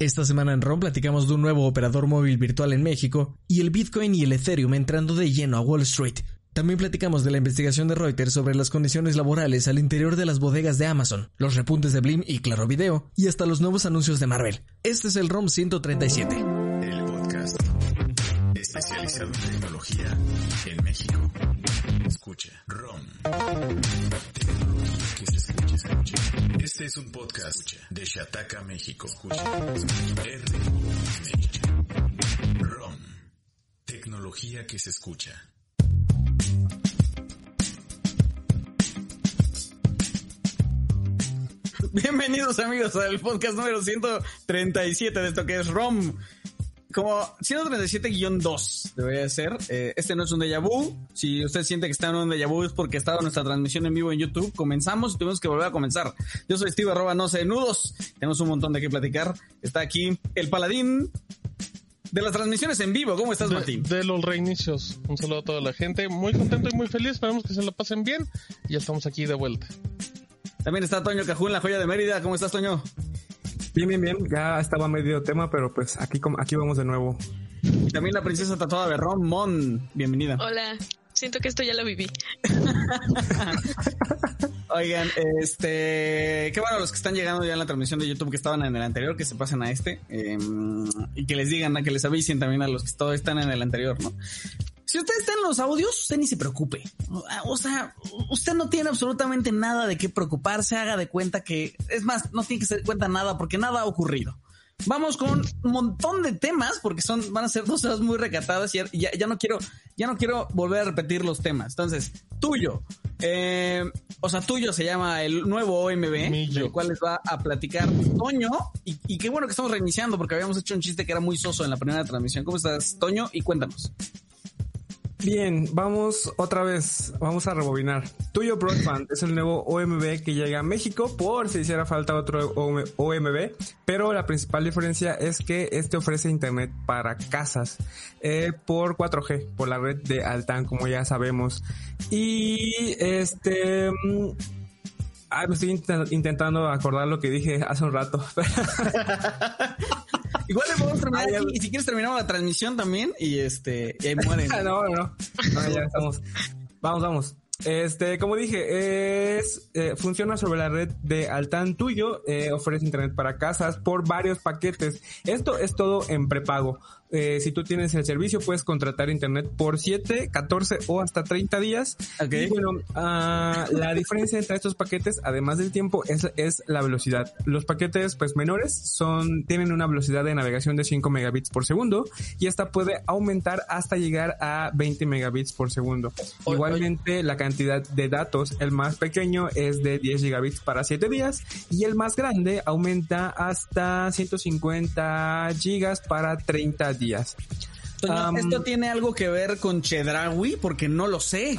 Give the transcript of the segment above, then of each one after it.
Esta semana en ROM platicamos de un nuevo operador móvil virtual en México y el Bitcoin y el Ethereum entrando de lleno a Wall Street. También platicamos de la investigación de Reuters sobre las condiciones laborales al interior de las bodegas de Amazon, los repuntes de Blim y Claro Video, y hasta los nuevos anuncios de Marvel. Este es el ROM 137. Tecnología en México. Escucha ROM. Tecnología que se escucha, escucha. Este es un podcast de Shataka México. Escucha. ROM. Tecnología que se escucha. Bienvenidos amigos al podcast número 137 de esto que es ROM. Como 137-2 debería ser. Eh, este no es un déjà vu. Si usted siente que está en un déjà vu es porque estaba nuestra transmisión en vivo en YouTube. Comenzamos y tuvimos que volver a comenzar. Yo soy Steve arroba no sé nudos. Tenemos un montón de qué platicar. Está aquí el paladín de las transmisiones en vivo. ¿Cómo estás, de, Martín? De los reinicios. Un saludo a toda la gente. Muy contento y muy feliz. Esperamos que se la pasen bien. Y ya estamos aquí de vuelta. También está Toño Cajún, la joya de Mérida. ¿Cómo estás, Toño? Bien, bien, bien. Ya estaba medio tema, pero pues aquí, aquí vamos de nuevo. Y también la princesa tatuada de Ron Mon. Bienvenida. Hola. Siento que esto ya lo viví. Oigan, este, qué bueno los que están llegando ya en la transmisión de YouTube que estaban en el anterior, que se pasen a este eh, y que les digan, que les avisen también a los que todos están en el anterior, ¿no? Si usted está en los audios, usted ni se preocupe. O sea, usted no tiene absolutamente nada de qué preocuparse, haga de cuenta que, es más, no tiene que hacer cuenta nada porque nada ha ocurrido. Vamos con un montón de temas porque son, van a ser dos horas muy recatadas y ya, ya no quiero, ya no quiero volver a repetir los temas. Entonces, tuyo. Eh, o sea, tuyo se llama el nuevo OMB, Millo. el cual les va a platicar Toño. Y, y qué bueno que estamos reiniciando porque habíamos hecho un chiste que era muy soso en la primera transmisión. ¿Cómo estás, Toño? Y cuéntanos. Bien, vamos otra vez, vamos a rebobinar. Tuyo Broadband es el nuevo OMB que llega a México por si hiciera falta otro OMB, pero la principal diferencia es que este ofrece internet para casas eh, por 4G, por la red de Altan, como ya sabemos. Y este... Ay, me estoy int intentando acordar lo que dije hace un rato. Igual le podemos terminar Ay, aquí, y si quieres terminamos la transmisión también y este y ahí mueren. no, no, no, ya estamos. Vamos, vamos. Este, como dije, es eh, funciona sobre la red de Altan Tuyo, eh, ofrece internet para casas por varios paquetes. Esto es todo en prepago. Eh, si tú tienes el servicio, puedes contratar internet por 7, 14 o hasta 30 días. Okay. Y bueno, uh, la diferencia entre estos paquetes, además del tiempo, es, es la velocidad. Los paquetes, pues menores, son, tienen una velocidad de navegación de 5 megabits por segundo y esta puede aumentar hasta llegar a 20 megabits por segundo. Oye, Igualmente, oye. la cantidad de datos, el más pequeño es de 10 gigabits para 7 días y el más grande aumenta hasta 150 gigas para 30 días. Um, ¿Esto tiene algo que ver con Chedraui? Porque no lo sé.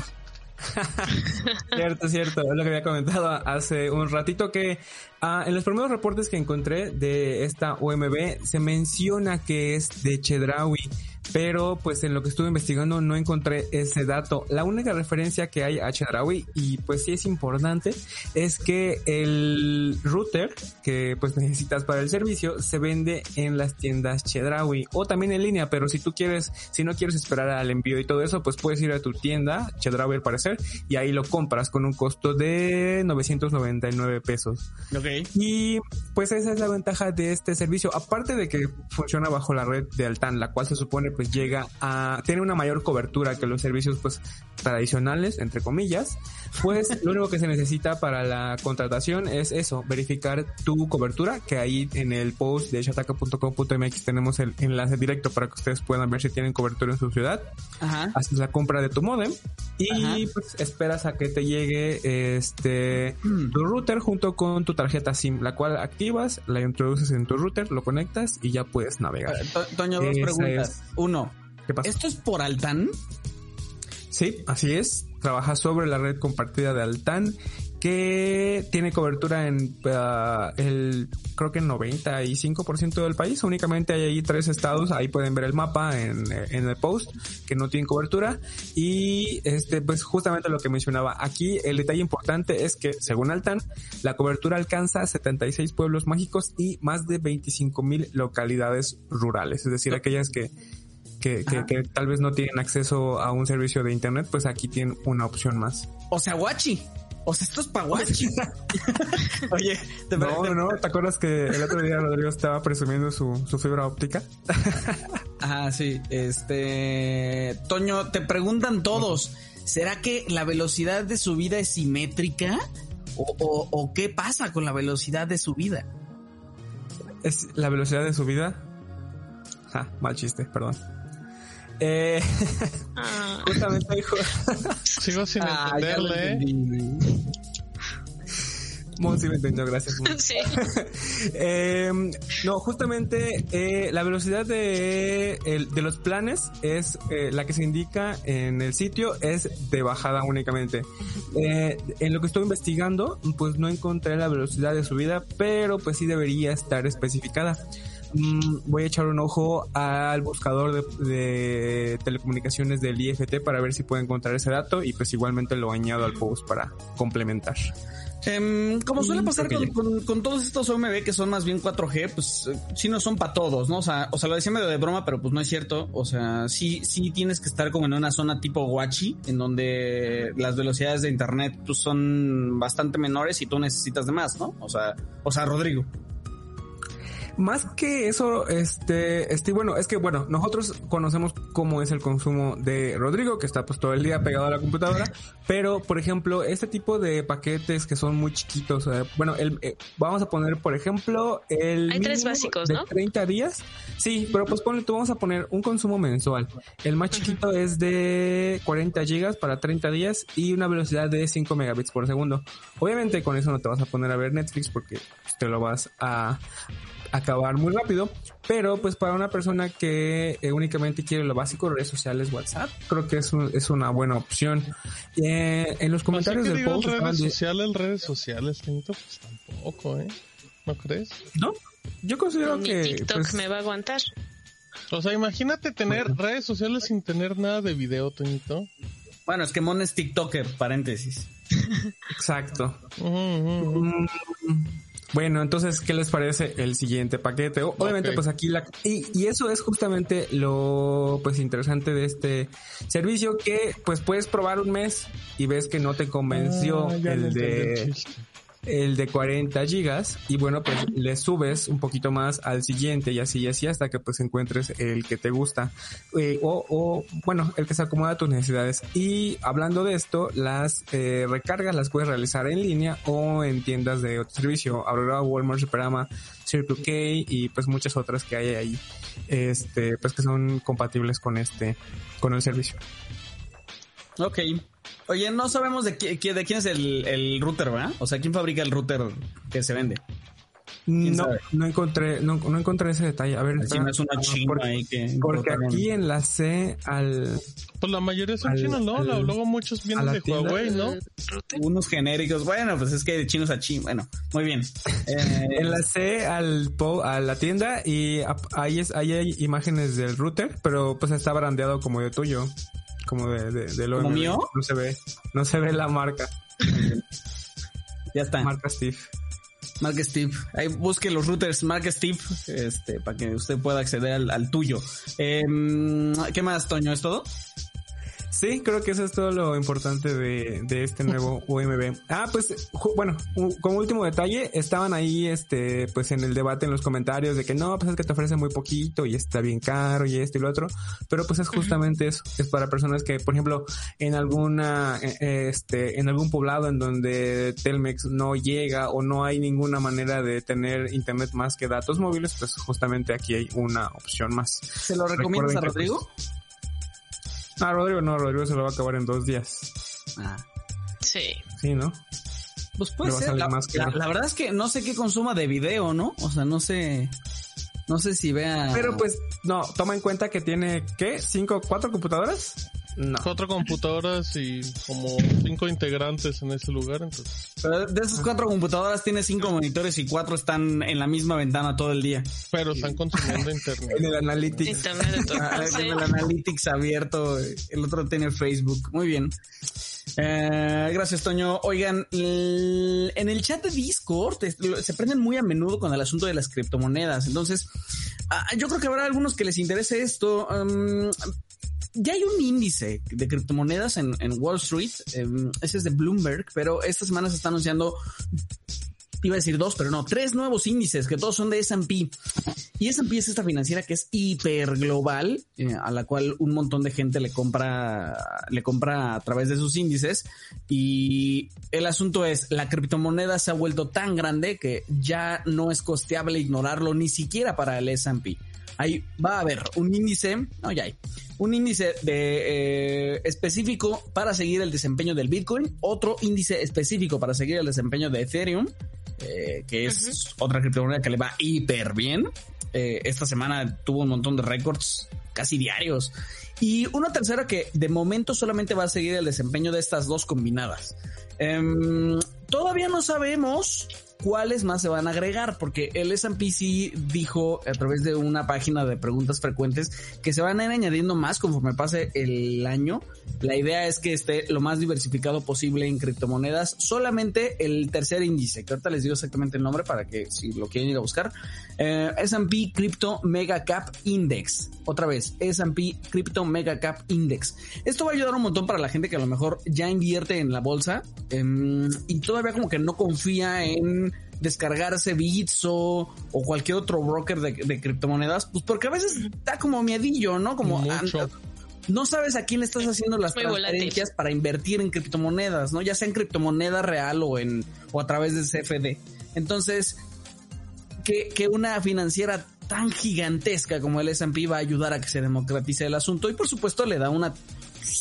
cierto, cierto, es lo que había comentado hace un ratito que uh, en los primeros reportes que encontré de esta OMB se menciona que es de Chedraui pero pues en lo que estuve investigando no encontré ese dato. La única referencia que hay a Chedraui y pues sí es importante es que el router que pues necesitas para el servicio se vende en las tiendas Chedraui o también en línea, pero si tú quieres, si no quieres esperar al envío y todo eso, pues puedes ir a tu tienda Chedraui al parecer y ahí lo compras con un costo de 999 pesos. Okay. Y pues esa es la ventaja de este servicio, aparte de que funciona bajo la red de Altan, la cual se supone pues llega a tiene una mayor cobertura que los servicios pues tradicionales entre comillas pues lo único que se necesita para la contratación es eso verificar tu cobertura que ahí en el post de shataka.com.mx tenemos el enlace directo para que ustedes puedan ver si tienen cobertura en su ciudad Ajá. haces la compra de tu modem y Ajá. pues esperas a que te llegue este tu router junto con tu tarjeta SIM la cual activas la introduces en tu router lo conectas y ya puedes navegar To Toño dos Esa preguntas es. uno ¿Qué pasa? ¿Esto es por Altan? Sí, así es. Trabaja sobre la red compartida de Altan que tiene cobertura en uh, el creo que en 95% del país. Únicamente hay ahí tres estados, ahí pueden ver el mapa en, en, el post, que no tienen cobertura. Y este, pues justamente lo que mencionaba, aquí el detalle importante es que, según Altan, la cobertura alcanza 76 pueblos mágicos y más de 25 mil localidades rurales, es decir, aquellas que que, que, que, tal vez no tienen acceso a un servicio de internet, pues aquí tienen una opción más. O sea, guachi. O sea, esto es pa' guachi. Oye, te No, no, no. ¿Te acuerdas que el otro día Rodrigo estaba presumiendo su, su fibra óptica? ah, sí. Este. Toño, te preguntan todos. ¿Será que la velocidad de subida es simétrica? ¿O, o, o qué pasa con la velocidad de subida? ¿Es la velocidad de subida? Ah, mal chiste, perdón. Eh, Ah, justamente dijo. Sigo sin Ah, entenderle. ¿eh? entendí. Mon sí me entendió, gracias. Sí. Eh, no, justamente eh, la velocidad de, el- de los planes es eh, la que se indica en el sitio, es de bajada únicamente. Eh, en lo que estoy investigando, pues no encontré la velocidad de subida, pero pues sí debería estar especificada. Mm, voy a echar un ojo al buscador de, de telecomunicaciones del IFT para ver si puedo encontrar ese dato y pues igualmente lo añado al post para complementar. Em, como suele Mm, pasar con, pequeño. con- con todos estos OMB que son más bien 4G, pues eh, sí no son para todos, ¿no? O sea, o sea, lo decía medio de broma, pero pues no es cierto. O sea, sí, sí tienes que estar como en una zona tipo Guachi, en donde las velocidades de internet pues, son bastante menores y tú necesitas de más, ¿no? O sea, o sea, Rodrigo. Más que eso, este, este, bueno, es que bueno, nosotros conocemos cómo es el consumo de Rodrigo, que está pues todo el día pegado a la computadora, pero por ejemplo, este tipo de paquetes que son muy chiquitos, eh, bueno, el, eh, vamos a poner por ejemplo el Hay tres básicos, de ¿no? 30 días. Sí, pero pues ponle, tú vamos a poner un consumo mensual. El más chiquito es de 40 gigas para 30 días y una velocidad de 5 megabits por segundo. Obviamente con eso no te vas a poner a ver Netflix porque pues, te lo vas a acabar muy rápido, pero pues para una persona que eh, únicamente quiere lo básico, redes sociales, WhatsApp, creo que es, un- es una buena opción. Eh, en los comentarios que del post redes sociales, redes sociales, Tenito, pues tampoco, ¿eh? ¿No crees? ¿no? Yo considero Mi que TikTok pues, me va a aguantar. O sea, imagínate tener redes sociales sin tener nada de video, Tenito. Bueno, es que Mon es TikToker, paréntesis. exacto. Mm, Bueno, entonces, ¿qué les parece el siguiente paquete? Obviamente, pues aquí la... Y, y eso es justamente lo, pues, interesante de este servicio, que, pues, puedes probar un mes y ves que no te convenció Ah, el de... el de 40 gigas y bueno pues le subes un poquito más al siguiente y así y así hasta que pues encuentres el que te gusta. Eh, o, o, bueno el que se acomoda a tus necesidades. Y hablando de esto las eh, recargas las puedes realizar en línea o en tiendas de otro servicio. Aurora Walmart Superama Circle K y pues muchas otras que hay ahí este pues que son compatibles con este con el servicio. Ok. Oye, no sabemos de, qui- de quién es el, el router, ¿verdad? O sea, ¿quién fabrica el router que se vende? ¿Quién no sabe? no encontré no, no encontré ese detalle a ver Si espera. no es una Ah, china porque- ahí que... Porque importaron. aquí enlacé al... Pues la mayoría son Al- chinos, ¿no? al- Luego muchos vienen de tienda. Huawei, ¿no? Unos genéricos. Bueno, pues es que de chinos a chinos. Bueno, muy bien. Eh, Enlacé al po- a la tienda y ahí es ahí hay imágenes del router, pero pues está brandeado como de tuyo, como de, de, del ¿Como OMB. mío? No se ve, no se ve la marca, ya está. marca Steve. Mark Steve. Ahí busque los routers Mark Steve, este, para que usted pueda acceder al, al tuyo. Em, ¿Qué más, Toño? ¿Es todo? Sí, creo que eso es todo lo importante de, de este nuevo UMB. Ah, pues, bueno, como último detalle, estaban ahí, este, pues en el debate en los comentarios de que no, pues es que te ofrece muy poquito y está bien caro y esto y lo otro, pero pues es justamente eso, es para personas que, por ejemplo, en alguna, eh, eh, este, en algún poblado en donde Telmex no llega o no hay ninguna manera de tener internet más que datos móviles, pues justamente aquí hay una opción más. ¿Se lo recomiendas a que, Rodrigo? Ah, Rodrigo, no, Rodrigo se lo va a acabar en dos días. Ah. Sí. Sí, ¿no? Pues puede Le va a ser. La, más la- la verdad es que no sé qué consuma de video, ¿no? O sea, no sé. No sé si vea. Pero pues, no, toma en cuenta que tiene, ¿qué? ¿Cinco, cuatro computadoras? No. Cuatro computadoras y como cinco integrantes en ese lugar, entonces. Pero de esas cuatro computadoras tiene cinco monitores y cuatro están en la misma ventana todo el día. Pero están consumiendo internet. En el Analytics. Internet de todo. Ah, Sí. Tiene el Analytics abierto, el otro tiene Facebook. Muy bien. Eh, gracias, Toño. Oigan, en el chat de Discord se prenden muy a menudo con el asunto de las criptomonedas. Entonces, ah, yo creo que habrá algunos que les interese esto. Um, ya hay un índice de criptomonedas en, Wall Street. em, ese es de Bloomberg, pero esta semana se está anunciando iba a decir dos, pero no, tres nuevos índices que todos son de S&P. Y S&P es esta financiera que es hiper global, eh, a la cual un montón de gente le compra, le compra a través de sus índices. Y el asunto es, la criptomoneda se ha vuelto tan grande que ya no es costeable ignorarlo ni siquiera para el S&P. Ahí va a haber un índice, no, ya hay, un índice de eh, específico para seguir el desempeño del Bitcoin, otro índice específico para seguir el desempeño de Ethereum, eh, que es otra criptomoneda que le va hiper bien. Eh, esta semana tuvo un montón de récords casi diarios. Y una tercera que de momento solamente va a seguir el desempeño de estas dos combinadas. Em, todavía no sabemos cuáles más se van a agregar, porque el S&P dijo a través de una página de preguntas frecuentes que se van a ir añadiendo más conforme pase el año. La idea es que esté lo más diversificado posible en criptomonedas. Solamente el tercer índice, que ahorita les digo exactamente el nombre para que si lo quieren ir a buscar, eh, S&P Crypto Mega Cap Index. Otra vez, S&P Crypto Mega Cap Index. Esto va a ayudar un montón para la gente que a lo mejor ya invierte en la bolsa em, y todavía como que no confía en descargarse Bitso o cualquier otro broker de, de criptomonedas, pues porque a veces da como miedillo, ¿no? Como Mucho. no sabes a quién le estás haciendo las Muy volátil. transferencias para invertir en criptomonedas, ¿no? Ya sea en criptomoneda real o en o a través de CFD. Entonces, que, que una financiera tan gigantesca como el S&P va a ayudar a que se democratice el asunto y por supuesto le da una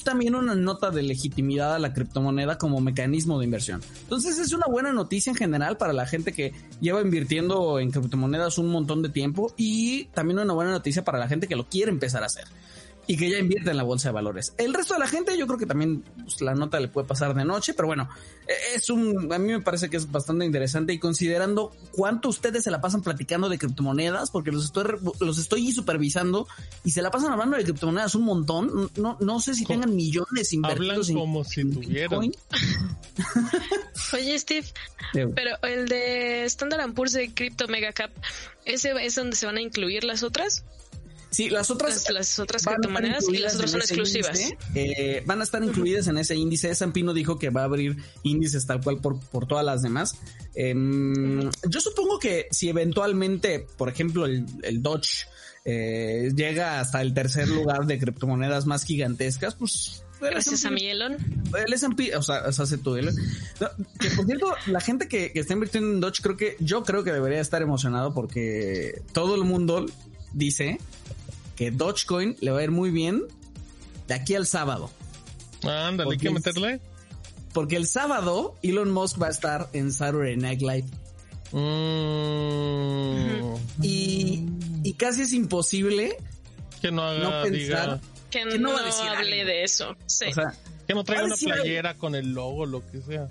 también una nota de legitimidad a la criptomoneda como mecanismo de inversión. Entonces es una buena noticia en general para la gente que lleva invirtiendo en criptomonedas un montón de tiempo y también una buena noticia para la gente que lo quiere empezar a hacer y que ya invierte en la bolsa de valores. El resto de la gente yo creo que también pues, la nota le puede pasar de noche, pero bueno, eh, es un, a mí me parece que es bastante interesante y considerando cuánto ustedes se la pasan platicando de criptomonedas, porque los estoy, re- los estoy supervisando y se la pasan hablando de criptomonedas un montón, no, no sé si tengan millones Hablan invertidos en- como si en tuvieran. Oye, Steve, pero el de Standard Poor's de Crypto Mega Cap, ¿ese es donde se van a incluir las otras? Sí, las otras Las, las otras criptomonedas y las otras son exclusivas. índice, eh, van a estar incluidas en ese índice. S&P no dijo que va a abrir índices tal cual por, por todas las demás. Em, yo supongo que si eventualmente, por ejemplo, el, el Dodge eh, llega hasta el tercer lugar de criptomonedas más gigantescas, pues... Gracias a mi Elon. el S&P, o sea, o sea, hace tú, el- no, que por cierto, la gente que, que está invirtiendo en Dodge, creo que, yo creo que debería estar emocionado porque todo el mundo dice que Dogecoin le va a ir muy bien de aquí al sábado. Ándale, hay que meterle. Porque el sábado Elon Musk va a estar en Saturday Night Live Mm, y, y casi es imposible, que no haga, no pensar, diga, Que, Que no no, va a decir hable algo. de eso. Sí. o sea, que no traiga una algo. playera con el logo, lo que sea.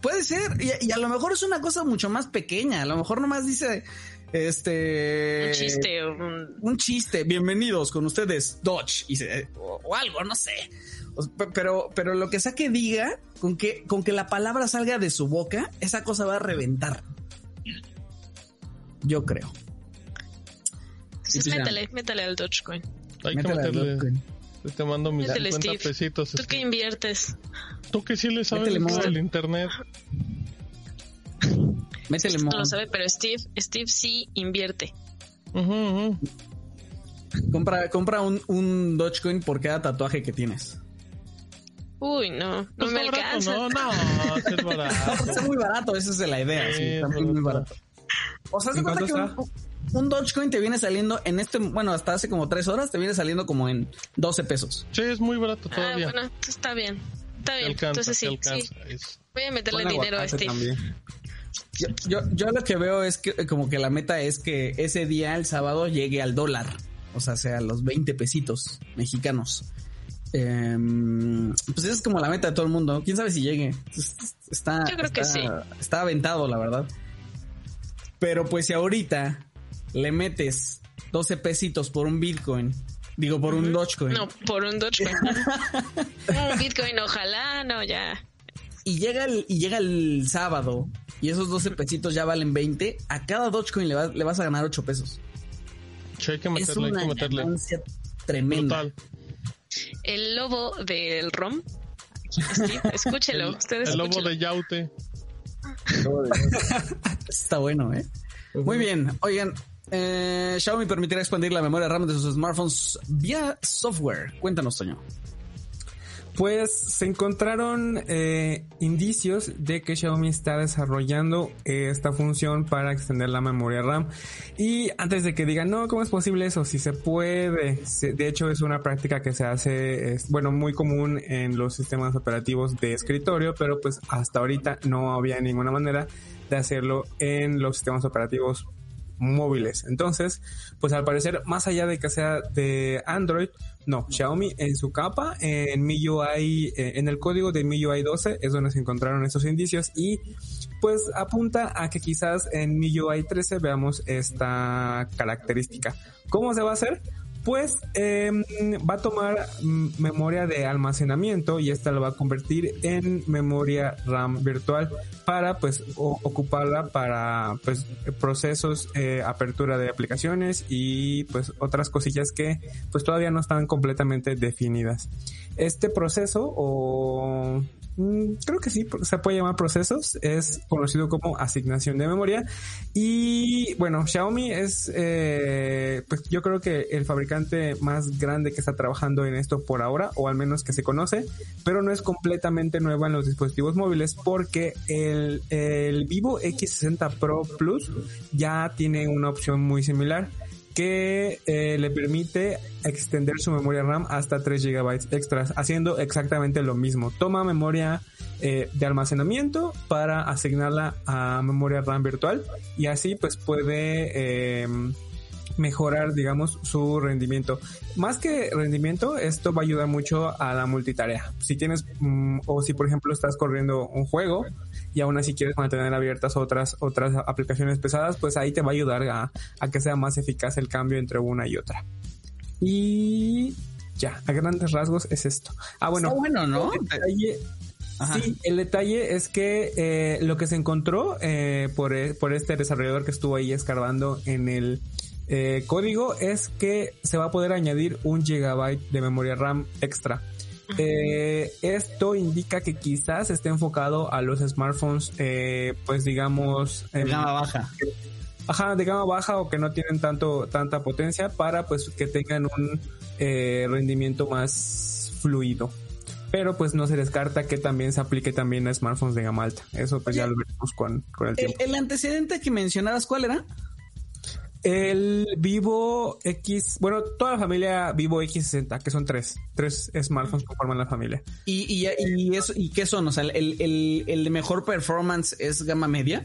Puede ser, y, y a lo mejor es una cosa mucho más pequeña, a lo mejor nomás dice, este... un chiste. Un... un chiste, bienvenidos con ustedes, Dodge, y se- o, o algo, no sé. Pero, pero lo que sea que diga, con que, con que la palabra salga de su boca, esa cosa va a reventar. Yo creo. Entonces, pues métele, métele al Dogecoin. Hay que Métele al meterle. Dogecoin. Te mando mis Métele, 50 Steve. pesitos. ¿Tú qué inviertes? Tú que sí le sabes Métele del internet. Métele lo sabe, pero Steve, Steve sí invierte. Compra, compra un, un Dogecoin por cada tatuaje que tienes. Uy, no, no Pues me barato, alcanza. No, no, es barato. Está muy barato, esa es la idea. Sí, sí, está es muy, muy barato. O sea, se ¿En cuenta que un, un Dogecoin te viene saliendo en este, bueno, hasta hace como tres horas, te viene saliendo como en 12 pesos. Sí, es muy barato Ah, todavía. bueno, está bien. Está bien. alcanza, Entonces sí, sí. Voy a meterle dinero a Steve. también. Yo, yo, yo lo que veo es que como que la meta es que ese día, el sábado, llegue al dólar. O sea, sea los 20 pesitos mexicanos. Em, pues esa es como la meta de todo el mundo. ¿Quién sabe si llegue? Es- Está, Yo creo que está- sí. Está aventado, la verdad. Pero pues si ahorita le metes 12 pesitos por un Bitcoin, digo por un Dogecoin, No, por un Dogecoin. un Bitcoin, ojalá, no, ya. y llega el, y llega el sábado y esos 12 pesitos ya valen 20, a cada Dogecoin le, va- le vas a ganar 8 pesos. Che, hay que Es meterle, hay una que meterle. ganancia tremenda. El lobo del ROM. Steve, escúchelo. Ustedes El lobo de Yaute. Está bueno, ¿eh? Muy bien. Oigan, eh, Xiaomi permitirá expandir la memoria RAM de sus smartphones vía software. Cuéntanos, Toño. Pues se encontraron eh, indicios de que Xiaomi está desarrollando esta función para extender la memoria RAM. Y antes de que digan, no, ¿cómo es posible eso? Si se puede. De hecho, es una práctica que se hace, bueno, muy común en los sistemas operativos de escritorio, pero pues hasta ahorita no había ninguna manera de hacerlo en los sistemas operativos móviles. Entonces, pues al parecer, más allá de que sea de Android, no, Xiaomi en su capa, en MIUI, eh, en el código de MIUI 12 es donde se encontraron estos indicios y pues apunta a que quizás en MIUI 13 veamos esta característica. ¿Cómo se va a hacer? Pues eh, va a tomar mm, memoria de almacenamiento y esta la va a convertir en memoria RAM virtual para pues ocuparla para pues procesos, eh, apertura de aplicaciones y pues otras cosillas que pues todavía no están completamente definidas. Este proceso o mm, creo que sí se puede llamar procesos es conocido como asignación de memoria. Y bueno Xiaomi es eh, pues yo creo que el fabricante más grande que está trabajando en esto por ahora o al menos que se conoce pero no es completamente nueva en los dispositivos móviles porque el, el Vivo X60 Pro Plus ya tiene una opción muy similar que eh, le permite extender su memoria RAM hasta 3 GB extras, haciendo exactamente lo mismo. Toma memoria eh, de almacenamiento para asignarla a memoria RAM virtual y así pues puede eh, mejorar, digamos, su rendimiento. Más que rendimiento, esto va a ayudar mucho a la multitarea. Si tienes, mm, o si por ejemplo estás corriendo un juego y aún así quieres mantener abiertas otras, otras aplicaciones pesadas, pues ahí te va a ayudar a, a que sea más eficaz el cambio entre una y otra. Y ya, a grandes rasgos es esto. Ah, bueno. Está bueno, ¿no? el detalle- Ajá. Sí, el detalle es que eh, lo que se encontró eh, por, e- por este desarrollador que estuvo ahí escarbando en el eh, código es que se va a poder añadir un gigabyte de memoria RAM extra. Eh, esto indica que quizás esté enfocado a los smartphones, eh, pues digamos, De em, gama baja. ajá, de gama baja o que no tienen tanto tanta potencia para pues que tengan un eh, rendimiento más fluido. Pero pues no se descarta que también se aplique también a smartphones de gama alta. Eso pues ya lo veremos con, con el El, tiempo. el antecedente que mencionabas, ¿cuál era? El Vivo X, bueno, toda la familia Vivo X60, que son tres, tres smartphones que forman la familia. ¿Y, y, y, eso, ¿Y qué son? O sea, el, el, el mejor performance es gama media.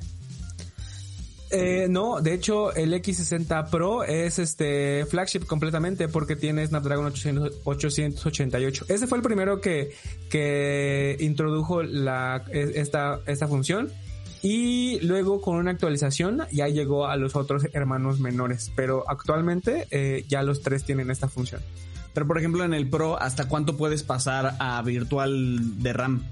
Eh, no, de hecho el X60 Pro es este flagship completamente porque tiene Snapdragon 800 888. Ese fue el primero que, que introdujo la, e- esta, esta función y luego con una actualización ya llegó a los otros hermanos menores, pero actualmente eh, ya los tres tienen esta función. Pero por ejemplo en el Pro, ¿hasta cuánto puedes pasar a virtual de RAM?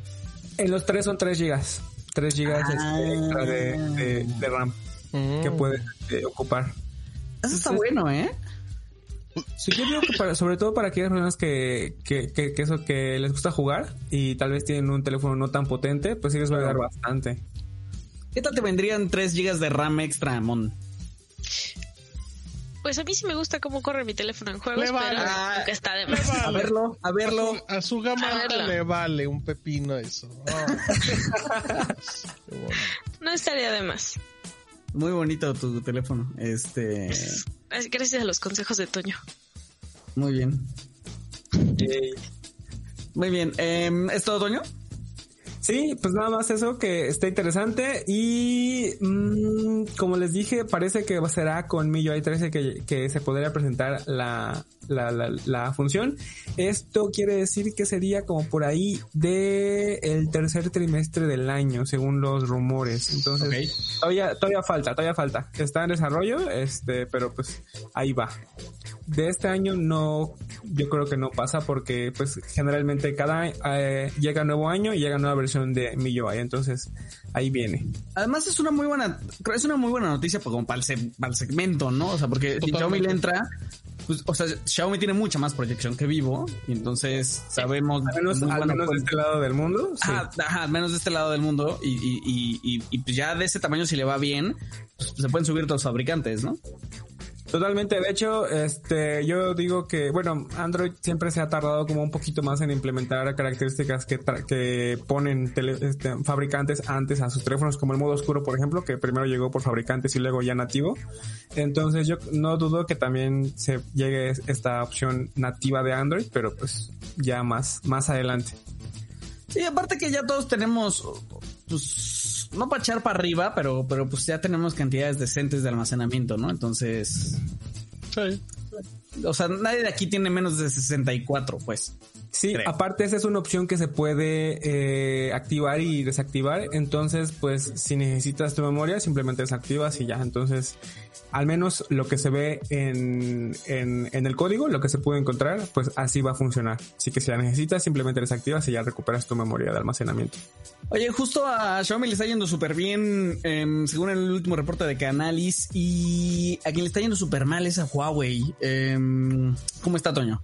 En los tres son 3 gigas, 3 gigas este, extra de, de- de RAM que Mm. puedes este, ocupar. Eso está bueno, ¿eh? Sí, yo digo que para- sobre todo para aquellas personas que, que, que, que eso que les gusta jugar y tal vez tienen un teléfono no tan potente, pues sí les va a ayudar bastante. ¿Qué tal te vendrían 3 GB de RAM extra, Mon? Pues a mí sí me gusta cómo corre mi teléfono en juegos, Le vale. pero Ah, nunca está de más. vale. A verlo, a verlo. A su gama le vale un pepino eso. Ah. Qué bueno. No estaría de más. Muy bonito tu teléfono. Este, Gracias a los consejos de Toño. muy bien. Muy bien. Em, ¿Es todo, Toño? Sí, pues nada más eso que está interesante y mm, como les dije, parece que será con MIUI 13 que, que se podría presentar la, la, la, la, función. Esto quiere decir que sería como por ahí de el tercer trimestre del año, según los rumores. Entonces, todavía, todavía falta, todavía falta. Está en desarrollo, este, pero pues ahí va de este año no, yo creo que no pasa porque pues generalmente cada eh, llega nuevo año y llega nueva versión de MIUI, entonces ahí viene. Además es una muy buena, es una muy buena noticia como para el, segmento, ¿no? O sea, porque si Xiaomi le entra, pues, o sea, Xiaomi tiene mucha más proyección que Vivo y entonces sabemos... Al menos, de pues este lado del mundo. Ajá, ajá, al menos de este lado del mundo y, y, y, y, pues ya de ese tamaño si le va bien, pues se pueden subir todos los fabricantes, ¿no? Totalmente, de hecho, este, yo digo que, bueno, Android siempre se ha tardado como un poquito más en implementar características que, que ponen este, fabricantes antes a sus teléfonos, como el modo oscuro, por ejemplo, que primero llegó por fabricantes y luego ya nativo. Entonces yo no dudo que también se llegue esta opción nativa de Android, pero pues ya más, más adelante. Sí, aparte que ya todos tenemos, pues, no para echar para arriba, pero, pero pues ya tenemos cantidades decentes de almacenamiento, ¿no? Entonces. Sí. O sea, nadie de aquí tiene menos de 64, pues. Sí, aparte esa es una opción que se puede eh, activar y desactivar. Entonces, pues si necesitas tu memoria, simplemente desactivas y ya. Entonces, al menos lo que se ve en, en, el código, lo que se puede encontrar, pues así va a funcionar. Así que si la necesitas, simplemente desactivas y ya recuperas tu memoria de almacenamiento. Oye, justo a Xiaomi le está yendo súper bien, eh, según el último reporte de Canalys, y a quien le está yendo súper mal es a Huawei. Eh, ¿Cómo está, Toño?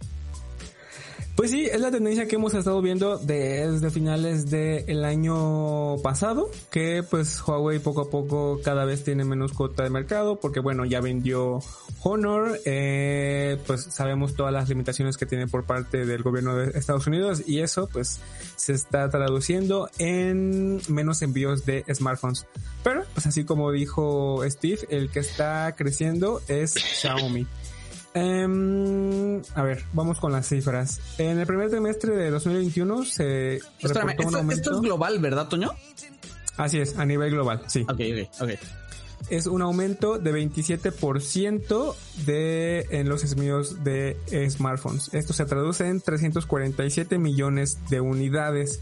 Pues sí, es la tendencia que hemos estado viendo desde finales del año pasado, que pues Huawei poco a poco cada vez tiene menos cuota de mercado, porque bueno, ya vendió Honor, eh, pues sabemos todas las limitaciones que tiene por parte del gobierno de Estados Unidos y eso pues se está traduciendo en menos envíos de smartphones. Pero pues así como dijo Steve, el que está creciendo es Xiaomi. Um, a ver, vamos con las cifras. En el primer trimestre de 2021 se reportó un aumento. Esto es global, ¿verdad, Toño? Así es, a nivel global, sí. Ok, ok, ok. Es un aumento de 27% de, en los envíos de smartphones. Esto se traduce en 347 millones de unidades.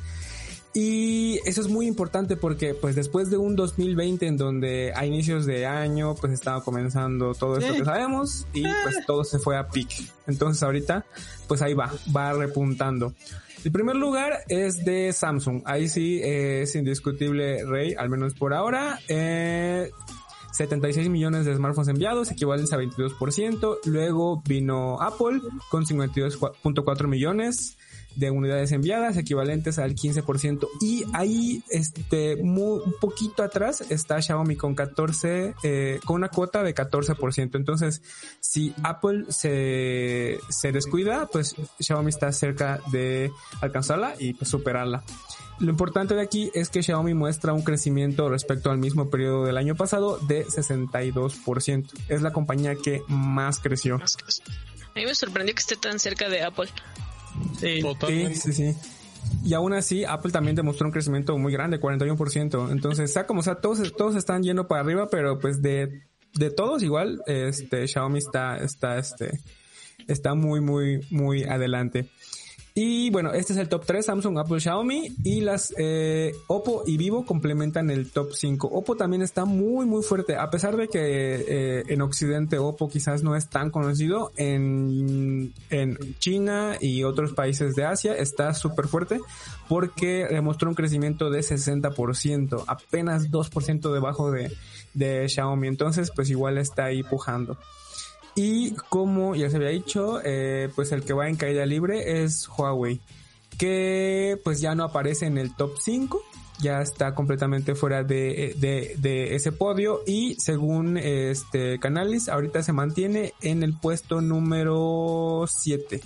Y eso es muy importante porque pues después de un 2020 en donde a inicios de año pues estaba comenzando todo esto que sabemos y pues todo se fue a pic. Entonces ahorita pues ahí va, va repuntando. El primer lugar es de Samsung. Ahí sí es indiscutible Rey, al menos por ahora. Eh, 76 millones de smartphones enviados, equivalentes a 22%. Luego vino Apple con 52.4 millones de unidades enviadas, equivalentes al 15%. Y ahí, este, muy, un poquito atrás está Xiaomi con 14, eh, con una cuota de 14%. Entonces, si Apple se, se descuida, pues Xiaomi está cerca de alcanzarla y pues, superarla. Lo importante de aquí es que Xiaomi muestra un crecimiento respecto al mismo periodo del año pasado de 62%. Es la compañía que más creció. A mí me sorprendió que esté tan cerca de Apple. Sí, sí, sí, Y aún así, Apple también demostró un crecimiento muy grande, 41%. Entonces, sea como sea, todos, todos están yendo para arriba, pero pues de, de todos igual, este, Xiaomi está, está, este, está muy, muy, muy adelante. Y bueno, este es el top 3, Samsung, Apple, Xiaomi y las eh, Oppo y Vivo complementan el top 5. Oppo también está muy muy fuerte, a pesar de que eh, en Occidente Oppo quizás no es tan conocido, en, en China y otros países de Asia está súper fuerte porque demostró un crecimiento de 60%, apenas 2% debajo de, de Xiaomi, entonces pues igual está ahí pujando. Y como ya se había dicho, eh, pues el que va en caída libre es Huawei, que pues ya no aparece en el top 5, ya está completamente fuera de, de, ese podio y según este Canalis ahorita se mantiene en el puesto número 7.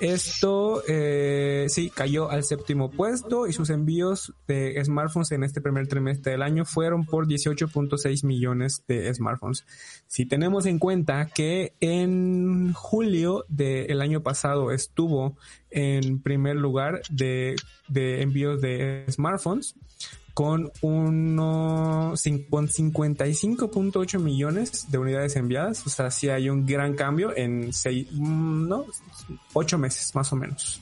Esto eh, sí cayó al séptimo puesto y sus envíos de smartphones en este primer trimestre del año fueron por 18.6 millones de smartphones. Si tenemos en cuenta que en julio del año pasado estuvo en primer lugar de, de envíos de smartphones, con uno, con 55.8 millones de unidades enviadas. O sea, sí hay un gran cambio en seis, mm, no, ocho meses más o menos.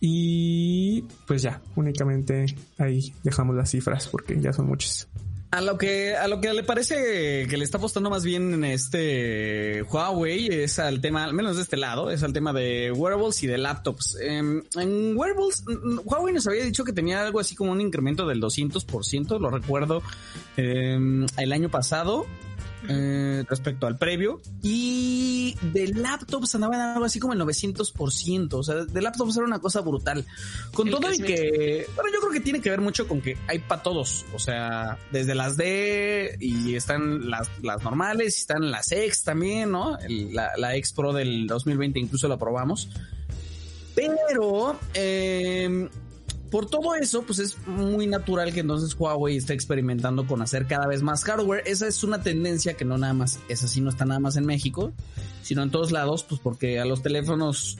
Y pues ya, únicamente ahí dejamos las cifras porque ya son muchas. A lo que a lo que le parece que le está apostando más bien en este Huawei es al tema, al menos de este lado, es al tema de wearables y de laptops. Em, en wearables, mm, Huawei nos había dicho que tenía algo así como un incremento del 200%, lo recuerdo em, el año pasado. Eh, respecto al previo y de laptops andaban algo así como el 900%, o sea, de laptops era una cosa brutal. Con El todo y que, bueno, yo creo que tiene que ver mucho con que hay para todos, o sea, desde las D y están las, las normales y están las X también, ¿no? El- la, la X Pro del 2020 incluso la probamos. Pero, eh, por todo eso, pues es muy natural que entonces Huawei esté experimentando con hacer cada vez más hardware. Esa es una tendencia que no nada más, es así, no está nada más en México, sino en todos lados, pues porque a los teléfonos,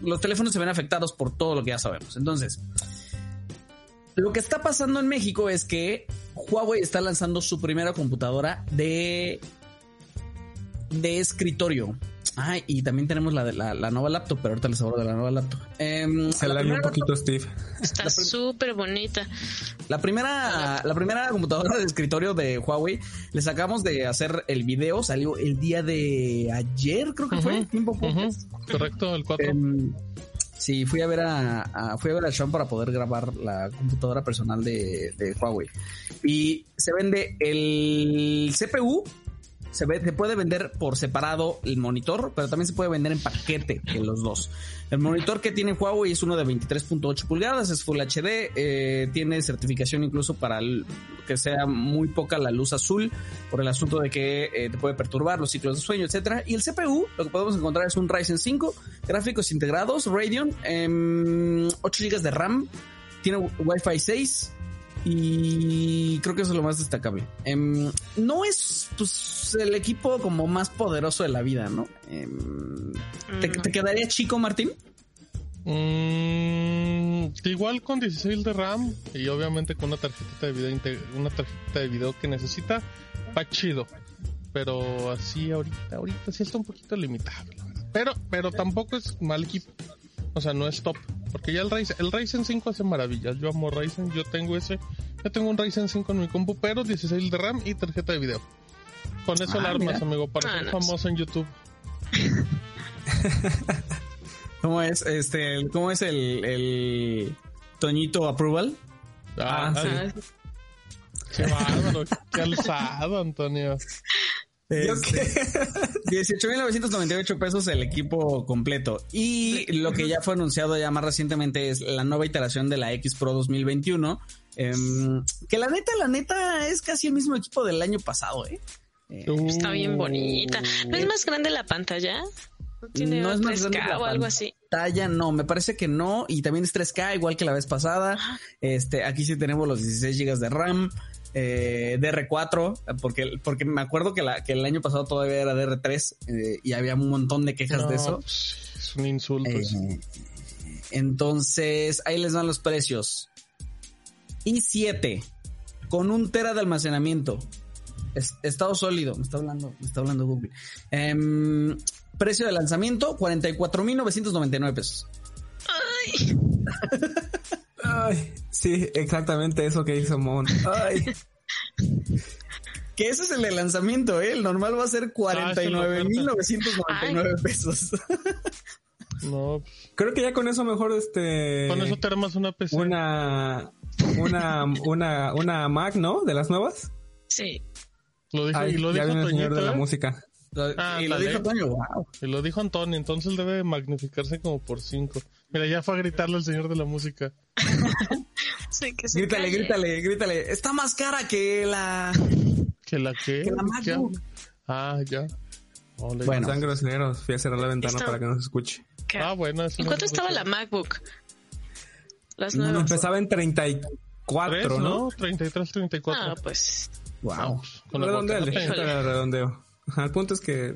los teléfonos se ven afectados por todo lo que ya sabemos. Entonces, lo que está pasando en México es que Huawei está lanzando su primera computadora de, de escritorio. Ah, y también tenemos la, de la, la nueva laptop, pero ahorita les hablo de la nueva laptop. Em, Se la la un poquito, Steve. Está súper bonita. La primera, la primera computadora de escritorio de Huawei, le sacamos de hacer el video, salió el día de ayer, creo que fue, Ujú, tiempo Ujú, Correcto, el 4. Em, sí, fui a ver a, a- fui a ver a Sean para poder grabar la computadora personal de, de Huawei. Y se vende el CPU, se, puede vender por separado el monitor, pero también se puede vender en paquete de los dos. El monitor que tiene Huawei es uno de 23.8 pulgadas, es Full HD, eh, tiene certificación incluso para que sea muy poca la luz azul, por el asunto de que eh, te puede perturbar los ciclos de sueño, etcétera. Y el CPU, lo que podemos encontrar es un Ryzen 5, gráficos integrados, Radeon, em, 8 GB de RAM, tiene Wi-Fi 6 y creo que eso es lo más destacable. Em, no es pues, el equipo como más poderoso de la vida, ¿no? Em, ¿te, te quedaría chico, Martín? Mm, igual con 16 de RAM y obviamente con una tarjetita de video una tarjeta de video que necesita, va chido. Pero así ahorita, ahorita sí está un poquito limitado, la verdad. Pero, pero tampoco es mal equipo. O sea, no es top. Porque ya el Ryzen, el Ryzen 5 hace maravillas. Yo amo Ryzen, yo tengo ese. Yo tengo un Ryzen 5 en mi compu, pero 16 de RAM y tarjeta de video. Con eso Ah, la armas, mira. amigo, para Ah, ser no. famoso en YouTube. ¿Cómo es este, cómo es el, el Toñito Approval? Ah, Ah, sí. Ah, Qué bárbaro, qué alzado, Antonio. Este, 18.998 pesos el equipo completo. Y lo que ya fue anunciado ya más recientemente es la nueva iteración de la X Pro 2021. em, que la neta, la neta es casi el mismo equipo del año pasado, ¿eh? Está bien bonita. ¿No es más grande la pantalla? ¿No tiene No es más 3K grande la o algo así? Talla no, me parece que no. Y también es 3K, igual que la vez pasada. Este, aquí sí tenemos los 16 GB de RAM. Eh, DR4, porque, porque me acuerdo que, la, que el año pasado todavía era DR3 eh, y había un montón de quejas No, de eso. pues, es un insulto. Eh, entonces, ahí les dan los precios. i7 con un tera de almacenamiento. Es- estado sólido, me está hablando, me está hablando Google. Em, precio de lanzamiento 44.999 pesos. Ay, sí, exactamente eso que hizo Mon. Ay, Que ese es el de lanzamiento, ¿eh? El normal va a ser 49.999 pesos. No, creo que ya con eso mejor este con eso te armas una PC. una una una una Mac, ¿no? De las nuevas. Sí. Lo dijo, Ay, y lo ya dijo viene el señor Toñito, de la ¿eh? música. Ah, y lo dijo Toño, wow. Y lo dijo Antonio, entonces él debe magnificarse como por cinco. Mira, ya fue a gritarle al señor de la música. Sí, que se Grítale, calle. grítale, grítale. Está más cara que la. ¿Que la qué? Que la ¿Qué MacBook. habla? Ah, ya. Ole. Bueno. Están groseros. Fui a cerrar la ventana Está- para que no se escuche. ¿Qué? Ah, bueno. ¿En cuánto es estaba la MacBook? Las No, nuevas. empezaba en 34, Tres, ¿no? ¿no? 33, 34. Ah, pues. Wow. Con redondeo. El punto es que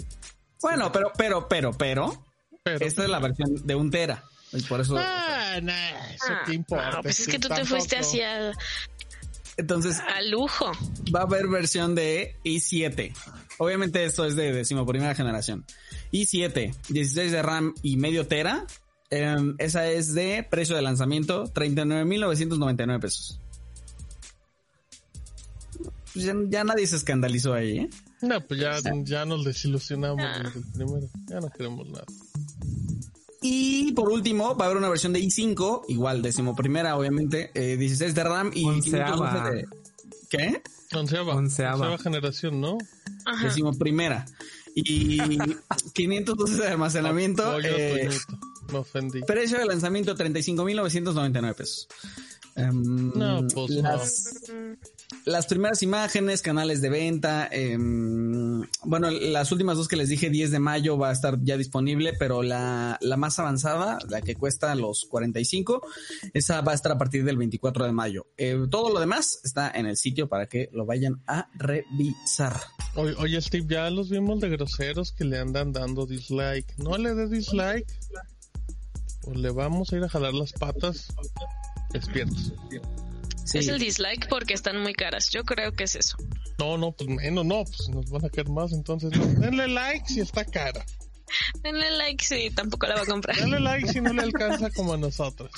Bueno, pero, pero, pero, pero, Pero- esta es la versión de un tera. Y por eso. Ah, no, eso Ah, importa. no, pues es que tú te fuiste hacia Entonces, a lujo. va a haber versión de i7. Obviamente esto es de decimoprimera generación. i7, 16 de RAM y medio tera. Em, esa es de precio de lanzamiento, 39.999 pesos. Pues ya, ya nadie se escandalizó ahí, ¿eh? No, pues ya, ya nos desilusionamos Ah. desde el primero. Ya no queremos nada. Y por último, va a haber una versión de i5, igual decimoprimera, obviamente, eh, 16 de RAM y Onceava. 512 de... ¿Qué? Onceava. Onceava. Onceava generación, ¿no? Ajá. Decimoprimera. Y 512 de almacenamiento. Eh. Me ofendí. Precio de lanzamiento 35.999 pesos. Em, No, pues no. Las, primeras imágenes, canales de venta, em, bueno, las últimas dos que les dije, 10 de mayo va a estar ya disponible, pero la, la más avanzada, la que cuesta los 45, esa va a estar a partir del 24 de mayo. Eh, todo lo demás está en el sitio para que lo vayan a revisar. Oye, Steve, ya los vimos de groseros que le andan dando dislike. No le dé dislike. O le vamos a ir a jalar las patas. Despiertos. Sí. Es el dislike porque están muy caras. Yo creo que es eso. No, no, pues menos, no, pues nos van a caer más, entonces no. Denle like si está cara. Denle like si tampoco la va a comprar. Denle like si no le alcanza como a nosotros.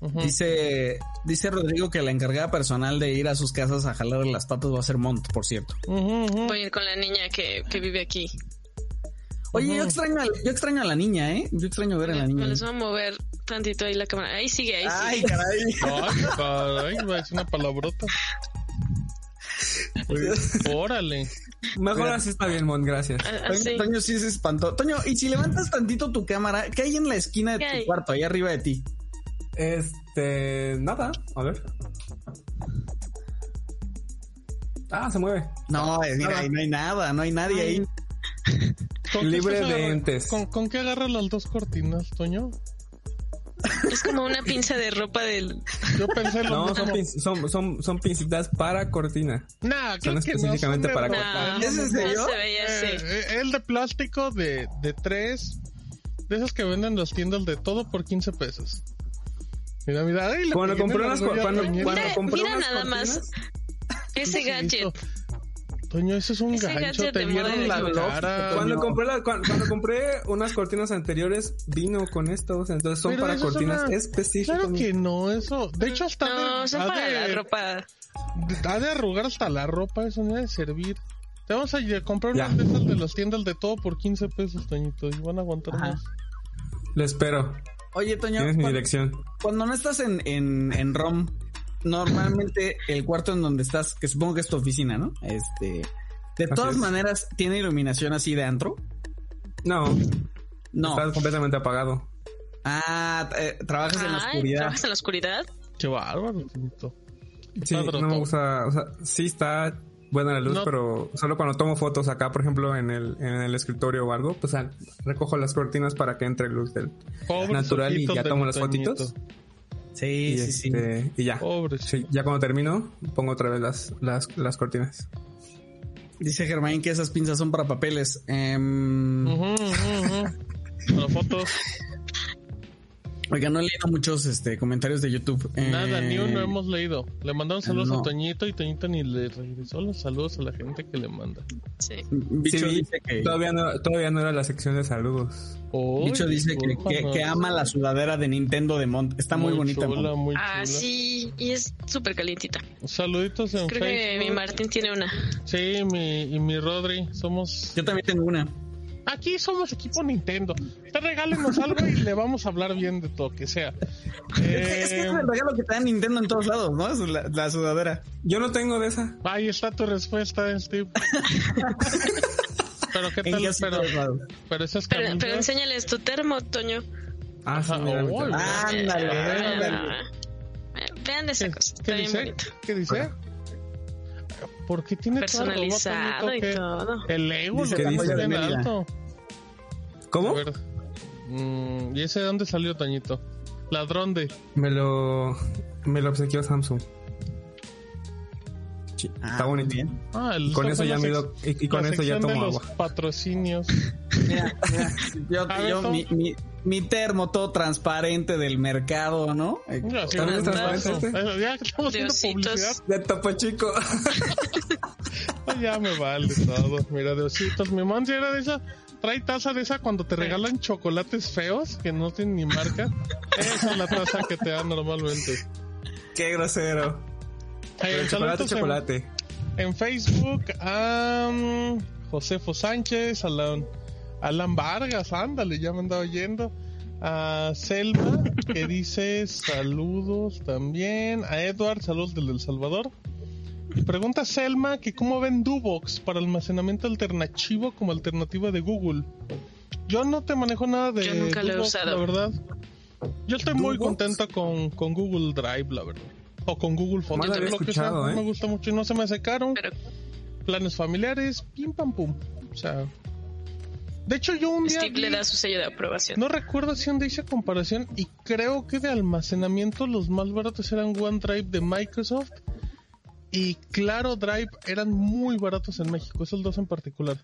Dice, dice Rodrigo que la encargada personal de ir a sus casas a jalar las patas va a ser Mont, por cierto. Voy a ir con la niña que, que vive aquí. Oye, yo extraño, a, yo extraño a la niña, ¿eh? Yo extraño ver a la Me niña. les voy a mover tantito ahí la cámara. Ahí sigue, ahí Ay, sigue. caray. Ay, caray, va a decir una palabrota. Órale. mejor así está bien, Mon, gracias. Ah, Toño, sí se espantó. Toño, y si levantas tantito tu cámara, ¿qué hay en la esquina de ¿Qué tu hay? cuarto, ahí arriba de ti? Este, nada, a ver. Ah, se mueve. No, es- mira, ahí no hay nada, no hay nadie ahí. ¿Con qué Libre de entes. ¿Con, con qué agarras las dos cortinas, Toño? Es como una pinza de ropa del. Yo pensé lo No, son, son, son, son pincitas para cortina. Nah, creo son que no, específicamente son de para ropa. No, ¿Es en serio? se veía así. Eh, eh, el de plástico de, de tres, de esas que venden en las tiendas de todo por 15 pesos. Mira, mira, ay, Cuando el unas cuando- Mira, compré mira unas nada más ese ¿Qué gadget. Toño, eso es un Ese gancho, te vieron la cara. Cuando compré, la- cuando, cuando compré unas cortinas anteriores, vino con estos, entonces son Pero para es cortinas una- específicas. Claro que no, eso. De hecho, hasta No, de, son para de- la ropa. Ha de arrugar hasta la ropa, eso no ha de servir. Te vamos a comprar Ya. unas de esas de las tiendas de todo por 15 pesos, Toñito, y van a aguantar Ajá. más. Lo espero. Oye, Toño, Tienes mi dirección. cuando no estás en, en, en ROM, normalmente el cuarto en donde estás, que supongo que es tu oficina, ¿no? Este, de todas es. maneras, ¿tiene iluminación así de antro? No, No. está completamente apagado. Ah, eh, trabajas en la Ay, oscuridad. ¿Trabajas en la oscuridad? Qué bárbaro. Sí, no me gusta, o sea, sí está buena la luz, No. pero solo cuando tomo fotos acá, por ejemplo, en el, en el escritorio o algo, pues ah, recojo las cortinas para que entre luz del natural y ya tomo las fotitos. Sí, Y, sí, sí. este, y ya. Pobres. Sí, ya cuando termino, pongo otra vez las, las, las cortinas. Dice Germain que esas pinzas son para papeles. Em. Para fotos. Oiga, no he leído muchos este, comentarios de YouTube. Nada, Eh, ni uno hemos leído. Le mandamos saludos no. a Toñito y Toñito ni le regresó los saludos a la gente que le manda. Sí. Bicho Sí, dice que, Todavía no, todavía no era la sección de saludos. Bicho dice que, que- ama la sudadera de Nintendo de Mont. Está muy, bonita. Chula, Ah, sí. Y es súper calientita. Saluditos en Creo que mi Martín tiene una. Sí, mi, y mi Rodri. Somos. Yo también tengo una. Aquí somos equipo Nintendo. Usted regálenos algo y le vamos a hablar bien de todo que sea. Es que es el regalo que te da Nintendo en todos lados, ¿no? Es la, la sudadera. Yo no tengo de esa. ahí está tu respuesta, Steve. pero qué tal, pero, pero esas Pero, enséñales tu termo, Toño. Ah, sí, Ajá, mira, oh. Ándale, ándale. Ah, Vean esa cosa. ¿Qué Está bien dice? bonita. ¿Qué dice? ¿Por qué tiene todo Personalizado Toñito? y todo. El ego lo que tengo dice bien alto. ¿Cómo? A ver. Mm, ¿Y ese de dónde salió, Toñito? Ladrón de. Me lo, me lo obsequió Samsung. Ah, Está bonito. bien. Ah, el, Con eso ya me do- y, y con eso ya tomo de los agua. patrocinios. Mira, mira, yo, ver, yo- mi, mi, mi termo todo transparente del mercado, ¿no? Eh, Ya, sí, ¿También es transparente eso, Ya que estamos haciendo publicidad, De Topo Chico. ya me vale todo. Mira, Diositos, mi man si era de esa. Trae taza de esa cuando te regalan chocolates feos que no tienen ni marca. Esa es la taza que te dan normalmente. Qué grosero. Ay, Pero chocolate, en- chocolate. En Facebook, a mm, Josefo Sánchez, Alan, Alan Vargas, ándale, ya me andaba oyendo. A Selma, que dice saludos también. A Edward, saludos del El Salvador. Y pregunta Selma que cómo ven Dubox para almacenamiento alternativo como alternativa de Google. Yo no te manejo nada de Yo nunca lo he Dubox, usado. la verdad. Yo estoy muy contento con, con Google Drive, la verdad. O con Google Fotos, lo que sea. escuchado, ¿eh? Me gusta mucho y no se me hace caro Pero planes familiares, pim pam pum. O sea, de hecho yo un día Steve vi- le da su sello de aprobación. no recuerdo si un día hice comparación y creo que de almacenamiento los más baratos eran OneDrive de Microsoft y Claro Drive eran muy baratos en México, esos dos en particular.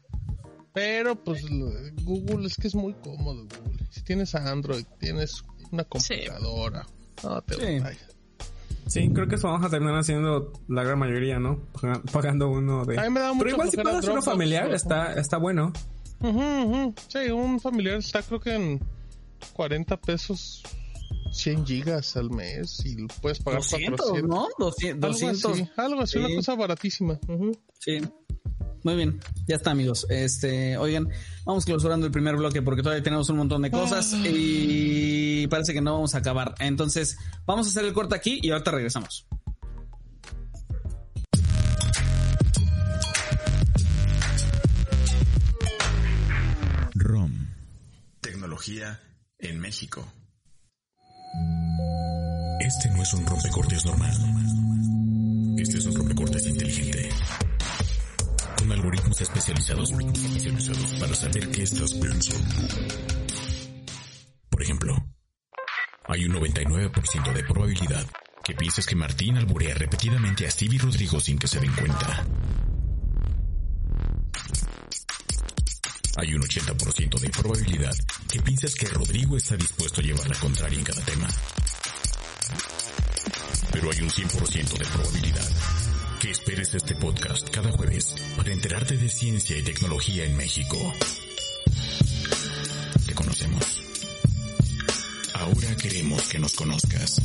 Pero pues lo de Google es que es muy cómodo Google. Si tienes Android, tienes una computadora. No te Sí. vayas. Sí, creo que eso vamos a terminar haciendo la gran mayoría, ¿no? Paga- Pagando uno de... A mí me da Pero igual si pagas uno familiar, está, está bueno. Ujú. Sí, un familiar está creo que en 40 pesos 100 gigas al mes y lo puedes pagar 200, 400. ¿no? 200. Algo 200. así, algo así, una cosa baratísima. Sí. Muy bien, ya está amigos. Este, oigan, vamos clausurando el primer bloque porque todavía tenemos un montón de cosas y parece que no vamos a acabar. Entonces, vamos a hacer el corte aquí y ahorita regresamos. ROM. Tecnología en México. Este no es un rompecortes normal. Este es un rompecortes inteligente. Con algoritmos especializados, para saber qué estás pensando. Por ejemplo, hay un 99% de probabilidad que pienses que Martín alburea repetidamente a Stevie Rodrigo sin que se den cuenta. Hay un 80% de probabilidad que piensas que Rodrigo está dispuesto a llevar la contraria en cada tema. Pero hay un 100% de probabilidad que esperes este podcast cada jueves para enterarte de ciencia y tecnología en México. Te conocemos. Ahora queremos que nos conozcas.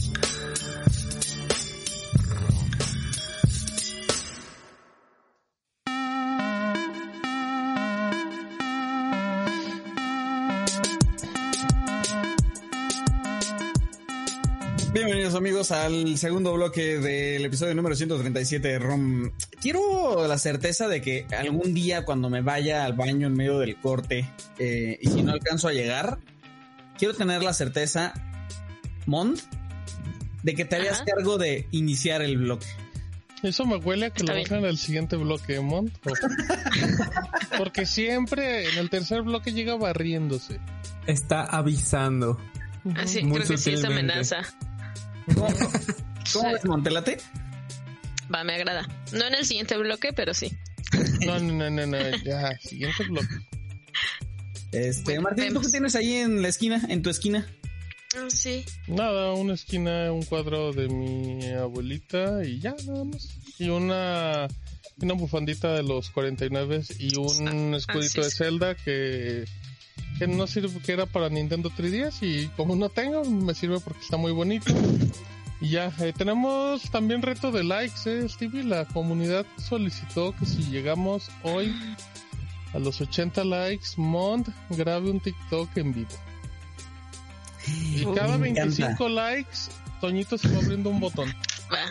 Amigos al segundo bloque del episodio número 137 de ROM. Quiero la certeza de que algún día cuando me vaya al baño en medio del corte eh, y si no alcanzo a llegar, quiero tener la certeza, Mont, de que te harías Ajá. cargo de iniciar el bloque. Eso me huele a que Está lo dejan en el siguiente bloque, Mont. O- Porque siempre en el tercer bloque llega barriéndose. Está avisando. Así, Muy creo que sí es amenaza. ¿Cómo, cómo Montelate? Va, me agrada. No en el siguiente bloque, pero sí. No, no, no, no, no, ya, siguiente bloque. Este, Martín, ¿tú qué tienes ahí en la esquina, en tu esquina? Ah, Sí. Nada, una esquina, un cuadro de mi abuelita y ya, nada más. Y una, una bufandita de los 49 y un escudito así de es. Zelda que, que no sirve, que era para Nintendo 3DS y como no tengo, me sirve porque está muy bonito. Y ya, eh, tenemos también reto de likes, eh, Stevie. La comunidad solicitó que si llegamos hoy a los 80 likes, Mont grabe un TikTok en vivo. Y cada me encanta. 25 likes, Toñito se va abriendo un botón. Va.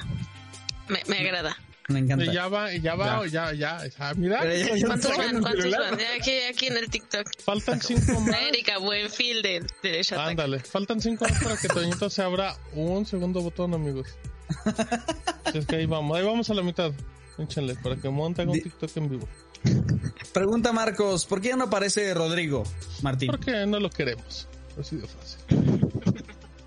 Me, me agrada. Me encanta. Y ya va, y ya va, ya, ya. Mira, ya- ya ¿Cuántos van? ¿Cuántos van? Ya Aquí, aquí en el TikTok. faltan 5 más. Erika Buenfield de, de Shataka. Ándale, faltan 5 más para que Toñito se abra un segundo botón, amigos. Si es que ahí vamos, ahí vamos a la mitad. Échenle para que monte un TikTok en vivo. Pregunta Marcos, ¿por qué ya no aparece Rodrigo Martín? Porque no lo queremos. Así de fácil.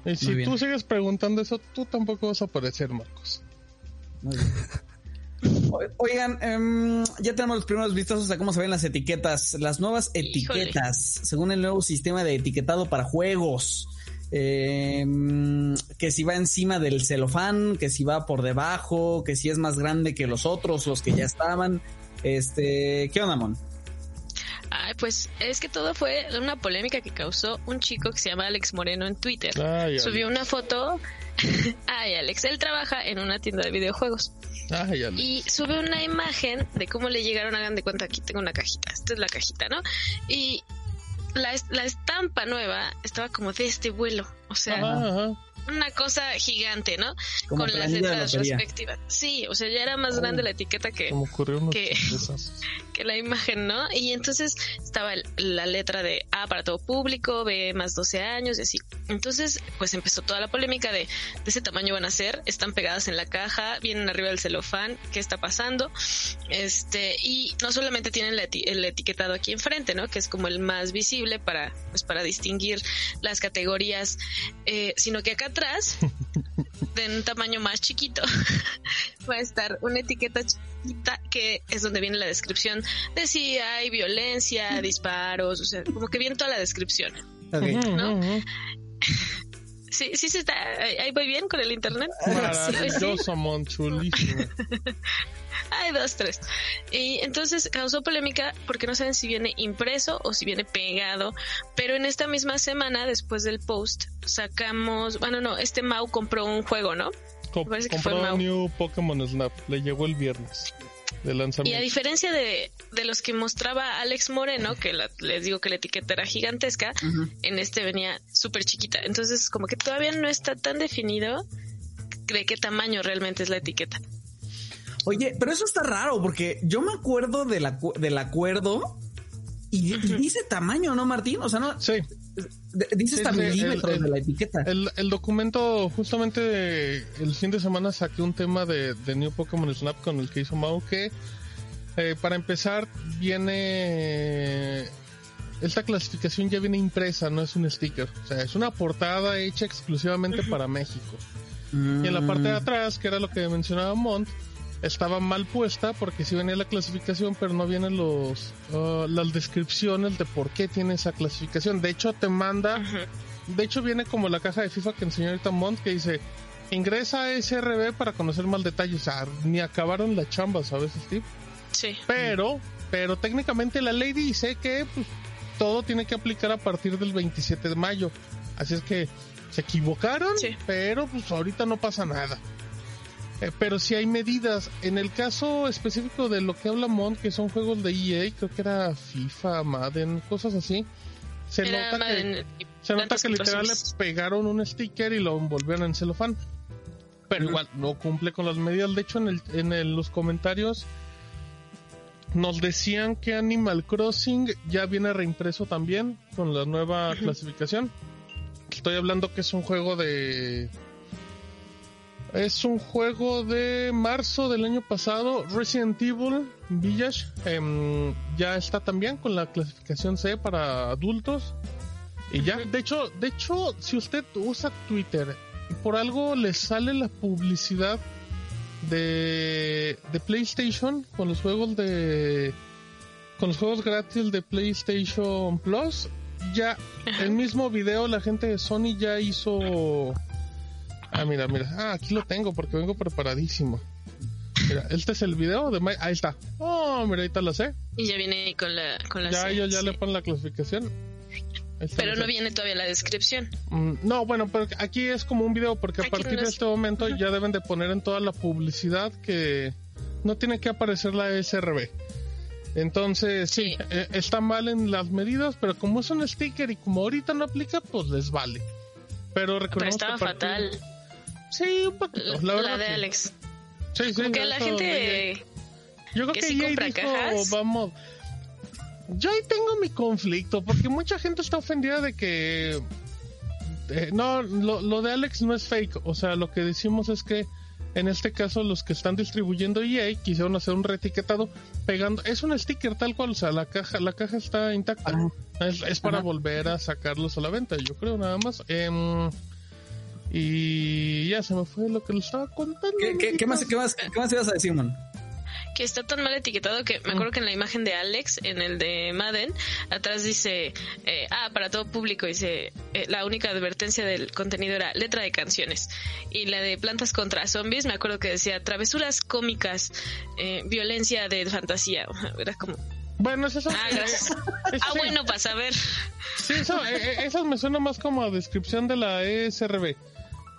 Y si tú sigues preguntando eso, tú tampoco vas a aparecer, Marcos. Muy bien. Oigan, em, ya tenemos los primeros vistazos a cómo se ven las etiquetas, las nuevas Híjole. etiquetas, según el nuevo sistema de etiquetado para juegos. Em, que si va encima del celofán, que si va por debajo, que si es más grande que los otros, los que ya estaban. Este, ¿qué onda, Mon? Ay, pues es que todo fue una polémica que causó un chico que se llama Alex Moreno en Twitter. Ay, Subió una foto. Ay, Alex, él trabaja en una tienda de videojuegos Ay, Ale. y sube una imagen de cómo le llegaron, hagan de cuenta, aquí tengo una cajita, esta es la cajita, ¿no? Y la, la estampa nueva estaba como de este vuelo, o sea, Ajá, ajá. Una cosa gigante, ¿no? Como Con las letras respectivas. Sí, o sea, ya era más grande la etiqueta que, Como ocurrió unos que- que la imagen, ¿no? Y entonces estaba la letra de A para todo público, B más 12 años y así. Entonces, pues empezó toda la polémica de, de ese tamaño van a ser, están pegadas en la caja, vienen arriba del celofán, ¿qué está pasando? Este, y no solamente tienen la eti- el etiquetado aquí enfrente, ¿no? Que es como el más visible para, pues para distinguir las categorías, eh, sino que acá atrás, de un tamaño más chiquito, va a estar una etiqueta chiquita que es donde viene la descripción de si hay violencia, disparos, o sea, como que viene toda la descripción. Ok. Ujú, ¿no? Sí, sí, sí está, ahí voy bien con el internet. Hoy sí. Maravilloso, Mon, chulísimo. Hay dos, tres. Y entonces causó polémica porque no saben si viene impreso o si viene pegado. Pero en esta misma semana, después del post, sacamos, bueno, no, este Mau compró un juego, ¿no? Compró Mau. New Pokémon Snap. Le llegó el viernes de Y a diferencia de, de los que mostraba Alex Moreno, que la- les digo que la etiqueta era gigantesca, en este venía súper chiquita. Entonces, como que todavía no está tan definido de qué tamaño realmente es la etiqueta. Oye, pero eso está raro porque yo me acuerdo del, acu- del acuerdo y, y dice tamaño, ¿no, Martín? O sea, no Sí, de- dice hasta el- milímetros el- de la etiqueta. el, el documento, justamente el fin de semana saqué un tema de, de New Pokémon Snap con el que hizo Mau que eh, para empezar viene esta clasificación ya viene impresa, no es un sticker, o sea, es una portada hecha exclusivamente para México. Y en la parte de atrás, que era lo que mencionaba Mont, estaba mal puesta porque sí venía la clasificación, pero no vienen los ah, las descripciones de por qué tiene esa clasificación. De hecho, te manda, de hecho viene como la caja de FIFA que enseñó ahorita Mont que dice ingresa a SRB para conocer más detalles. O sea, ni acabaron la chamba, ¿sabes, Steve? Sí. Pero, pero técnicamente la ley dice que pues, todo tiene que aplicar a partir del 27 de mayo. Así es que se equivocaron, Sí. pero pues ahorita no pasa nada. Eh, pero si hay medidas. En el caso específico de lo que habla Mont, que son juegos de EA, creo que era FIFA, Madden, cosas así. Se Era nota que, Madden se nota que literal le pegaron un sticker y lo envolvieron en celofán. Pero igual no cumple con las medidas. De hecho, en, el, en el- los comentarios nos decían que Animal Crossing ya viene reimpreso también con la nueva clasificación. Estoy hablando que es un juego de. Es un juego de marzo del año pasado. Resident Evil Village em, ya está también con la clasificación C para adultos. Y ya, de hecho, de hecho, si usted usa Twitter y por algo le sale la publicidad de, de PlayStation con los juegos de con los juegos gratis de PlayStation Plus, ya el mismo video la gente de Sony ya hizo Ah, mira, mira. Ah, aquí lo tengo porque vengo preparadísimo. Mira, este es el video de Mi- ahí está. Oh, mira, ahí está la C. Y ya viene con la, con la Ya ellos ya sí. le ponen la clasificación. Ahí Pero no viene todavía la descripción. Mm, No, bueno, pero aquí es como un video porque a Aquí partir no de es- este momento ya deben de poner en toda la publicidad que no tiene que aparecer la SRB. Entonces, sí, Sí. eh, está mal en las medidas, pero como es un sticker y como ahorita no aplica, pues les vale. Pero Pero recordemos estaba que a partir- fatal. Sí, un poquito. La, La, verdad de sí. Alex. Sí, sí, Como que eso la de- gente... Yo creo que que, sí compra dijo, cajas. vamos. Yo ahí tengo mi conflicto, porque mucha gente está ofendida de que. eh, no, lo, lo de Alex no es fake. O sea, lo que decimos es que En este caso, los que están distribuyendo EA quisieron hacer un retiquetado pegando. Es un sticker tal cual, o sea, la caja, la caja está intacta. Es, es para Ajá. volver a sacarlos a la venta, yo creo, nada más. Em, y ya se me fue lo que le estaba contando. ¿Qué, qué, qué más, qué, más, ¿Qué más ibas a decir, man? que está tan mal etiquetado que me acuerdo que en la imagen de Alex, en el de Madden, atrás dice, eh, ah, para todo público, dice, eh, la única advertencia del contenido era letra de canciones. Y la de plantas contra zombies, me acuerdo que decía, travesuras cómicas, eh, violencia de fantasía. Era como, Bueno, es eso. ah, gracias. Ah, sí. bueno, para saber. Sí, eso, eh, esas me suena más como a descripción de la E ESRB.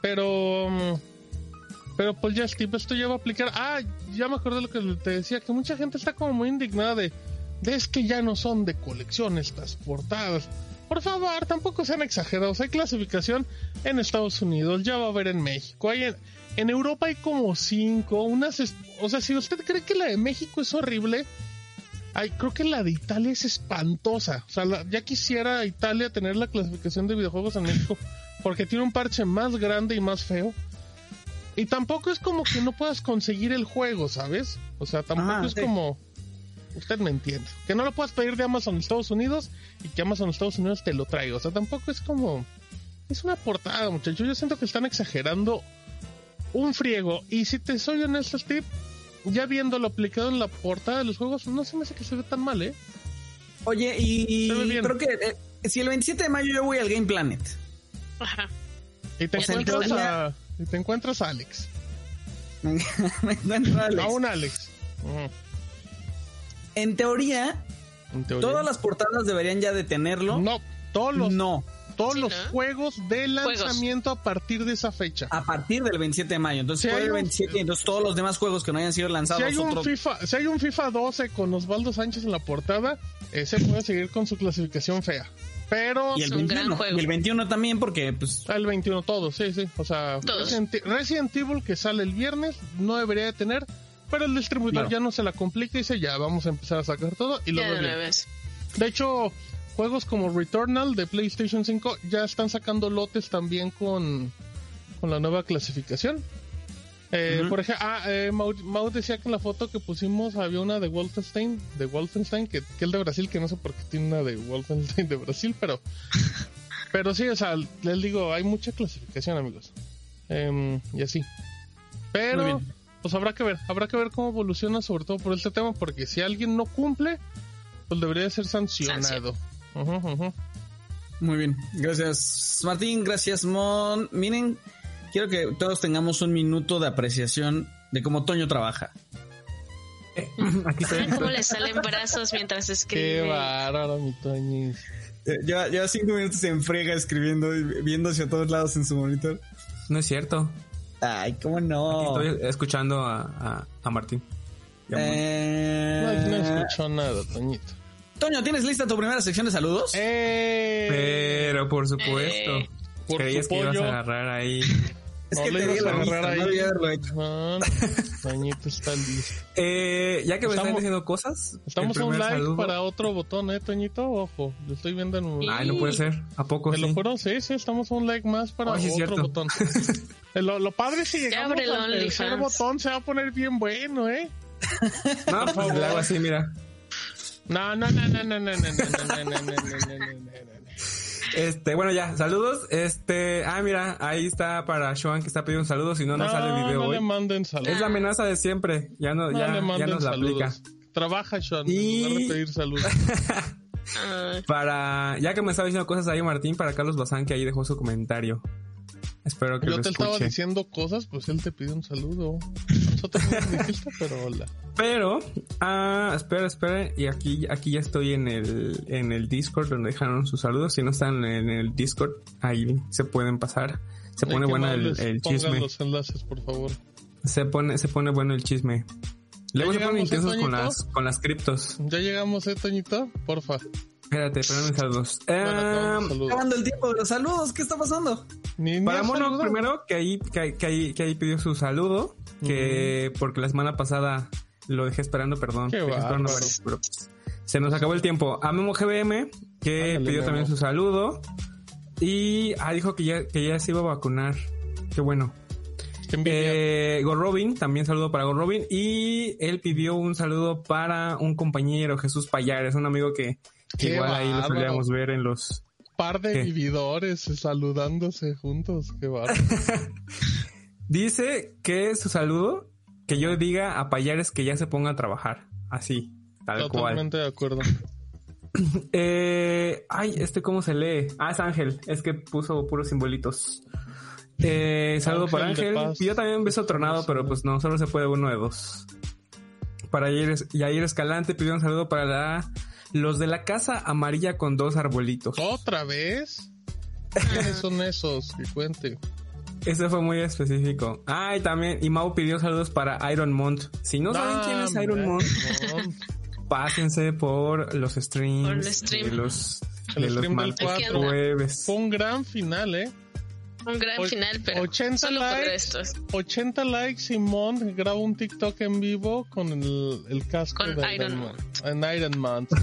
Pero. mm, Pero pues ya, esto ya va a aplicar. Ah, ya me acordé lo que te decía, que mucha gente está como muy indignada de. de es que ya no son de colección estas portadas. Por favor, tampoco sean exagerados. Hay clasificación en Estados Unidos, ya va a haber en México. Hay en, Europa hay como cinco. Unas, o sea, si usted cree que la de México es horrible, Ay, creo que la de Italia es espantosa. O sea, la- ya quisiera Italia tener la clasificación de videojuegos en México porque tiene un parche más grande y más feo. Y tampoco es como que no puedas conseguir el juego, ¿sabes? O sea, tampoco Ajá, es sí. como... Usted me entiende. Que no lo puedas pedir de Amazon Estados Unidos y que Amazon Estados Unidos te lo traiga. O sea, tampoco es como... Es una portada, muchachos. Yo siento que están exagerando un friego. Y si te soy honesto, Steve, ya viéndolo aplicado en la portada de los juegos, no se me hace que se ve tan mal, ¿eh? Oye, y, creo que eh, si el 27 de mayo yo voy al Game Planet, Ajá. Y te encuentras a... Y te encuentras a Alex. me encuentro a Alex. A un Alex. En teoría, En teoría. todas las portadas deberían ya de tenerlo. No, todos los, No, todos Sí, los ¿no? juegos de Juegos. lanzamiento a partir de esa fecha. a partir del 27 de mayo. Entonces, Si hay el un- 27, entonces todos los demás juegos que no hayan sido lanzados, Si hay, un FIFA, si hay un FIFA 12 con Osvaldo Sánchez en la portada, ese puede seguir con su clasificación fea. Pero y el Es un gran 21, juego. y el 21 también, porque pues el 21 todo, sí, sí. O sea. Resident, Resident Evil que sale el viernes no debería de tener, pero el distribuidor Claro. ya no se la complica y dice ya, vamos a empezar a sacar todo y vez. De hecho, juegos como Returnal de PlayStation 5 ya están sacando lotes también con, con la nueva clasificación. Eh. Por ejemplo, ah, eh, Mau, Mau decía que en la foto que pusimos había una de Wolfenstein, de Wolfenstein, que, que el de Brasil, que no sé por qué tiene una de Wolfenstein de Brasil, pero, pero sí, o sea, les digo, hay mucha clasificación, amigos. Em, y así. Pero, pues habrá que ver, habrá que ver cómo evoluciona, sobre todo por este tema, porque si alguien no cumple, pues debería ser sancionado. Muy bien. Gracias, Martín. Gracias, Mon. Miren, quiero que todos tengamos un minuto de apreciación de cómo Toño trabaja. Aquí estoy. Vean cómo le salen brazos mientras Qué escribe. bárbaro, mi Toñis. Eh, Lleva, lleva cinco minutos en friega escribiendo y viendo hacia todos lados en su monitor. No es cierto. Ay, cómo Aquí no. estoy escuchando a, a, a Martín. Eh, No, no escuchó nada, Toñito. Toño, ¿tienes lista tu primera sección de saludos? ¡Eh! Pero por supuesto. Eh. Por Creías tu que ibas a agarrar ahí. Es no que le ibas a la agarrar no Toñito está listo. Eh, ya que me están Estamos- diciendo cosas. Estamos a un like saludo- para otro botón, ¿eh, Toñito? Ojo, lo estoy viendo en un... Ay, no puede ser. ¿A poco Te lo sí? juro, sí, sí, estamos a un like más para Ay, otro cierto. botón. Eh, lo, lo padre es que llegamos el al tercer botón, se va a poner bien bueno, ¿eh? No, pues le hago así, mira. No, no, no, no, no, no, no, no, no, no, no, no, no, no, no, no. Este, bueno, ya, saludos. Este, ah, mira, ahí está para Joan que está pidiendo un saludo, si no, no, sale el video no hoy. le manden saludos. Es la amenaza de siempre. Ya no, No ya, le ya nos la aplica. Trabaja, Sean, Y- en lugar de pedir saludos. Para, ya que me estaba diciendo cosas ahí, Martín, para Carlos Bazán, que ahí dejó su comentario. Espero que Yo lo te estaba diciendo cosas, pues él te pidió un saludo. Nosotros no dijiste, pero hola. Pero, ah, espera, espera, y aquí, aquí ya estoy en el, en el Discord donde dejaron sus saludos. Si no están en el Discord, ahí se pueden pasar. Se pone bueno el, el chisme. los enlaces, por favor. Se pone, se pone bueno el chisme. Luego se ponen ¿eh, intensos con las, con las criptos. ¿Ya llegamos, eh, Toñito? Porfa. Espérate, espérame saludos. Eh, saludos. Acabando el tiempo de los saludos, ¿qué está pasando? Ni, ni Para has Mono, saludado. primero, que ahí, que, ahí- que ahí, que ahí pidió su saludo, que porque la semana pasada lo dejé esperando, perdón. Qué dejé esperando varios, pero, pues, se nos acabó el tiempo. A Memo GBM, que Ándale, pidió Memo. también su saludo. Y ah, dijo que ya, que ya se iba a vacunar. Qué bueno. Eh, Gorrobin, también saludo para Gorrobin. Y él pidió un saludo para un compañero, Jesús Payares, un amigo que, igual ahí lo solíamos ver en los... Par de ¿Qué? vividores saludándose juntos. Qué bárbaro. Dice que su saludo, que yo diga a Payares que ya se ponga a trabajar. Así, tal cual. Totalmente de acuerdo. Eh, ay, este cómo se lee. Ah, es Ángel. Es que puso puros simbolitos. Eh, saludo para Ángel. Yo también beso tronado, pero pues no, solo se puede uno de dos. Para Yair, Yair Escalante pidió un saludo para la- los de la casa amarilla con dos arbolitos. ¿Otra vez? ¿Quiénes son esos? Que cuente. Ese fue muy específico. Ah, y también, y Mau pidió saludos para Iron Mont. Si no saben quién es Iron Mont, pásense por los streams Por el stream. de los, El de los stream del martes 4. jueves. Fue un gran final, ¿eh? Un gran Och- final, pero 80 solo por likes. estos. 80 likes y Mont graba un TikTok en vivo con el, el casco Con de Iron Man. En Iron Man.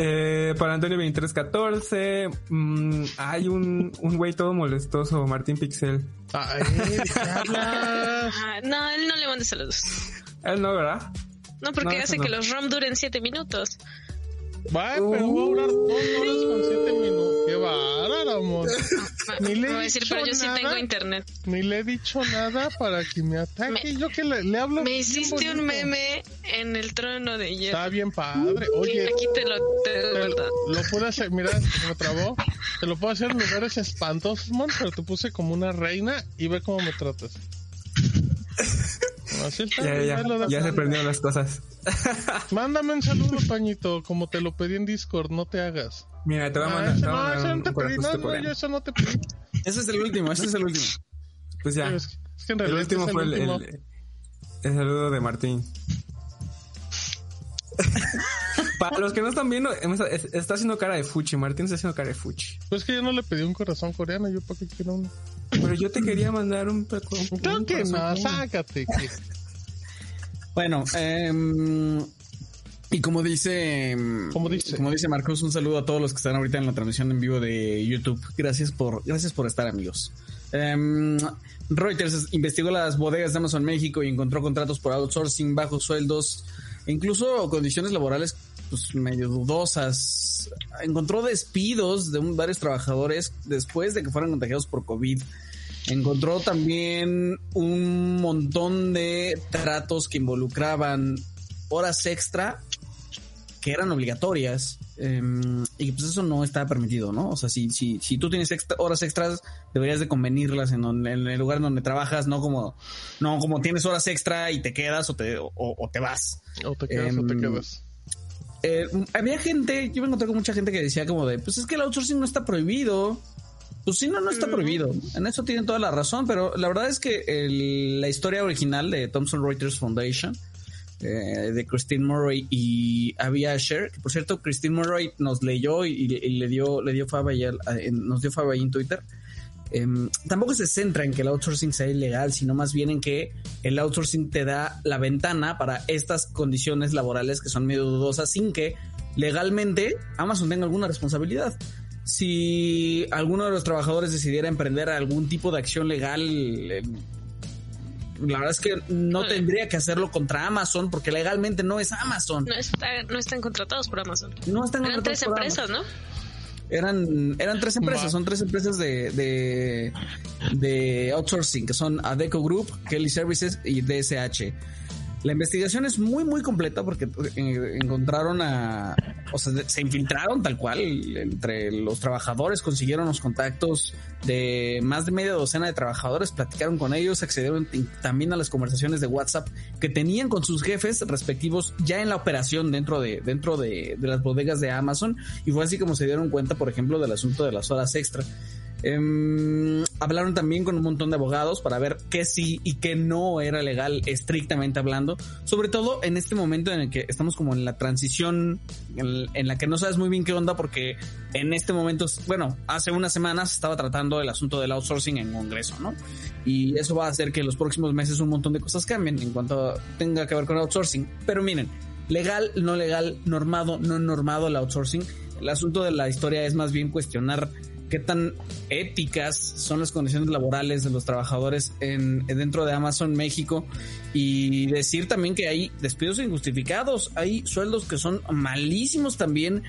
Eh, para Antonio 2314, mm, hay un, un güey todo molestoso, Martín Pixel. Ay, ¿de qué hablas? Ah, no, él no le mande saludos. Él no, ¿verdad? No, porque No, hace eso que no. los ROM duren siete minutos. Va, pero va a durar dos horas con siete minutos. Qué bárbaro, Mont. Ni le he decir, dicho pero yo sí tengo internet. Ni le he dicho nada para que me ataque. Me- Yo que le, le hablo. Me hiciste un meme en el trono de hierro. Está bien padre. Oye, Aquí te lo, te lo lo puedo hacer, mira, se me trabó. Te lo puedo hacer en lugares espantosos, Mon, pero te puse como una reina y ve cómo me tratas. Así está, Ya, se prendieron las cosas. Mándame un saludo, Pañito, como te lo pedí en Discord, no te hagas. Mira, te voy a Ah, mandar, no, un, no te pedí, no, corazoncito no, coreano. yo eso no te pedí. Ese es el último, ese es el último. Pues ya, Es, que- es que en el realidad último fue el, último. el, el saludo de Martín. Para los que no están viendo, es- está haciendo cara de fuchi. Martín está haciendo cara de fuchi. Pues que yo no le pedí un corazón coreano, yo para qué quiero uno. Pero yo te quería mandar un, un, Creo un que no, sácate. que- Bueno, em, y como dice, em, Como dice. como dice Marcos, un saludo a todos los que están ahorita en la transmisión en vivo de YouTube. Gracias por, gracias por estar, amigos. Em, Reuters investigó las bodegas de Amazon México y encontró contratos por outsourcing, bajos sueldos e incluso condiciones laborales pues, medio dudosas. Encontró despidos de un- varios trabajadores después de que fueran contagiados por COVID. Encontró también un montón de tratos que involucraban horas extra que eran obligatorias em, y pues eso no está permitido, ¿no? O sea, si, si, si tú tienes extra- horas extras, deberías de convenirlas en, donde- en el lugar donde trabajas, no como, no como tienes horas extra y te quedas o te, o, o te vas. O te quedas o te Em, quedas. Eh, había gente, yo me encontré con mucha gente que decía como de, pues es que el outsourcing no está prohibido. Pues sí, no, no está prohibido. En eso tienen toda la razón, pero la verdad es que el- la historia original de Thomson Reuters Foundation, eh, de Christine Murray y Abby Asher, que por cierto Christine Murray nos leyó y, y le dio le dio fava en- nos dio fava ahí en Twitter. Em, tampoco se centra en que el outsourcing sea ilegal, sino más bien en que el outsourcing te da la ventana para estas condiciones laborales que son medio dudosas sin que legalmente Amazon tenga alguna responsabilidad. Si alguno de los trabajadores decidiera emprender algún tipo de acción legal, eh, la verdad es que no Vale. tendría que hacerlo contra Amazon porque legalmente no es Amazon. No, está, no están contratados por Amazon. No están Eran contratados tres por empresas, ¿no? Eran, eran tres empresas, Va. son tres empresas de, de, de outsourcing, que son Adeco Group, Kelly Services y DSH. La investigación es muy, muy completa porque eh, encontraron a. O sea, se infiltraron tal cual entre los trabajadores, consiguieron los contactos de más de media docena de trabajadores, platicaron con ellos, accedieron también a las conversaciones de WhatsApp que tenían con sus jefes respectivos ya en la operación dentro de, dentro de, de las bodegas de Amazon. Y fue así como se dieron cuenta, por ejemplo, del asunto de las horas extra. Em, hablaron también con un montón de abogados para ver qué sí y qué no era legal estrictamente hablando, sobre todo en este momento en el que estamos como en la transición en, en la que no sabes muy bien qué onda porque en este momento, bueno, hace unas semanas estaba tratando el asunto del outsourcing en Congreso, ¿no? Y eso va a hacer que los próximos meses un montón de cosas cambien en cuanto tenga que ver con outsourcing. Pero miren, legal, no legal, normado, no normado el outsourcing. El asunto de la historia es más bien cuestionar qué tan éticas son las condiciones laborales de los trabajadores en, dentro de Amazon México y decir también que hay despidos injustificados, hay sueldos que son malísimos también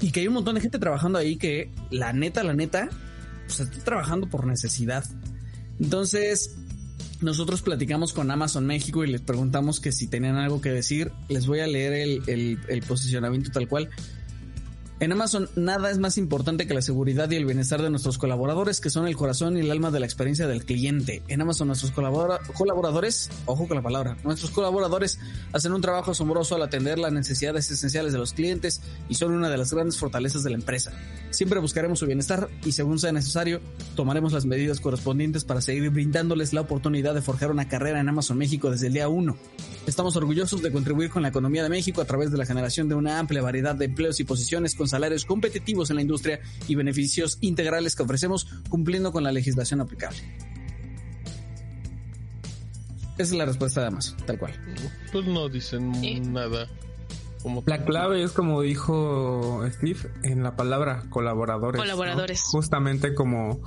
y que hay un montón de gente trabajando ahí que la neta, la neta, pues está trabajando por necesidad. Entonces, nosotros platicamos con Amazon México y les preguntamos que si tenían algo que decir. Les voy a leer el, el posicionamiento tal cual. En Amazon nada es más importante que la seguridad y el bienestar de nuestros colaboradores, que son el corazón y el alma de la experiencia del cliente. En Amazon nuestros colaboradores, ojo con la palabra, nuestros colaboradores hacen un trabajo asombroso al atender las necesidades esenciales de los clientes y son una de las grandes fortalezas de la empresa. Siempre buscaremos su bienestar y según sea necesario, tomaremos las medidas correspondientes para seguir brindándoles la oportunidad de forjar una carrera en Amazon México desde el día 1. Estamos orgullosos de contribuir con la economía de México a través de la generación de una amplia variedad de empleos y posiciones salarios competitivos en la industria y beneficios integrales que ofrecemos cumpliendo con la legislación aplicable. Esa es la respuesta de Amazon, tal cual. Pues no dicen nada. Como la clave es como dijo Steve en la palabra colaboradores. Colaboradores. Justamente como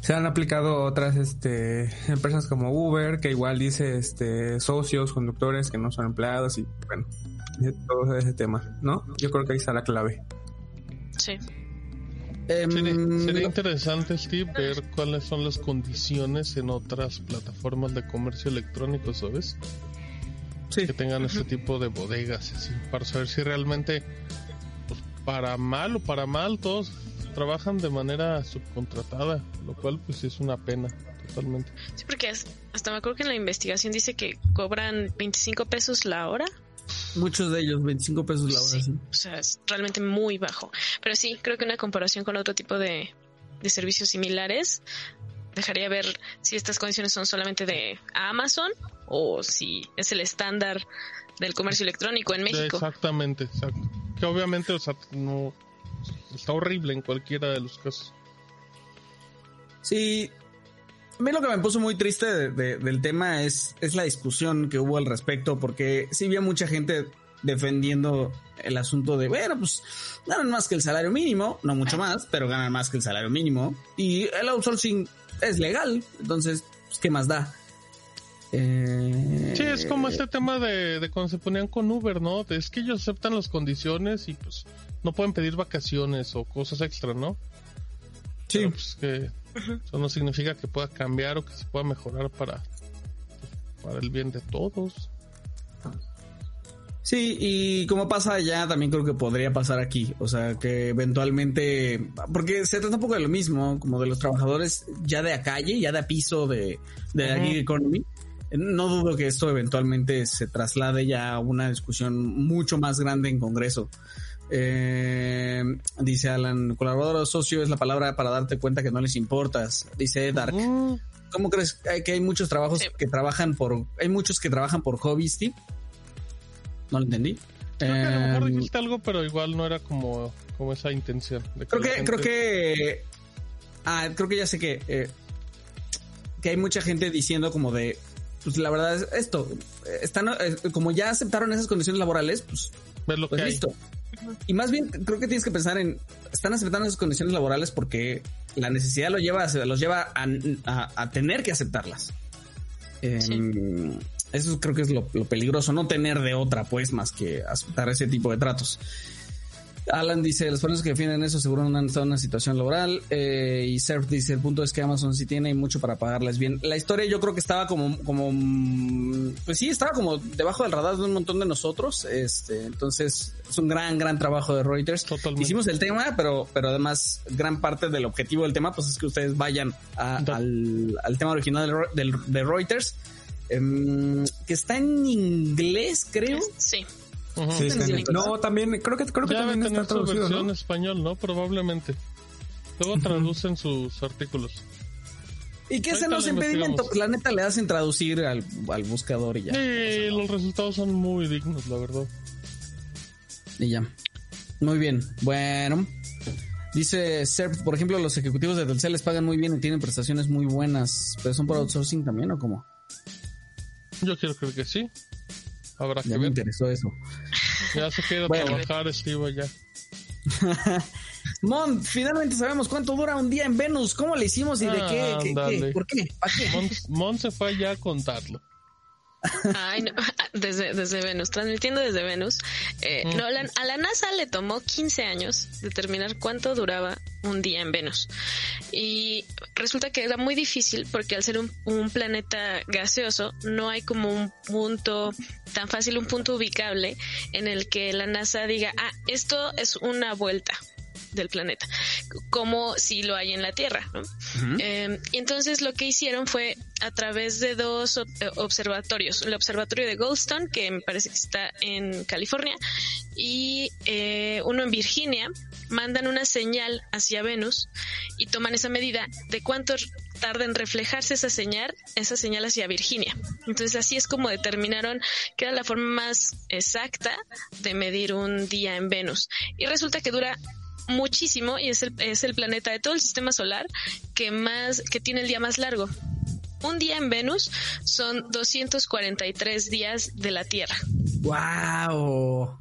se han aplicado otras este empresas como Uber que igual dice este socios, conductores que no son empleados y bueno, todo ese tema, ¿no? Yo creo que ahí está la clave. Sí. Em, sería, interesante, Steve, ver cuáles son las condiciones en otras plataformas de comercio electrónico, ¿sabes? Sí. Que tengan este tipo de bodegas, así, para saber si realmente, pues, para mal o para mal, todos trabajan de manera subcontratada, lo cual pues es una pena, totalmente. Sí, porque hasta me acuerdo que en la investigación dice que cobran 25 pesos la hora Muchos de ellos, 25 pesos la hora. Sí, O sea, es realmente muy bajo. Pero sí, creo que una comparación con otro tipo de, servicios similares dejaría ver si estas condiciones son solamente de Amazon o si es el estándar del comercio electrónico en México. Exactamente, exacto. Que obviamente, o sea, no está horrible en cualquiera de los casos. Sí, a mí lo que me puso muy triste del tema es, es la discusión que hubo al respecto, porque sí había mucha gente defendiendo el asunto de, bueno, pues ganan más que el salario mínimo, no mucho más, pero ganan más que el salario mínimo. Y el outsourcing es legal, entonces, pues, ¿qué más da? Eh... Sí, es como este tema de, de cuando se ponían con Uber, ¿no? Es que ellos aceptan las condiciones y pues no pueden pedir vacaciones o cosas extra, ¿no? Sí. pues que eso no significa que pueda cambiar o que se pueda mejorar para, para el bien de todos. Sí, y como pasa allá, también creo que podría pasar aquí. O sea, que eventualmente. Porque se trata un poco de lo mismo, como de los trabajadores ya de a calle, ya de a piso de, de la gig economy. No dudo que esto eventualmente se traslade ya a una discusión mucho más grande en Congreso. Eh, dice Alan, colaborador o socio es la palabra para darte cuenta que no les importas. Dice Dark. ¿Cómo crees que hay muchos trabajos que trabajan por... Hay muchos que trabajan por hobby, Steve? No lo entendí. Creo que a lo mejor em, dijiste algo, pero igual no era como, como esa intención. creo que, creo que... Ah, creo que ya sé que... Eh, que hay mucha gente diciendo como de... Pues la verdad es esto. Están, eh, como ya aceptaron esas condiciones laborales, pues... Ver lo pues que listo. Y más bien creo que tienes que pensar en, están aceptando esas condiciones laborales porque la necesidad lo lleva, los lleva a, tener que aceptarlas. Em, eso creo que es lo, lo, peligroso, no tener de otra, pues, más que aceptar ese tipo de tratos. Alan dice, los personas que defienden eso seguro no han estado en una situación laboral. Eh, y Surf dice, el punto es que Amazon sí tiene mucho para pagarles bien. La historia yo creo que estaba como, como, pues sí, estaba como debajo del radar de un montón de nosotros. Este, entonces es un gran, gran trabajo de Reuters. Hicimos el tema, pero, pero además gran parte del objetivo del tema, pues es que ustedes vayan al, al, tema original de, de Reuters, em, que está en inglés, creo. Sí no, también creo que creo que también está traducido, versión en español, ¿no? Probablemente. Luego traducen sus artículos. ¿Y qué hacen los impedimentos? Pues la neta le hacen traducir al, buscador y ya. Sí, los resultados son muy dignos, la verdad. Y ya. Muy bien. Bueno. Dice Serp, por ejemplo, los ejecutivos de Telcel les pagan muy bien y tienen prestaciones muy buenas. ¿Pero son por outsourcing también o cómo? Yo quiero creer que sí. Habrá ya me interesó eso. Ya se quiere trabajar, Steve, ya. Mon, finalmente sabemos cuánto dura un día en Venus. ¿Cómo le hicimos y de qué, qué- qué? Ándale. ¿Por qué? ¿Para qué? Mon, Mon se fue allá a contarlo. Ay, no, desde, desde Venus, transmitiendo desde Venus. Eh, no, la- a la NASA le tomó 15 años determinar cuánto duraba un día en Venus. Y resulta que era muy difícil porque al ser un, un planeta gaseoso, no hay como un punto tan fácil, un punto ubicable en el que la NASA diga, ah, esto es una vuelta del planeta, como si lo hay en la Tierra. ¿no? Eh, y entonces lo que hicieron fue a través de dos eh, observatorios, el observatorio de Goldstone, que me parece que está en California, y eh, uno en Virginia, mandan una señal hacia Venus y toman esa medida de cuánto tarda en reflejarse esa señal, esa señal hacia Virginia. Entonces así es como determinaron que era la forma más exacta de medir un día en Venus. Y resulta que dura muchísimo y es el, es el planeta de todo el sistema solar que más, que tiene el día más largo. Un día en Venus son 243 días de la Tierra. ¡Wow!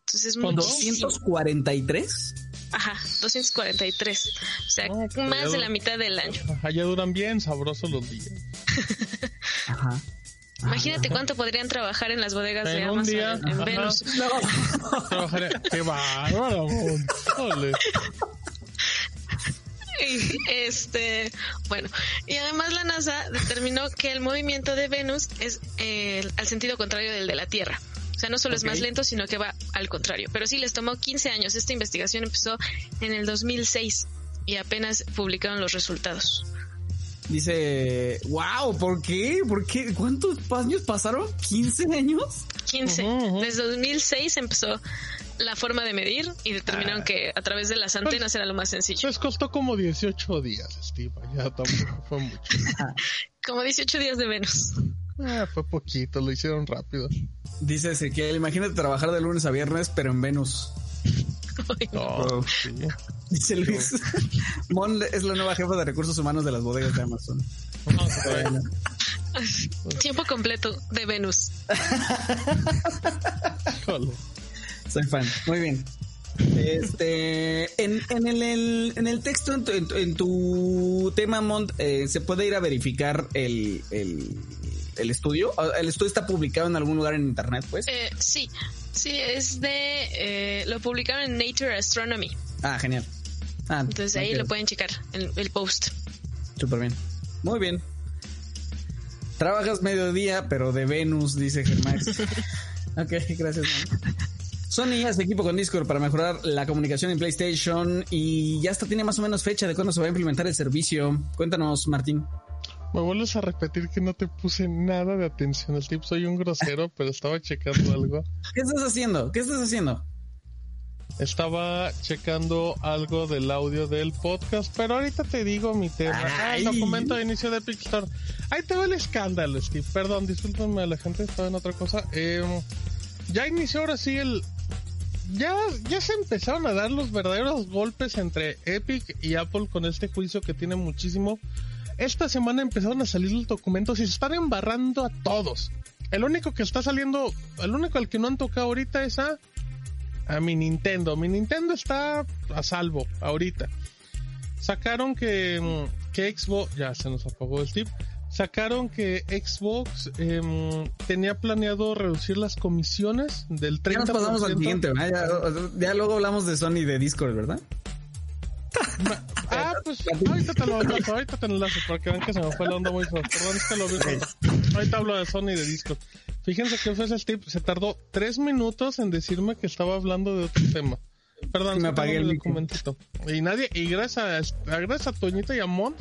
Entonces es muchísimo. ¿243? Ajá, 243. O sea, No, pues más de la mitad del año. Allá duran bien sabrosos los días. Ajá. Imagínate cuánto podrían trabajar en las bodegas de En Amazon día. en, Ajá. Venus. Trabajaré. ¡Qué bárbaro, este, bueno, y además la NASA determinó que el movimiento de Venus es eh, al sentido contrario del de la Tierra. O sea, no solo es más lento, sino que va al contrario. Pero sí les tomó 15 años. Esta investigación empezó en el 2006 y apenas publicaron los resultados. Dice, wow, ¿por qué? ¿Por qué? ¿Cuántos años pasaron? ¿15 años? 15. Ujú, ujú. Desde 2006 empezó la forma de medir y determinaron que a través de las antenas era lo más sencillo. Les costó como 18 días, Steve. Ya tampoco fue mucho. Como 18 días de Venus. Ah, fue poquito, lo hicieron rápido. Dice Ezequiel, imagínate trabajar de lunes a viernes, pero en Venus. No, sí. Dice Luis. Mon es la nueva jefa de recursos humanos de las bodegas de Amazon. Tiempo completo de Venus. Soy fan. Muy bien. Este, en, en el, el- en el texto, tu- en tu tema, Mont, eh, se puede ir a verificar el, el, el estudio. Ah, El estudio está publicado en algún lugar en internet, pues. Eh, sí, sí, es de... eh, lo publicaron en Nature Astronomy. Ah, genial. Ah, Entonces ahí lo pueden checar, el, el post. Súper bien. Muy bien. Trabajas mediodía, pero de Venus, dice Germán. ok, gracias. man. Sony hace equipo con Discord para mejorar la comunicación en PlayStation y ya hasta tiene más o menos fecha de cuándo se va a implementar el servicio. Cuéntanos, Martín. Me vuelves a repetir que no te puse nada de atención. El tip soy un grosero, pero estaba checando algo. ¿Qué estás haciendo? ¿Qué estás haciendo? Estaba checando algo del audio del podcast, pero ahorita te digo mi tema. Ah, el documento de inicio de Epic Store. Ahí te va el escándalo, Steve. Perdón, discúlpenme a la gente, estaba en otra cosa. Eh, ya inició ahora sí el... Ya, ya se empezaron a dar los verdaderos golpes entre Epic y Apple con este juicio que tiene muchísimo. Esta semana empezaron a salir los documentos y se están embarrando a todos. El único que está saliendo, el único al que no han tocado ahorita es a a mi Nintendo. Mi Nintendo está a salvo ahorita. Sacaron que, mm, que Xbox, ya se nos apagó el tip. Sacaron que Xbox em, tenía planeado reducir las comisiones del 30%. Ya nos pasamos al siguiente. Ya, ya luego hablamos de Sony y de Discord, ¿verdad? Ah, pues ahorita te lo enlazo, ahorita te lo enlazo para que vean que se me fue la onda muy feo. Perdón, es que lo vi. Ahorita hablo de Sony y de Discord. Fíjense que fue ese tip. Se tardó tres minutos en decirme que estaba hablando de otro tema. Perdón, Me apagué el documentito. Y nadie, y gracias a, gracias a Toñita y a Mon,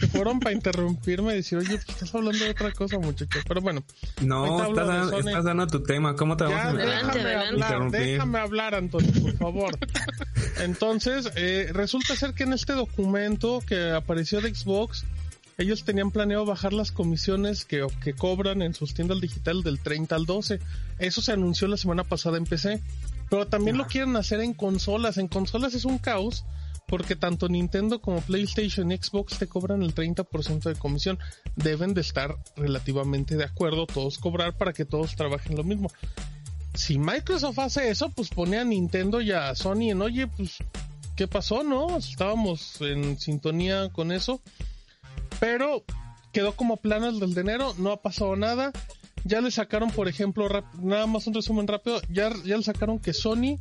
que fueron para interrumpirme y decir, oye, pues estás hablando de otra cosa, muchacho. Pero bueno, No, estás, dando- estás dando tu tema. ¿Cómo te ya, vamos a? Adelante, déjame adelante. hablar, déjame hablar, Antonio, por favor. Entonces, eh, resulta ser que en este documento que apareció de Xbox, ellos tenían planeado bajar las comisiones que, que cobran en sus tiendas digitales del 30 al 12. Eso se anunció la semana pasada en PC. Pero también lo quieren hacer en consolas. En consolas es un caos porque tanto Nintendo como PlayStation y Xbox te cobran el 30% de comisión. Deben de estar relativamente de acuerdo todos cobrar para que todos trabajen lo mismo. Si Microsoft hace eso, pues pone a Nintendo y a Sony en, oye, pues ¿qué pasó, no? Estábamos en sintonía con eso. Pero quedó como plan el del de enero, no ha pasado nada. Ya le sacaron, por ejemplo, nada más un resumen rápido, ya, ya le sacaron que Sony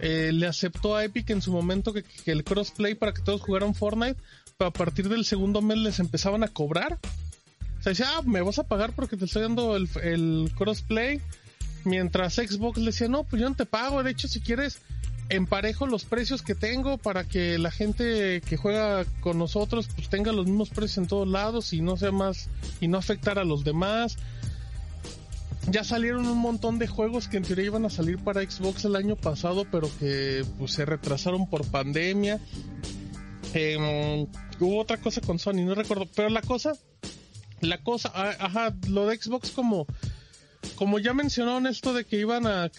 eh, le aceptó a Epic en su momento que, el crossplay para que todos jugaran Fortnite, pero a partir del segundo mes les empezaban a cobrar. O sea, decía, ah, me vas a pagar porque te estoy dando el, el crossplay. Mientras Xbox le decía, no, pues yo no te pago. De hecho, si quieres, emparejo los precios que tengo para que la gente que juega con nosotros pues tenga los mismos precios en todos lados y no sea más y no afectar a los demás. Ya salieron un montón de juegos que en teoría iban a salir para Xbox el año pasado, pero que pues, se retrasaron por pandemia. Em, hubo otra cosa con Sony, no recuerdo, pero la cosa, la cosa, ajá, lo de Xbox como como ya mencionaron esto de que iban a,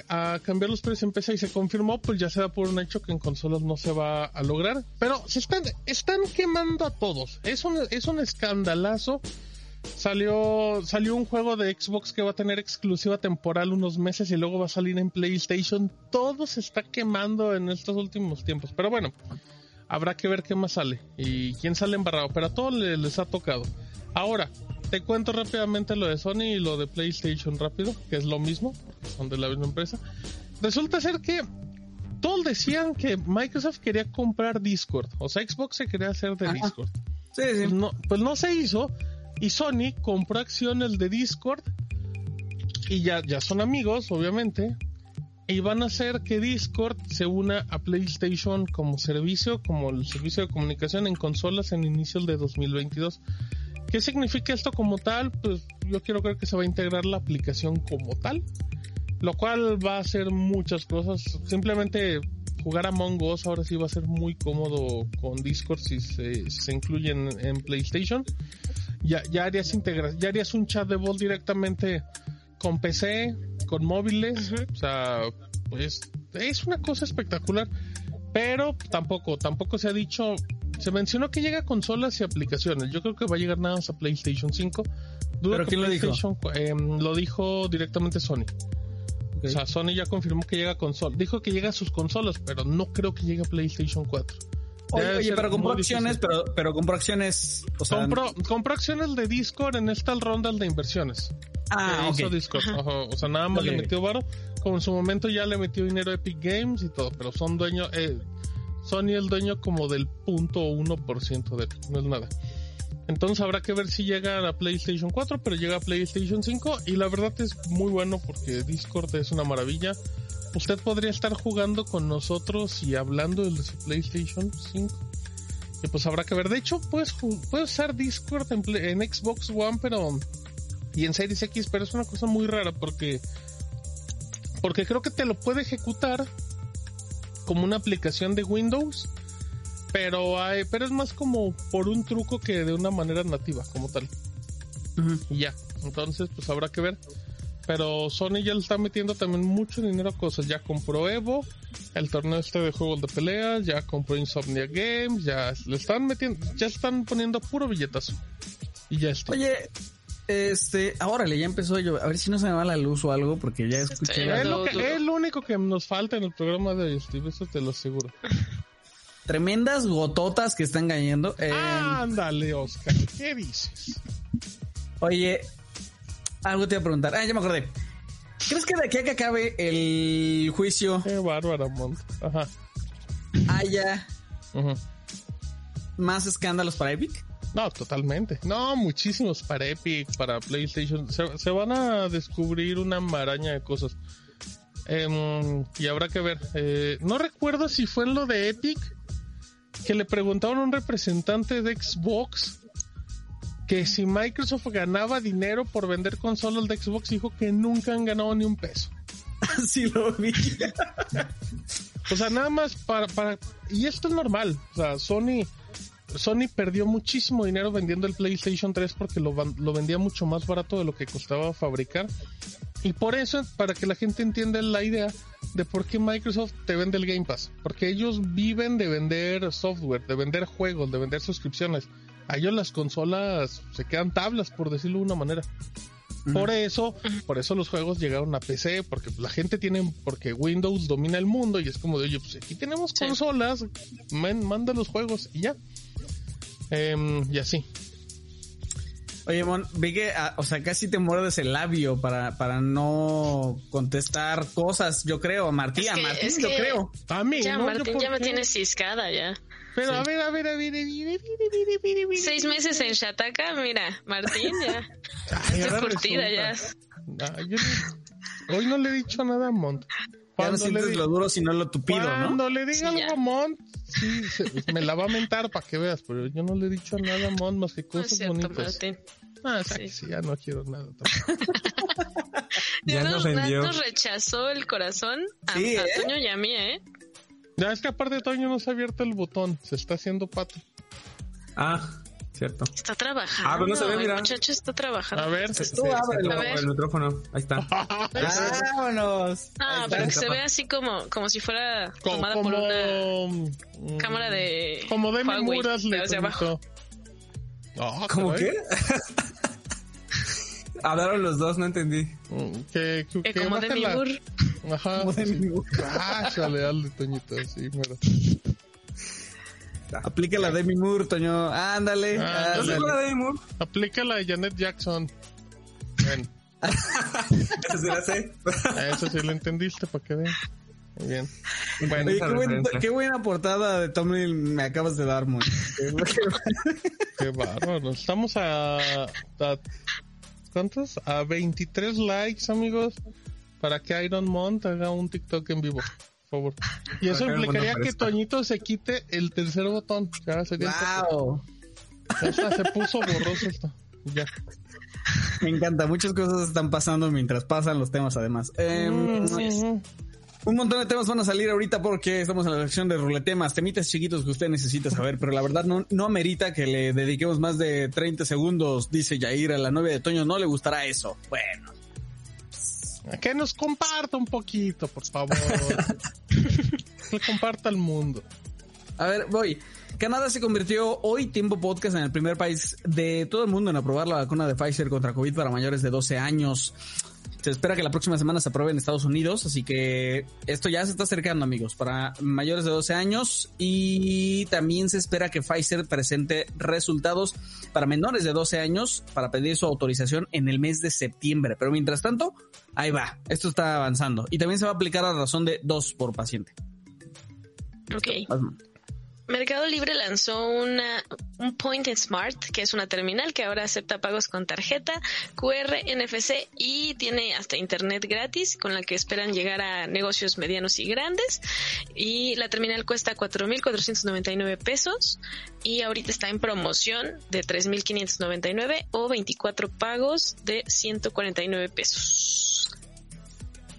cambiar los precios en PC y se confirmó, pues ya se da por un hecho que en consolas no se va a lograr. Pero se están, están quemando a todos. Es un, es un escandalazo. Salió, salió un juego de Xbox que va a tener exclusiva temporal unos meses y luego va a salir en PlayStation. Todo se está quemando en estos últimos tiempos. Pero bueno, habrá que ver qué más sale y quién sale embarrado. Pero a todos les, les ha tocado. Ahora, te cuento rápidamente lo de Sony y lo de PlayStation rápido, que es lo mismo, son de la misma empresa. Resulta ser que todos decían que Microsoft quería comprar Discord, o sea, Xbox se quería hacer de Discord. Sí, sí. Pues, no, pues no se hizo y Sony compró acciones de Discord y ya, ya son amigos, obviamente, y van a hacer que Discord se una a PlayStation como servicio, como el servicio de comunicación en consolas en inicios de 2022. ¿Qué significa esto como tal? Pues yo quiero creer que se va a integrar la aplicación como tal, lo cual va a hacer muchas cosas. Simplemente jugar a Among Us ahora sí va a ser muy cómodo con Discord si se, se incluye en, PlayStation. Ya, ya, harías integra ya harías un chat de voz directamente con PC, con móviles. O sea, pues es una cosa espectacular. Pero tampoco, tampoco se ha dicho se mencionó que llega a consolas y aplicaciones. Yo creo que va a llegar nada más a PlayStation 5. ¿Pero quién lo dijo? Em, lo dijo directamente Sony. O sea, Sony ya confirmó que llega a consolas. Dijo que llega a sus consolas, pero no creo que llegue a PlayStation 4. Oye, pero compró acciones, pero, pero compró acciones. O sea, acciones de Discord en esta ronda de inversiones. Ah, hizo Discord. O sea, nada más le metió varo. Como en su momento ya le metió dinero a Epic Games y todo, pero son dueños. Eh, Sony el dueño como del punto 1% de no es nada. Entonces habrá que ver si llega a PlayStation 4, pero llega a PlayStation 5 y la verdad es muy bueno porque Discord es una maravilla. Usted podría estar jugando con nosotros y hablando de su PlayStation 5. Y pues habrá que ver. De hecho, puedes, puedes usar Discord en, en Xbox One, pero y en Series X, pero es una cosa muy rara porque porque creo que te lo puede ejecutar como una aplicación de Windows, pero hay, pero es más como por un truco que de una manera nativa, como tal. Y ya, entonces pues habrá que ver. Pero Sony ya le está metiendo también mucho dinero a cosas. Ya compró Evo, el torneo este de juegos de peleas, ya compró Insomnia Games, ya le están metiendo, ya están poniendo puro billetazo. Y ya está. Oye, este, ahora ya empezó yo. A ver si no se me va la luz o algo, porque ya escuché. es, lo, único que nos falta en el programa de Steve, eso te lo aseguro. Tremendas gototas que están cayendo. Ándale, Oscar, ¿qué dices? Oye, algo te iba a preguntar. Ah, ya me acordé. ¿Crees que de aquí a que acabe el juicio? Qué bárbara, Mont. Ajá. Haya más escándalos para Epic? No, totalmente. No, muchísimos para Epic, para PlayStation. Se, van a descubrir una maraña de cosas. Em, y habrá que ver. Eh, no recuerdo si fue en lo de Epic que le preguntaron a un representante de Xbox que si Microsoft ganaba dinero por vender consolas de Xbox, dijo que nunca han ganado ni un peso. Así lo vi. o sea, nada más para, para... Y esto es normal. O sea, Sony Sony perdió muchísimo dinero vendiendo el PlayStation 3 porque lo, lo, vendía mucho más barato de lo que costaba fabricar. Y por eso, para que la gente entienda la idea de por qué Microsoft te vende el Game Pass. Porque ellos viven de vender software, de vender juegos, de vender suscripciones. A ellos las consolas se quedan tablas, por decirlo de una manera. Por eso, por eso los juegos llegaron a PC, porque la gente tiene, porque Windows domina el mundo y es como de, oye, pues aquí tenemos Sí. consolas, man- manda los juegos y ya. Em, y así. Oye, Mon, vi que, ah, o sea, casi te muerdes el labio para, para no contestar cosas, yo creo, a Martín, Es a que- Martín, es yo que- creo. A mí, Ya, ¿no? Martín, ya me qué. tienes ciscada ya. Pero sí. a ver, a ver, a ver, mire, mire, mire, mire, Seis meses en Shataka, mira, Martín ya. Ay, Estoy curtida ya. Nah, yo hoy no le he dicho nada a Mont. Cuando ya no le diga, lo duro, sino lo tupido, cuando ¿no? Cuando le diga sí, algo a Mont, sí, se, me la va a mentar para que veas, pero yo no le he dicho nada a Mont más que cosas no cierto, bonitas. Martín. Ah, sí. sí. ya no quiero nada. ya, ya nos, nos, rechazó el corazón a, sí, a ¿eh? Toño y a mí, ¿eh? Ya es que aparte de Toño no se ha abierto el botón, se está haciendo pato. Ah, cierto. Está trabajando. Ah, pero no se ve, mira. El muchacho está trabajando. A ver, Se, se- Tú ábrelo. ver. el micrófono. Ahí está. Vámonos. Ah, pero que se ve así como, como si fuera tomada como, por una mm, cámara de como Demi Huawei, Muras le de hacia abajo. Ah, ¿Cómo qué? Hablaron los dos, no entendí. Mm, Que, que, Que que como baje Demi la- Moore. Ajá. Ah, chale, dale, Toñito, sí, mero. Aplica la Demi Moore, Toño. Ándale. Ah, ¿No se ándale. de Demi Moore? Aplica la de Janet Jackson. Bien, Esa sí la sé. eso sí lo entendiste, para que vean. Muy bien. Bueno, Oye, qué, buen- qué buena portada de Tommy me acabas de dar, Mon. qué bárbaro. Estamos a, a- ¿Cuántos? A 23 likes, amigos. Para que Iron Mont haga un TikTok en vivo. Por favor. Y eso implicaría que. Toñito se quite el tercer botón. Ya sería wow. Se puso borroso esto. Ya. Me encanta. Muchas cosas están pasando mientras pasan los temas, además. Em, Mm, Un montón de temas van a salir ahorita porque estamos en la sección de ruletemas, temitas chiquitos que usted necesita saber, pero la verdad no, no amerita que le dediquemos más de 30 segundos, dice Yair, a la novia de Toño no le gustará eso. Bueno, Que nos comparta un poquito, por favor. que comparta al mundo. a ver, voy. Canadá se convirtió hoy, tiempo podcast, en el primer país de todo el mundo en aprobar la vacuna de Pfizer contra COVID para mayores de 12 años. Se espera que la próxima semana se apruebe en Estados Unidos, así que esto ya se está acercando, amigos, para mayores de 12 años y también se espera que Pfizer presente resultados para menores de 12 años para pedir su autorización en el mes de septiembre. Pero mientras tanto, ahí va, esto está avanzando y también se va a aplicar a razón de dos por paciente. Ok. Mercado Libre lanzó una, un Point Smart, que es una terminal que ahora acepta pagos con tarjeta, QR, NFC y tiene hasta internet gratis, con la que esperan llegar a negocios medianos y grandes. Y la terminal cuesta 4.499 pesos y ahorita está en promoción de 3.599 o 24 pagos de 149 pesos.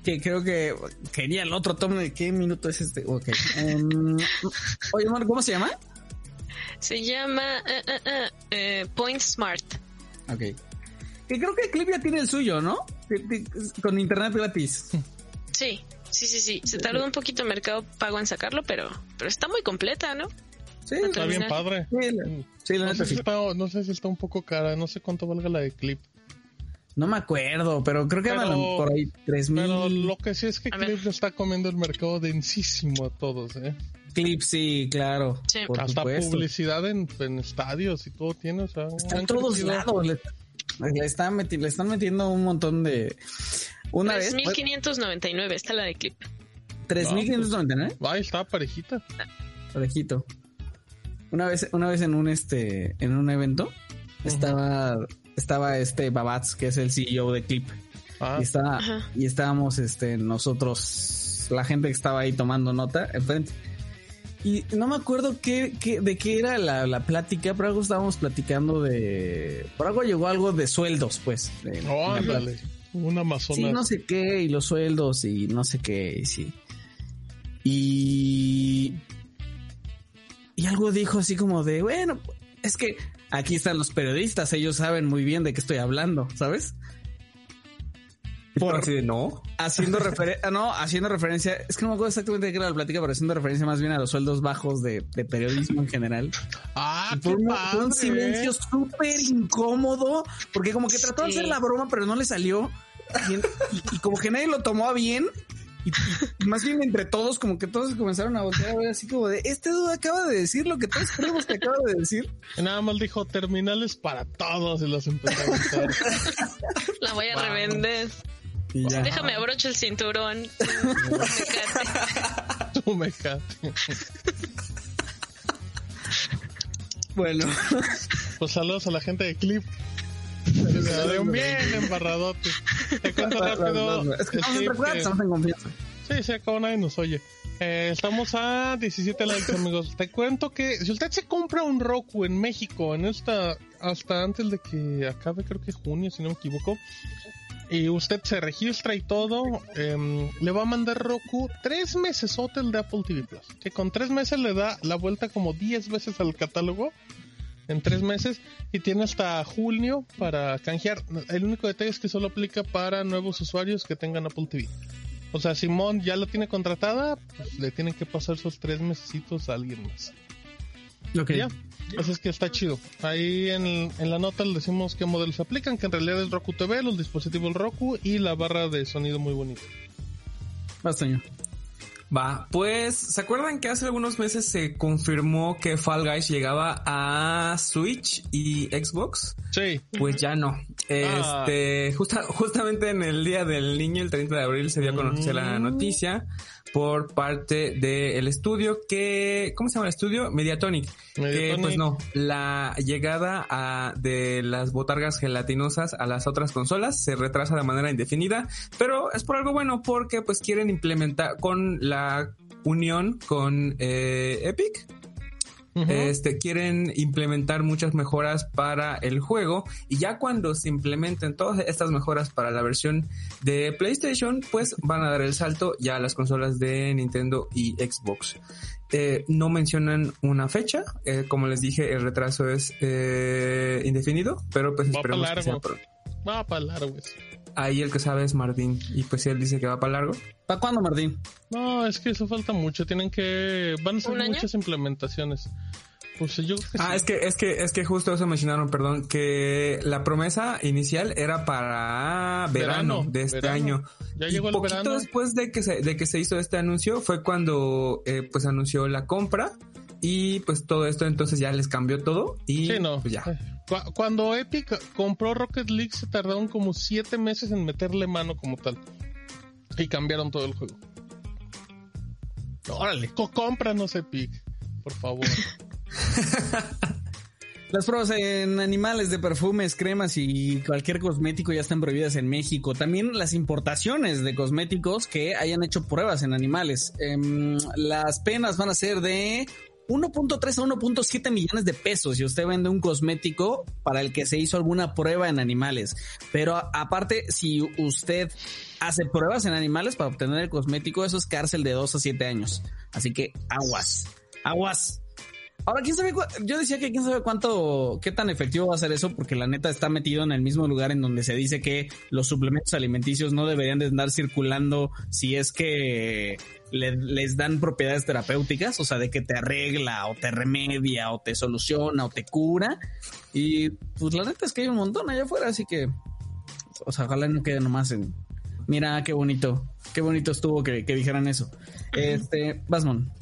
Que creo que quería el otro tomo de qué minuto es este. Ok. Em, oye, amor, ¿cómo se llama? Se llama eh, Point Smart. Ok. Que creo que Clip ya tiene el suyo, ¿no? Con internet gratis. Sí, sí, sí, sí. Se tardó un poquito Mercado Pago en sacarlo, pero, pero está muy completa, ¿no? Sí, Está bien padre. sí, la, sí, la No neta sé, si está, no sé si está un poco cara, no sé cuánto valga la de clip. No me acuerdo, pero creo que Pero- andan por ahí tres Pero mil lo que sí es que A ver. Clip le está comiendo el mercado densísimo a todos, ¿eh? clips, sí, claro. Sí. Por Hasta supuesto. publicidad en, en estadios y todo tiene, o sea... Está en todos lados. Le, le están meti- le están metiendo un montón de. Una vez. 3.599 está la de clip. 3.599. Ay, está parejita. Orejito. Una vez, una vez en un este, en un evento, estaba, estaba este Babatz, que es el CEO de Clip. Ah, Y estaba, y estábamos este nosotros, la gente que estaba ahí tomando nota enfrente. Y no me acuerdo qué, qué- de qué era la, la plática, pero algo estábamos platicando de. Por algo llegó algo de sueldos, pues. de- oh, ándale. Un Amazonas. Sí, no sé qué, y los sueldos, y no sé qué, y sí. Y. Y algo dijo así como de, bueno, es que aquí están los periodistas, ellos saben muy bien de qué estoy hablando, ¿sabes? Por- Así de, no. haciendo referencia, no, haciendo referencia, es que no me acuerdo exactamente de qué era la plática, pero haciendo referencia más bien a los sueldos bajos de, de periodismo en general. Ah, Ah, fue, un, fue un padre, silencio súper incómodo, porque como que trató de hacer la broma, pero no le salió. Y, y- y como que nadie lo tomó a bien. Y, y más bien entre todos, como que todos comenzaron a voltear a ver así como de, este dude acaba de decir lo que todos creemos que acaba de decir. Y nada más dijo terminales para todos y los empezó a gritar. La voy a revender. Y ya. Déjame abrocho el cinturón. Tú me. Bueno, Pues saludos a la gente de Clip. Dieron bien embarradote. Te cuento rápido. es que estamos en estamos en confianza. Sí, se acabó, nadie nos oye. Eh, estamos a 17 likes, amigos. Te cuento que si usted se compra un Roku en México, en esta, hasta antes de que acabe, creo que junio, si no me equivoco, y usted se registra y todo, em, le va a mandar Roku tres meses hotel de Apple TV Plus. Que con tres meses le da la vuelta como 10 veces al catálogo. En tres meses y tiene hasta junio para canjear. El único detalle es que solo aplica para nuevos usuarios que tengan Apple TV. O sea, Simón ya la tiene contratada, pues le tienen que pasar esos tres mesecitos a alguien más. Ok. Ya. Así es que está chido. Ahí en, en la nota le decimos qué modelos aplican, que en realidad es Roku TV, los dispositivos Roku y la barra de sonido muy bonita. Vas, Toño. Va, pues, ¿se acuerdan que hace algunos meses se confirmó que Fall Guys llegaba a Switch y Xbox? Sí. Pues ya no. Este, justa- justamente en el Día del Niño, el 30 de abril, se dio a conocer la Mm. noticia por parte del estudio que, ¿cómo se llama el estudio? Mediatonic. Que Mediatonic. pues no, la llegada a, de las botargas gelatinosas a las otras consolas se retrasa de manera indefinida, pero es por algo bueno porque pues quieren implementar con la unión con eh, Epic este, quieren implementar muchas mejoras para el juego y ya cuando se implementen todas estas mejoras para la versión de PlayStation, pues van a dar el salto ya a las consolas de Nintendo y Xbox. Eh, no mencionan una fecha, eh, como les dije, el retraso es eh, indefinido, pero pues Va esperemos que sea pronto. Va para largo eso. Ahí el que sabe es Martín y pues si él dice que va para largo. ¿Para cuándo, Martín? No, es que eso falta mucho. Tienen que. Van a ser muchas implementaciones. Pues yo creo que Ah, sí. es que, es que, es que justo eso mencionaron, perdón, que la promesa inicial era para verano, Verano, de este verano. año. Ya y llegó el poquito verano. después de que se, de que se hizo este anuncio fue cuando eh, pues anunció la compra y pues todo esto entonces ya les cambió todo y Sí, no. pues ya. Cu- Cuando Epic compró Rocket League se tardaron como siete meses en meterle mano como tal. Y cambiaron todo el juego. Órale. Co- cómpranos Epic, por favor. Las pruebas en animales de perfumes, cremas y cualquier cosmético ya están prohibidas en México. También las importaciones de cosméticos que hayan hecho pruebas en animales. Em, las penas van a ser de 1.3 a 1.7 millones de pesos si usted vende un cosmético para el que se hizo alguna prueba en animales. Pero aparte, si usted hace pruebas en animales para obtener el cosmético, eso es cárcel de 2 a 7 años. Así que aguas, aguas. Ahora, quién sabe, yo decía que quién sabe cuánto, qué tan efectivo va a ser eso, porque la neta está metido en el mismo lugar en donde se dice que los suplementos alimenticios no deberían de andar circulando si es que le- les dan propiedades terapéuticas, o sea, de que te arregla o te remedia o te soluciona o te cura. Y pues la neta es que hay un montón allá afuera, así que, o sea, ojalá no quede nomás en, mira qué bonito, qué bonito estuvo que, que dijeran eso. Este, Basmon.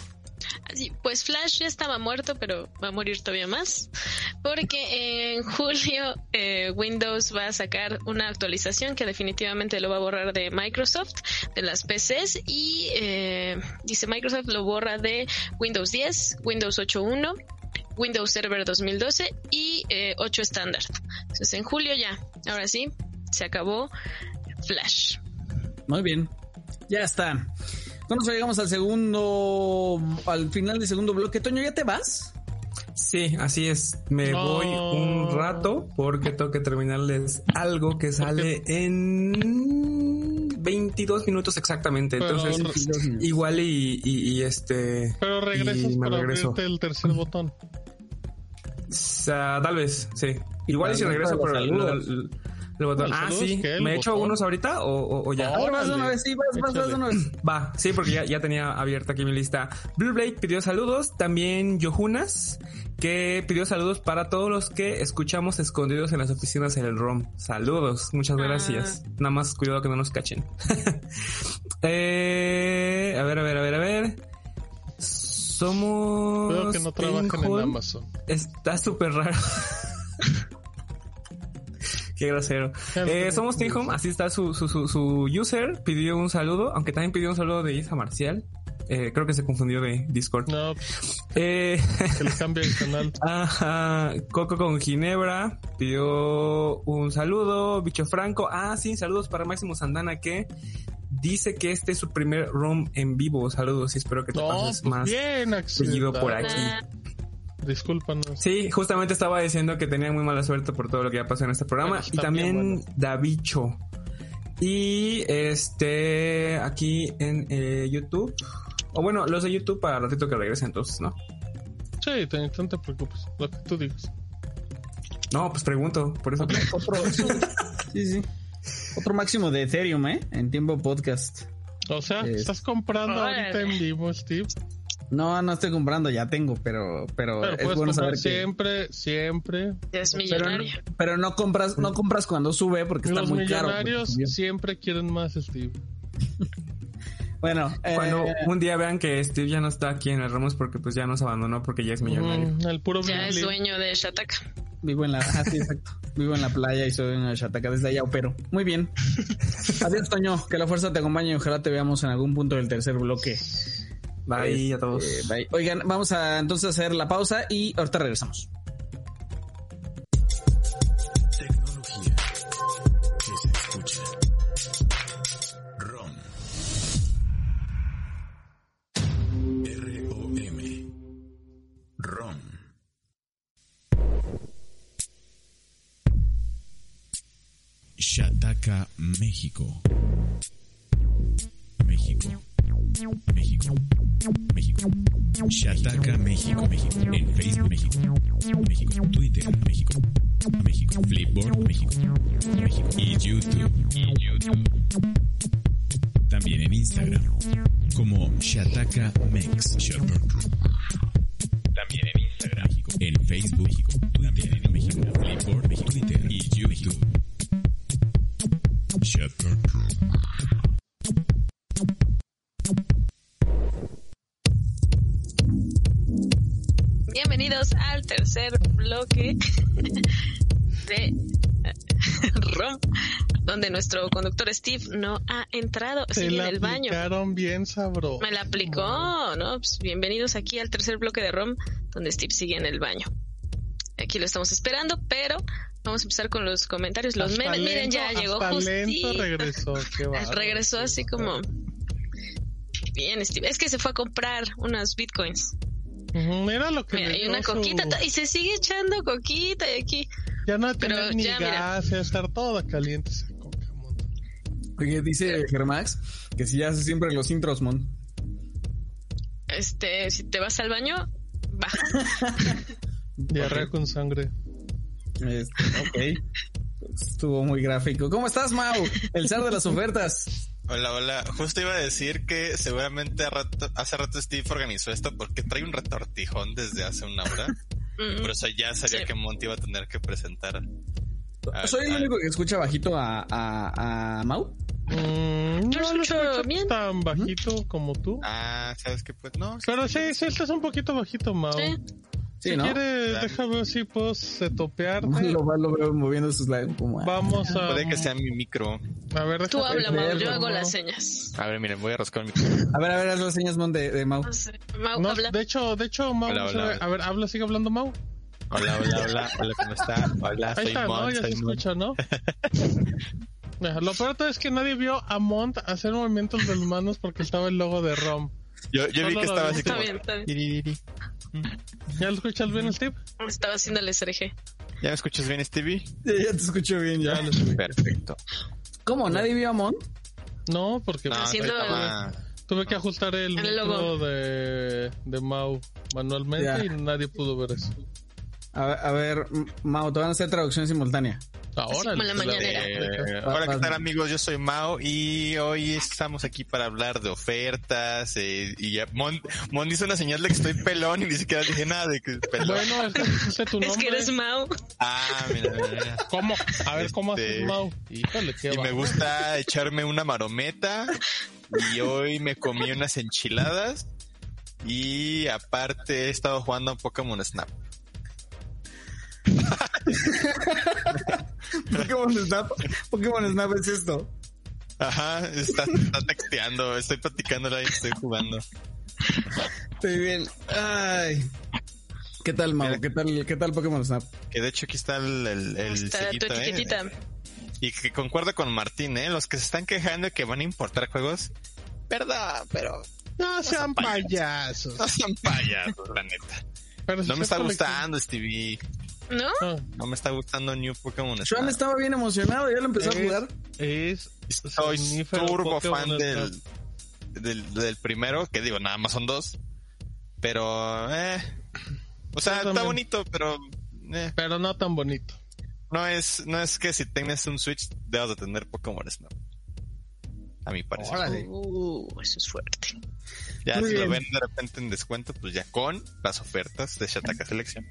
Pues Flash ya estaba muerto, pero va a morir todavía más. Porque en julio eh, Windows va a sacar una actualización que definitivamente lo va a borrar de Microsoft, de las PCs. Y eh, dice Microsoft lo borra de Windows 10, Windows 8.1. Windows Server 2012 y eh, 8 estándar. Entonces en julio ya, ahora sí, se acabó Flash. Muy bien. Ya está. Con eso llegamos al segundo, al final del segundo bloque. Toño, ¿ya te vas? Sí, así es. Me No. voy un rato porque tengo que terminarles algo que sale en 22 minutos exactamente. Pero Entonces, re- igual y, y- y este... Pero regresas Y me para regreso. abrirte el tercer botón. o sea, tal vez, sí. Igual y si regreso, pero El botón. El Ah, sí. ¿Me echo botón. unos ahorita o, o- o ya? Ahora vas de Órale. una vez, sí, vas, vas, vas de una vez. Va, sí, porque ya, ya tenía abierta aquí mi lista. Blue Blade pidió saludos. También Yohunas, que pidió saludos para todos los que escuchamos escondidos en las oficinas en el ROM. Saludos, muchas Ah. gracias. Nada más cuidado que no nos cachen. eh, a ver, a ver, a ver, a ver. Somos. Creo que no trabajan en. Amazon. Está súper raro. Qué grosero. Eh, somos Team Home, así está su, su, su, su user. Pidió un saludo, aunque también pidió un saludo de Isa Marcial. Eh, creo que se confundió de Discord. No, Eh, que le cambie el canal. ajá, Coco con Ginebra pidió un saludo. Bicho Franco, ah, sí, saludos para Máximo Sandana que dice que este es su primer room en vivo. Saludos y espero que te No, pases pues más. bien, seguido por aquí. Discúlpanos. Sí, justamente estaba diciendo que tenía muy mala suerte por todo lo que ya pasó en este programa. Y también Davicho. Y este, aquí en eh, YouTube. O bueno, los de YouTube para ratito que regresen entonces, ¿no? Sí, te- no te preocupes, lo que tú digas. No, pues pregunto, por eso. Otro, sí, sí. Otro máximo de Ethereum, ¿eh? En tiempo podcast. O sea, Es- estás comprando Órale. ahorita en vivo, Steve. No, no estoy comprando, ya tengo, pero, pero, Pero es bueno saber que. siempre, siempre. ya es Pero, millonario. pero no compras, no compras cuando sube porque está Los muy caro. millonarios porque subió. siempre quieren más, Steve. Bueno, eh, Cuando un día vean que Steve ya no está aquí en el Ramos porque pues ya nos abandonó porque ya es millonario. Mm, el puro Ya es dueño de Shataka. vivo en la, ah, sí, exacto. Vivo en la playa y soy una chataca desde allá opero. Muy bien. Adiós, Toño. Que la fuerza te acompañe y ojalá te veamos en algún punto del tercer bloque. Bye a todos. Eh, bye. Oigan, vamos a entonces hacer la pausa y ahorita regresamos. Tecnología que se escucha. ROM. R-O-M. ROM. Shataka, México. México. México. México. Shataka, México, México. En Facebook, México. México. Twitter, México. México. Flipboard, México. México. Y YouTube. YouTube. También en Instagram. Como Shataka Mex. También en Instagram. En Facebook, México. México. Flipboard, México. Twitter y YouTube. Shataka. Bienvenidos al tercer bloque de ROM, donde nuestro conductor Steve no ha entrado, sigue la en el baño. aplicaron bien sabroso. Me la aplicó, ¿no? Pues bienvenidos aquí al tercer bloque de ROM, donde Steve sigue en el baño. Aquí lo estamos esperando, pero vamos a empezar con los comentarios, los Hasta memes. Miren, ya llegó hasta lento justito. regresó. Qué bárbaro. Regresó así como... Bien, Steve. Es que se fue a comprar unos bitcoins. Mira lo que Mira, y una su- coquita ta- y se sigue echando coquita y aquí. Ya no tener ni ya, mira. gas, ya va a estar toda caliente esa coca, mon. Oye, dice Germax que si ya hace siempre los intros, Mon. Este, si te vas al baño, va. Diarrea con sangre. Este, ok. Estuvo muy gráfico. ¿Cómo estás, Mau? El zar de las ofertas. Hola, hola. Justo iba a decir que seguramente rato- hace rato Steve organizó esto porque trae un retortijón desde hace una hora. Por eso ya sabía Sí. que Monty iba a tener que presentar. al- ¿Soy el al- único que escucha bajito a, a, a Mau? Mm, Yo no lo escucho bien. tan bajito como tú. Ah, ¿sabes qué? Pues no. Pero sí, sí, estás un poquito bajito, Mao. Sí. Sí, si ¿no? quieres, Claro. déjame ver si puedo setopearte. Lo, lo veo moviendo sus labios como... ah. Vamos a... Puede que sea mi micro. A ver, Tú habla, Mau, yo hago Mau. las señas. A ver, miren, voy a rascar el micro. A ver, a ver, haz las señas, Mon, de, de Mau. No sé, Mau, No, habla. de hecho, de hecho, Mau, Hola, no se hola, a ver, habla, sigue hablando Mau. Hola, hola, hola. Hola, ¿cómo está? Hola, Ahí soy está, Ya se Mon. escucha, ¿no? Lo peor es que nadie vio a Mont hacer movimientos de las manos porque estaba el logo de ROM. Yo, yo vi que estaba vi. así Está como... bien, está bien. "Tiririri". ¿Ya lo escuchas bien, Steve? Estaba haciendo el SRG. ¿Ya me escuchas bien, Stevie? Ya te escucho bien, ya. Lo. Perfecto. ¿Cómo? ¿Nadie vio a Mon? No, porque No, Haciendo estaba- tuve que ajustar el, El logo. de, de Mau manualmente Ya. y nadie pudo ver eso. A, ver- a ver, M- Mau, te van a hacer traducción simultánea. Ahora. como la mañanera. Eh, hola, ¿qué tal amigos? Yo soy Mao y hoy estamos aquí para hablar de ofertas eh, y ya Mon, Mon hizo una señal de que estoy pelón y ni siquiera dije nada de que pelón. Bueno, es que dijiste tu Es nombre. que eres Mau. Ah, mira, mira. ¿Cómo? A ver, ¿cómo Este- haces, Mau? Híjole, qué Y me gusta echarme una marometa y hoy me comí unas enchiladas y aparte he estado jugando a Pokémon Snap. Pokémon Snap, Pokémon Snap es esto. Ajá, está, está texteando, estoy platicando y estoy jugando. Muy bien. Ay. ¿Qué tal, Mau? ¿Qué tal, qué tal Pokémon Snap? Que de hecho aquí está el, el, el Está tu sellito, ¿eh? etiquetita. Y que concuerdo con Martín, ¿eh? Los que se están quejando de que van a importar juegos, verdad, pero No sean payasos. no son payasos, la neta. Pero si No me está gustando, Stevie. ¿No? No me está gustando New Pokémon Sean Snap. estaba bien emocionado, ya lo empezó a jugar. Es. Soy turbo Pokémon fan del, del, del primero, que digo, nada más son dos. Pero, eh. O sea, está bonito, pero eh, Pero no tan bonito. no es, no es que si tienes un Switch debas de tener Pokémon Snap. A mi parecer. Órale. Uh, eso es fuerte. Ya Muy si lo ven de repente en descuento, pues ya con las ofertas de Shataka Selección.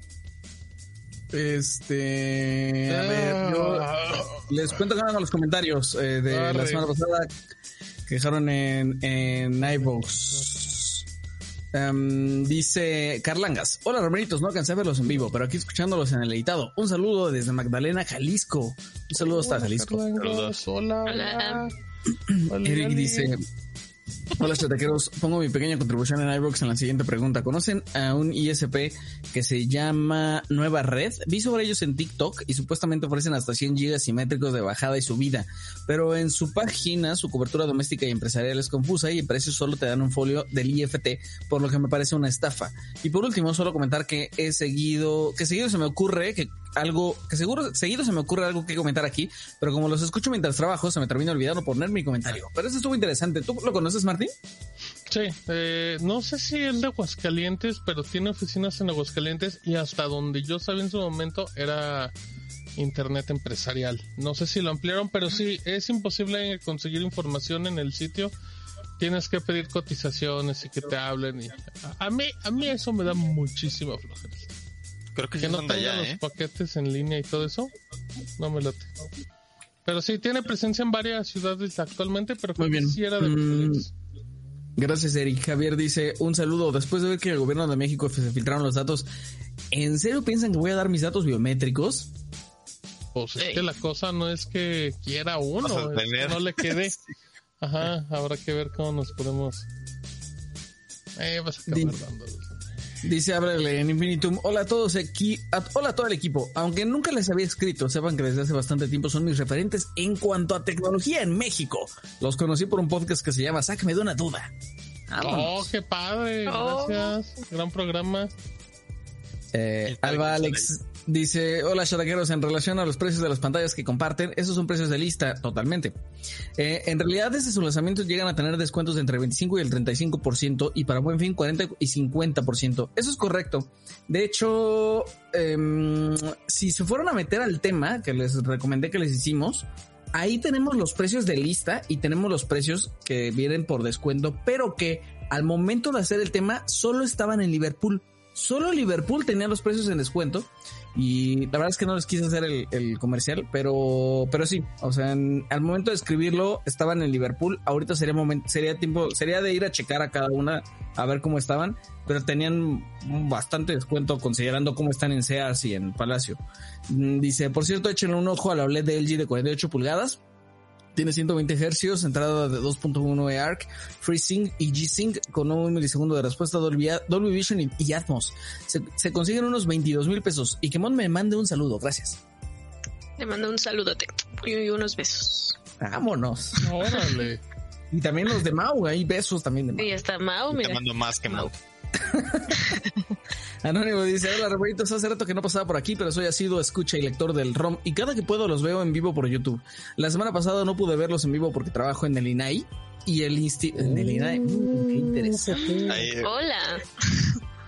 Este. A ver, yo Ah, les cuento que los comentarios eh, de la Arre. semana pasada que dejaron en, en iVoox. Em, dice Carlangas. Hola, Romeritos, no alcancé a verlos en vivo, pero aquí escuchándolos en el editado. Un saludo desde Magdalena, Jalisco. Un saludo hasta Jalisco. Carlangos, Hola, Hola. Eric dice: Hola, chataqueros. Pongo mi pequeña contribución en iVoox en la siguiente pregunta. ¿Conocen a un ISP que se llama Nueva Red? Vi sobre ellos en TikTok y supuestamente ofrecen hasta 100 gigas simétricos de bajada y subida. Pero en su página, su cobertura doméstica y empresarial es confusa y en precios solo te dan un folio del IFT, por lo que me parece una estafa. Y por último, solo comentar que he seguido, que seguido se me ocurre que algo, que seguro, seguido se me ocurre algo que comentar aquí, pero como los escucho mientras trabajo, se me termina olvidando poner mi comentario. Pero eso estuvo interesante. ¿Tú lo conoces, Martín? Sí, eh, no sé si es de Aguascalientes, pero tiene oficinas en Aguascalientes y hasta donde yo sabía en su momento era internet empresarial. No sé si lo ampliaron, pero sí, es imposible conseguir información en el sitio. Tienes que pedir cotizaciones y que te hablen. Y a, a mí, a mí eso me da muchísima flojera. Creo que, Que sí no tenga allá, los ¿eh? paquetes en línea y todo eso, no me late. Pero sí, tiene presencia en varias ciudades actualmente, pero creo Muy bien. que sí era de Mm. Gracias, Eric. Javier dice, un saludo. Después de ver que el gobierno de México se filtraron los datos, ¿en serio piensan que voy a dar mis datos biométricos? Pues es que la cosa no es que quiera uno, es que no le quede. Ajá, habrá que ver cómo nos podemos. Eh, vas a acabar dándolos. Dice Ábrele en Infinitum, hola a todos aquí, a- hola a todo el equipo. Aunque nunca les había escrito, sepan que desde hace bastante tiempo son mis referentes en cuanto a tecnología en México. Los conocí por un podcast que se llama Sácame de una duda. Vámonos. Oh, qué padre, Oh. gracias. Gran programa. Eh, Alba Alex dice, hola charaqueros, en relación a los precios de las pantallas que comparten, esos son precios de lista, totalmente. Eh, en realidad desde su lanzamiento llegan a tener descuentos de entre el 25 y el 35% y para buen fin 40 y 50%. Eso es correcto. De hecho, em, si se fueron a meter al tema que les recomendé que les hicimos, ahí tenemos los precios de lista y tenemos los precios que vienen por descuento, pero que al momento de hacer el tema solo estaban en Liverpool. Solo Liverpool tenía los precios en descuento y la verdad es que no les quise hacer el, comercial, pero pero sí, o sea, al momento de escribirlo estaban en Liverpool. Ahorita sería momento, sería tiempo, sería de ir a checar a cada una a ver cómo estaban, pero tenían bastante descuento considerando cómo están en Sears y en Palacio. Mm, Dice, por cierto, échenle un ojo a la OLED de LG de 48 pulgadas. Tiene 120 Hz, entrada de 2.1 ARC, FreeSync y G-Sync con un milisegundo de respuesta Dolby, Dolby Vision y, y Atmos. Se, se consiguen unos 22 mil pesos. Y que Mon me mande un saludo, gracias. Le mando un saludote y unos besos. Vámonos. Órale. Y también los de Mau, hay besos también de Mau. Y hasta Mao, Te mando más que Mau. Anónimo dice, hola Rebelitos, hace rato que no pasaba por aquí, pero soy asiduo escucha y lector del ROM y cada que puedo los veo en vivo por YouTube. La semana pasada no pude verlos en vivo porque trabajo en el INAI y el Insti... En el INAI, Mm, qué interesante. Ahí, Hola.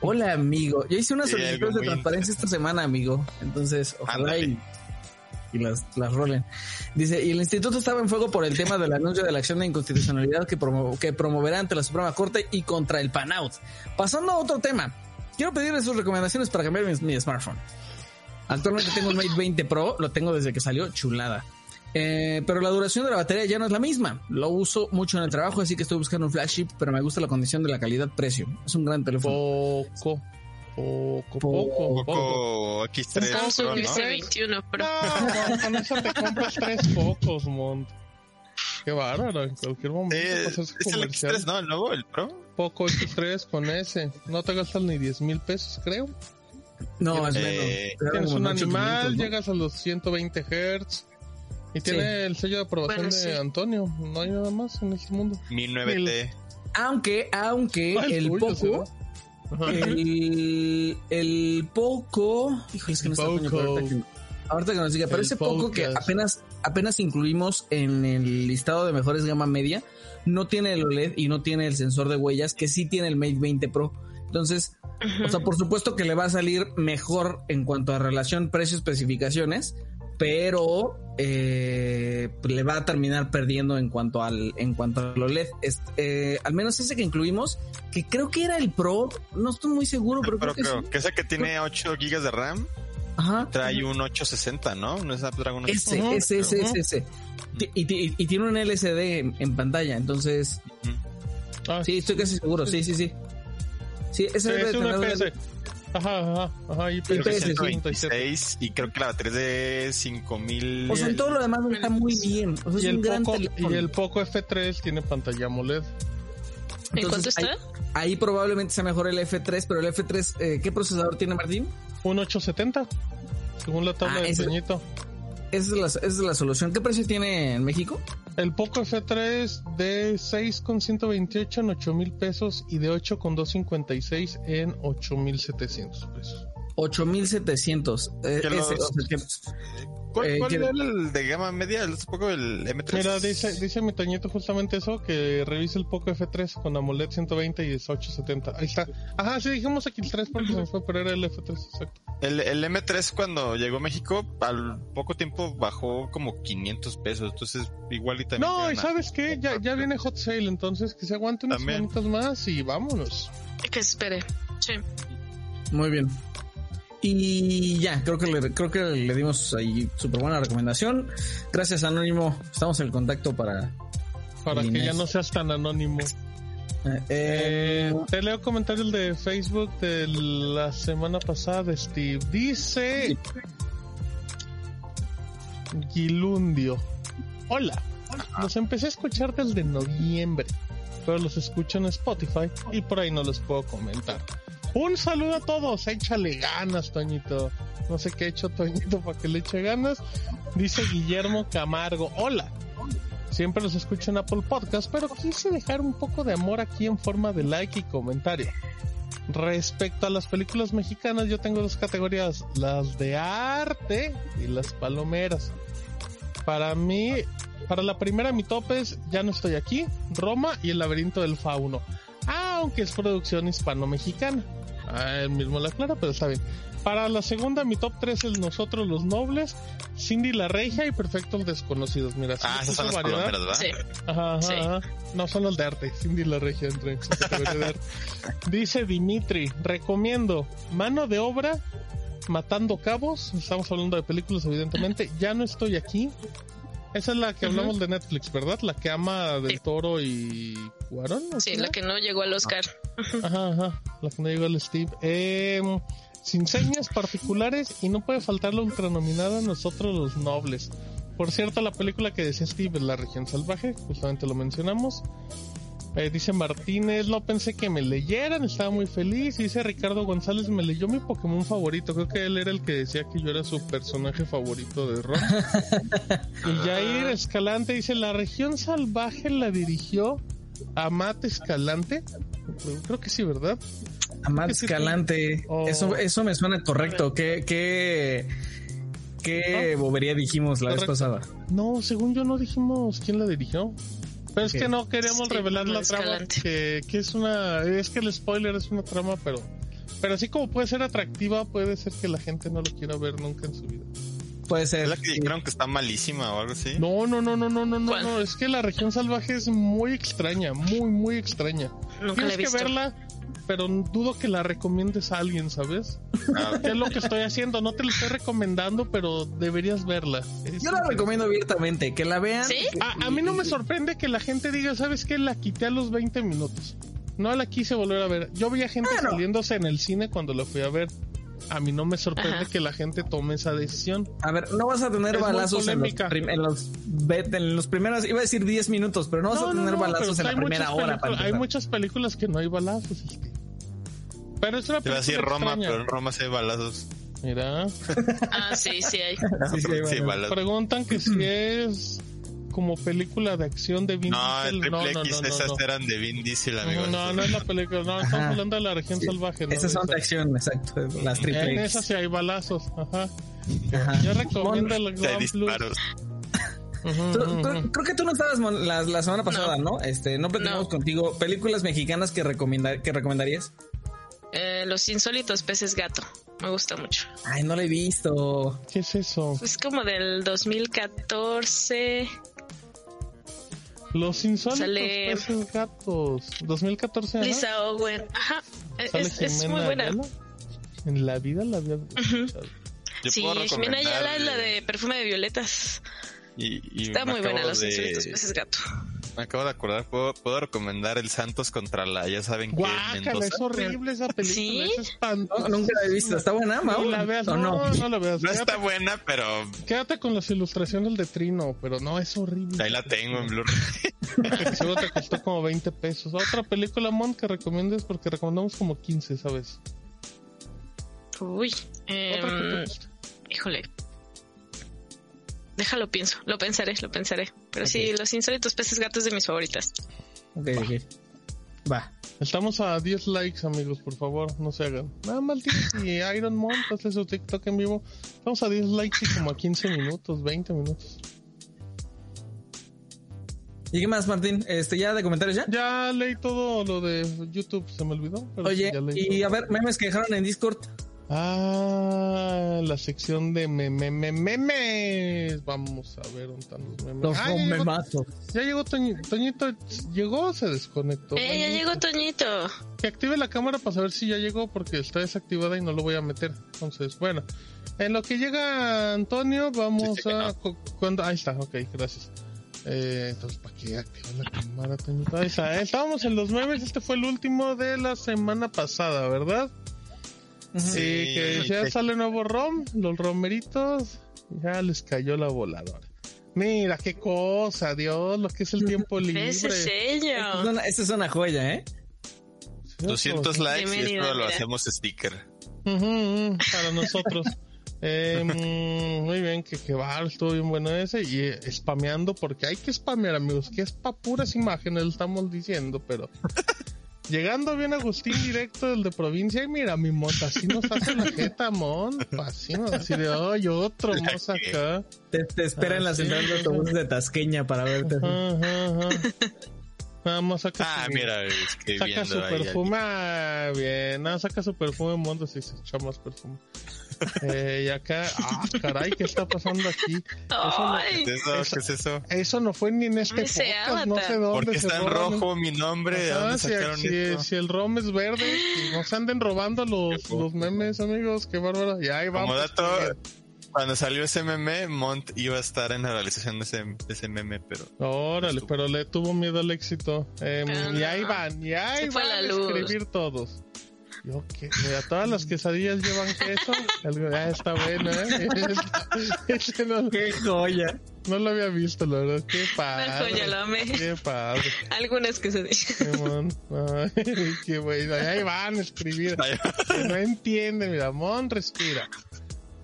Hola, amigo. Yo hice Sí, algo solicitudes de transparencia esta semana, amigo. Entonces, ojalá Ándale. y, y las, las rolen. Dice, y el instituto estaba en fuego por el tema del anuncio de la acción de inconstitucionalidad que, promo- que promoverá ante la Suprema Corte y contra el PANAUT. Pasando a otro tema, quiero pedirles sus recomendaciones para cambiar mi, smartphone. Actualmente tengo un Mate 20 Pro, lo tengo desde que salió, chulada. Eh, pero la duración de la batería ya no es la misma. Lo uso mucho en el trabajo, así que estoy buscando un flagship, pero me gusta la condición de la calidad-precio. Es un gran teléfono. Poco. Poco, poco, poco. Poco X3 Samsung Pro, ¿no? S21 Pro. No, con eso te compras tres pocos, Mont. Qué bárbaro, en cualquier momento Eh, es el comercial. X3, ¿no? El nuevo, el Pro. Poco X3 con ese. No te gastas ni 10 mil pesos, creo. No, es Eh, menos. Dan Tienes un 8,500, animal, ¿no? llegas a los 120 Hz. Y tiene el sello de aprobación Bueno, de sí. Antonio. No hay nada más en este mundo. Mi 9T. Aunque, aunque Ah, el el tuyo, poco. El, el poco, híjole, es que no está ahorita que, ahorita que nos diga, pero ese poco que apenas, apenas incluimos en el listado de mejores gama media, no tiene el OLED y no tiene el sensor de huellas, que sí tiene el Mate 20 Pro. Entonces, o sea, por supuesto que le va a salir mejor en cuanto a relación precio-especificaciones, pero eh, le va a terminar perdiendo en cuanto al en cuanto al OLED. Este, eh, al menos ese que incluimos, que creo que era el Pro, no estoy muy seguro, pero, Pero creo que creo sí. que ese que tiene 8 GB de RAM Ajá. trae un 860, ¿no? Un Snapdragon Ese, 860. ese, ese, ese, ese. Y, y tiene un LCD en, en pantalla, entonces Ah, sí, estoy casi seguro, sí, sí, sí. Sí, ese sí, debe es un tener un. Ajá, ajá, ajá. 126 y creo que la batería es de 5000. O sea, en todo lo demás está muy bien. O sea, es Y el, un gran Poco, teléfono. y el Poco F3 tiene pantalla AMOLED. ¿En cuánto está? Ahí probablemente sea mejor el F3, pero el F3, eh, ¿qué procesador tiene Martín? Un 870. Según la tabla Ah, de ese- Toñito. Esa es, la, esa es la solución. ¿Qué precio tiene en México? El Poco F3 de 6,128 en 8 mil pesos y de 8,256 en 8 mil 700 pesos. 8700. Eh, ese, los- o sea, que- ¿Cuál, Eh, cuál era el de gama media? ¿Es poco el M3? Mira, dice, dice mi Toñito justamente eso, que revise el Poco F3 con AMOLED 120 y es 870. Ahí está. Ajá, sí, dijimos aquí el 3 porque se me fue, pero era el F3, exacto. El, el M3 cuando llegó a México, al poco tiempo bajó como 500 pesos. Entonces, igual y también. No, y sabes qué, ya, ya viene Hot Sale, entonces que se aguante unas semanitas más y vámonos. Que se espere. Sí. Muy bien. Y ya, creo que le, creo que le dimos ahí súper buena recomendación. Gracias, Anónimo. Estamos en el contacto para. Para que ya no seas tan anónimo. eh, Eh, eh, te leo comentarios de Facebook de la semana pasada de Steve. Dice Gilundio. Hola. Los empecé a escuchar desde noviembre, pero los escucho en Spotify y por ahí no los puedo comentar. Un saludo a todos, échale ganas, Toñito. No sé qué ha hecho Toñito para que le eche ganas. Dice Guillermo Camargo. Hola. Siempre los escucho en Apple Podcast, pero quise dejar un poco de amor aquí en forma de like y comentario. Respecto a las películas mexicanas, yo tengo dos categorías, las de arte y las palomeras. Para mí, para la primera mi top es Ya no estoy aquí, Roma y El laberinto del fauno. Aunque es producción hispano-mexicana. Ah, él mismo la aclara, pero está bien. Para la segunda, mi top 3 es Nosotros los Nobles, Cindy la Regia y Perfectos Desconocidos. Mira, sí Ah, esas son las variedad. ¿verdad? Sí. Ajá, ajá, Sí. ajá. No son los de arte. Cindy la regia entra en su categoría de arte. Dice Dimitri, recomiendo Mano de Obra, Matando Cabos. Estamos hablando de películas, evidentemente. Ya no estoy aquí. Esa es la que hablamos de Netflix, ¿verdad? La que ama del Sí. Toro y ¿o Sí, la que no llegó al Oscar. Ajá, ajá. La que no llegó al Steve. Eh, sin señas particulares y no puede faltar la ultranominada Nosotros los Nobles. Por cierto, la película que decía Steve es La Región Salvaje, justamente lo mencionamos. Eh, dice Martínez, no pensé que me leyeran, estaba muy feliz. Y dice Ricardo González, me leyó mi Pokémon favorito. Creo que él era el que decía que yo era su personaje favorito de Ron. y Jair Escalante dice, la región salvaje la dirigió Amat Escalante. Creo que sí, ¿verdad? Amat. Escalante. Oh. Eso, eso me suena correcto. ¿Qué, qué, qué bobería dijimos la vez pasada? No, según yo no dijimos quién la dirigió. Pero es que no queremos Sí, revelar la trama, que es una... Es que el spoiler es una trama, pero Pero así como puede ser atractiva, puede ser que la gente no lo quiera ver nunca en su vida. Puede Es ser. la que dijeron que está malísima o algo así. No, no, no, no, no, no, no, no. Es que la región salvaje es muy extraña, muy, muy extraña. Nunca la Tienes he que visto. verla, pero dudo que la recomiendes a alguien, ¿sabes? Ah, ¿Qué es lo que estoy haciendo? No te lo estoy recomendando, pero deberías verla. Es Yo la recomiendo abiertamente, que la vean. ¿Sí? A, a mí no me sorprende que la gente diga, ¿sabes qué? La quité a los 20 minutos. No la quise volver a ver. Yo veía gente Bueno. saliéndose en el cine cuando la fui a ver. A mí no me sorprende Ajá. que la gente tome esa decisión. A ver, no vas a tener Es balazos en los, en los en los primeros, iba a decir 10 minutos, pero no vas a tener balazos en la primera hora. Para hay muchas películas que no hay balazos. este. Pero es una Te iba a decir película Roma, extraña. pero en Roma sí hay balazos. Mira, Ah, sí, sí hay. Sí, sí, hay balazos. preguntan que si es como película de acción de Vin No, el Diesel. triple no, no, X, no, no, esas no. eran de Vin Diesel, amigo. No, no es la película, no, estamos hablando de la región Sí. salvaje. ¿no? Esas son de acción, exacto. Las triple En X. esas sí hay balazos, ajá. Ajá. Yo recomiendo el Plus. disparos. Tú- ujú, creo, que tú no estabas la, la semana pasada, ¿no? Este, no platicamos No. contigo. ¿Películas mexicanas que, recomendar, que recomendarías? Eh, los insólitos peces gato. Me gusta mucho. Ay, no la he visto. ¿Qué es eso? Es como del 2014. Los insólitos Sale- peces gatos. 2014, ajá. Lisa Owen. Ajá. Sale Es, es muy buena. Ayala. En la vida la había escuchado. Yo Sí, Jimena Ayala es la de perfume de violetas. Y, y Está muy buena, los de- insólitos peces gato. Me acabo de acordar, puedo, puedo recomendar el Santos contra la, ya saben que Mendoza. es horrible esa película. ¿Sí? Es espantosa. No, nunca la he visto. ¿Está buena, Mau? No la veas, ¿O no, no? no, la veas. No Quédate, está buena, pero quédate con las ilustraciones de Trino, pero no, es horrible. ahí la tengo en Blu-ray. Seguro te costó como 20 pesos. Otra película, Mon, que recomiendes porque recomendamos como 15, ¿sabes? Uy. Otra que te guste. híjole. Déjalo pienso. Lo pensaré, lo pensaré. Pero sí, los insólitos peces gatos de mis favoritas. Ok, ok. Va. Estamos a 10 likes, amigos, por favor, no se hagan. Nada más y Iron Man, hazle su TikTok en vivo. Estamos a 10 likes y como a 15 minutos, 20 minutos. ¿Y qué más, Martín? Este, ¿Ya de comentarios ya? Ya leí todo lo de YouTube, se me olvidó. pero Oye, sí, ya leí y todo. a ver, memes que dejaron en Discord. Ah, la sección de meme, meme- memes. Vamos a ver dónde están los memes. Los Ah, ya llegó, ya llegó Toñi- Toñito. ¿Llegó o se desconectó? ¡Eh, ya llegó Toñito! Que active la cámara para saber si ya llegó porque está desactivada y no lo voy a meter. Entonces, bueno. En lo que llega Antonio, vamos a... no. cu- Cuando... Ahí está, ok, gracias. Eh, entonces, ¿para qué activar la cámara, Toñito? Ahí está, eh, estábamos en los memes. Este fue el último de la semana pasada, ¿verdad? Sí, que ya sale nuevo ROM, los romeritos, ya les cayó la voladora. Mira, qué cosa, Dios, lo que es el tiempo libre. Ese es sello. una- esta es una joya, ¿eh? 200 likes y esto lo mira. hacemos sticker. Ujú, para nosotros. Eh, mm, muy bien, que, que va, estuvo bien bueno ese. Y eh, spameando, porque hay que spamear, amigos, que es pa' puras imágenes, lo estamos diciendo, pero. Llegando bien Agustín directo del de provincia, y mira, mi monta, así nos hace la jeta, mon, así nos así de, ay, otro más acá. Te, te espera en la central de autobuses de Tasqueña para verte. Ajá, ajá. Nada más saca Ah, su, mira, saca su ahí. perfume, ah, bien, nada, saca su perfume Mondo si se echa más perfume. Eh, y acá, ah, caray, ¿qué está pasando aquí? Eso no. ¿Qué eso? ¿Qué es eso? eso no fue ni en este podcast, no sé dónde Porque se está en rojo mi nombre. ¿De dónde si, sacaron si- esto? si el ROM es verde, no se anden robando los, los memes, amigos, qué bárbaro. Y ahí vamos. Como dato, cuando salió ese meme, Mont iba a estar en la realización de ese, de ese meme, pero Órale, Estuvo. pero le tuvo miedo al éxito. Pero y ahí no. van, y ahí Se fue van la a luz. escribir todos. Yo qué, mira, todas las quesadillas llevan queso. Ah, está bueno, ¿eh? Este no, ¡Qué joya! no lo había visto, la verdad. Qué Una joya, padre. lo amé. Qué padre. Algunas que se Qué mon. Ay, qué bueno. Ahí van a escribir. Que no entienden, mira, Mon respira.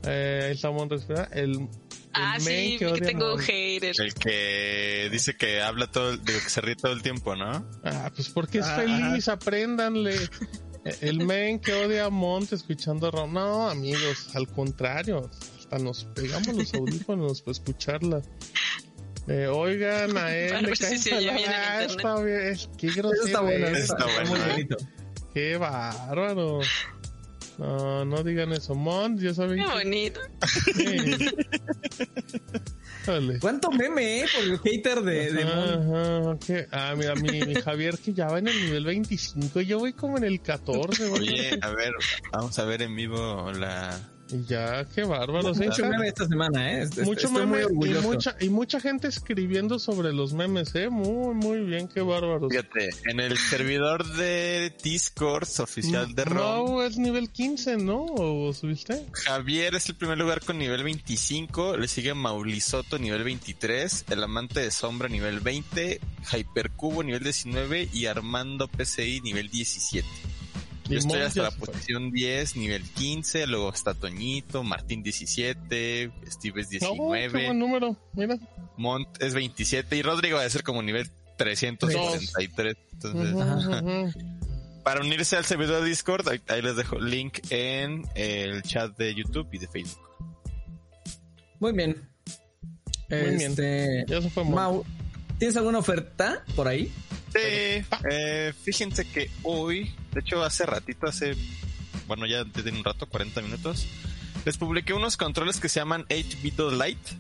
Eh, ahí está Mon respira. El, Ah, sí, que a tengo Mon. hater. el que dice que habla todo, digo que se ríe todo el tiempo, ¿no? Ah, pues porque es Ah, feliz, apréndanle. El men que odia a Monte escuchando a Ron. No, amigos, al contrario. Hasta nos pegamos los audífonos para escucharla. Eh, oigan, a él le si Ah, está bien. Qué grosero. Está bueno, es. eso está está, bueno, muy bonito. Qué bárbaro. No, no digan eso. Mont, ya saben. Qué que- bonito. Sí. Órale. ¿Cuánto meme, eh? Por el hater de, de? Ajá, ¿qué? Ah, mira, mi, mi Javier que ya va en el nivel 25, yo voy como en el 14, güey. Oye, a ver, vamos a ver en vivo la... Y ya, qué bárbaro. Mucho meme esta semana, ¿eh? Est- mucho Estoy muy meme y orgulloso. mucha, y mucha gente escribiendo sobre los memes, ¿eh? Muy, muy bien, qué bárbaros. Fíjate, en el servidor de Discord oficial de ROM, Mau es nivel 15, ¿no? ¿O subiste? Javier es el primer lugar con nivel 25, le sigue Maulisoto nivel 23, el amante de sombra nivel 20, Hypercubo nivel 19 y Armando PCI nivel 17. Yo estoy hasta la posición 10, nivel 15, luego está Toñito, Martín 17, Steve es No, qué 19, buen número, mira. Mont es 27 y Rodrigo debe ser como nivel 363. Entonces, Ujú, Ajá. ujú. para unirse al servidor de Discord, ahí, ahí les dejo el link en el chat de YouTube y de Facebook. Muy bien. Muy bien. Este, Ya se fue. Mau, ¿tienes alguna oferta por ahí? Sí, eh, fíjense que hoy, de hecho hace ratito, hace, bueno ya desde un rato, 40 minutos, les publiqué unos controles que se llaman 8-Bit Lite,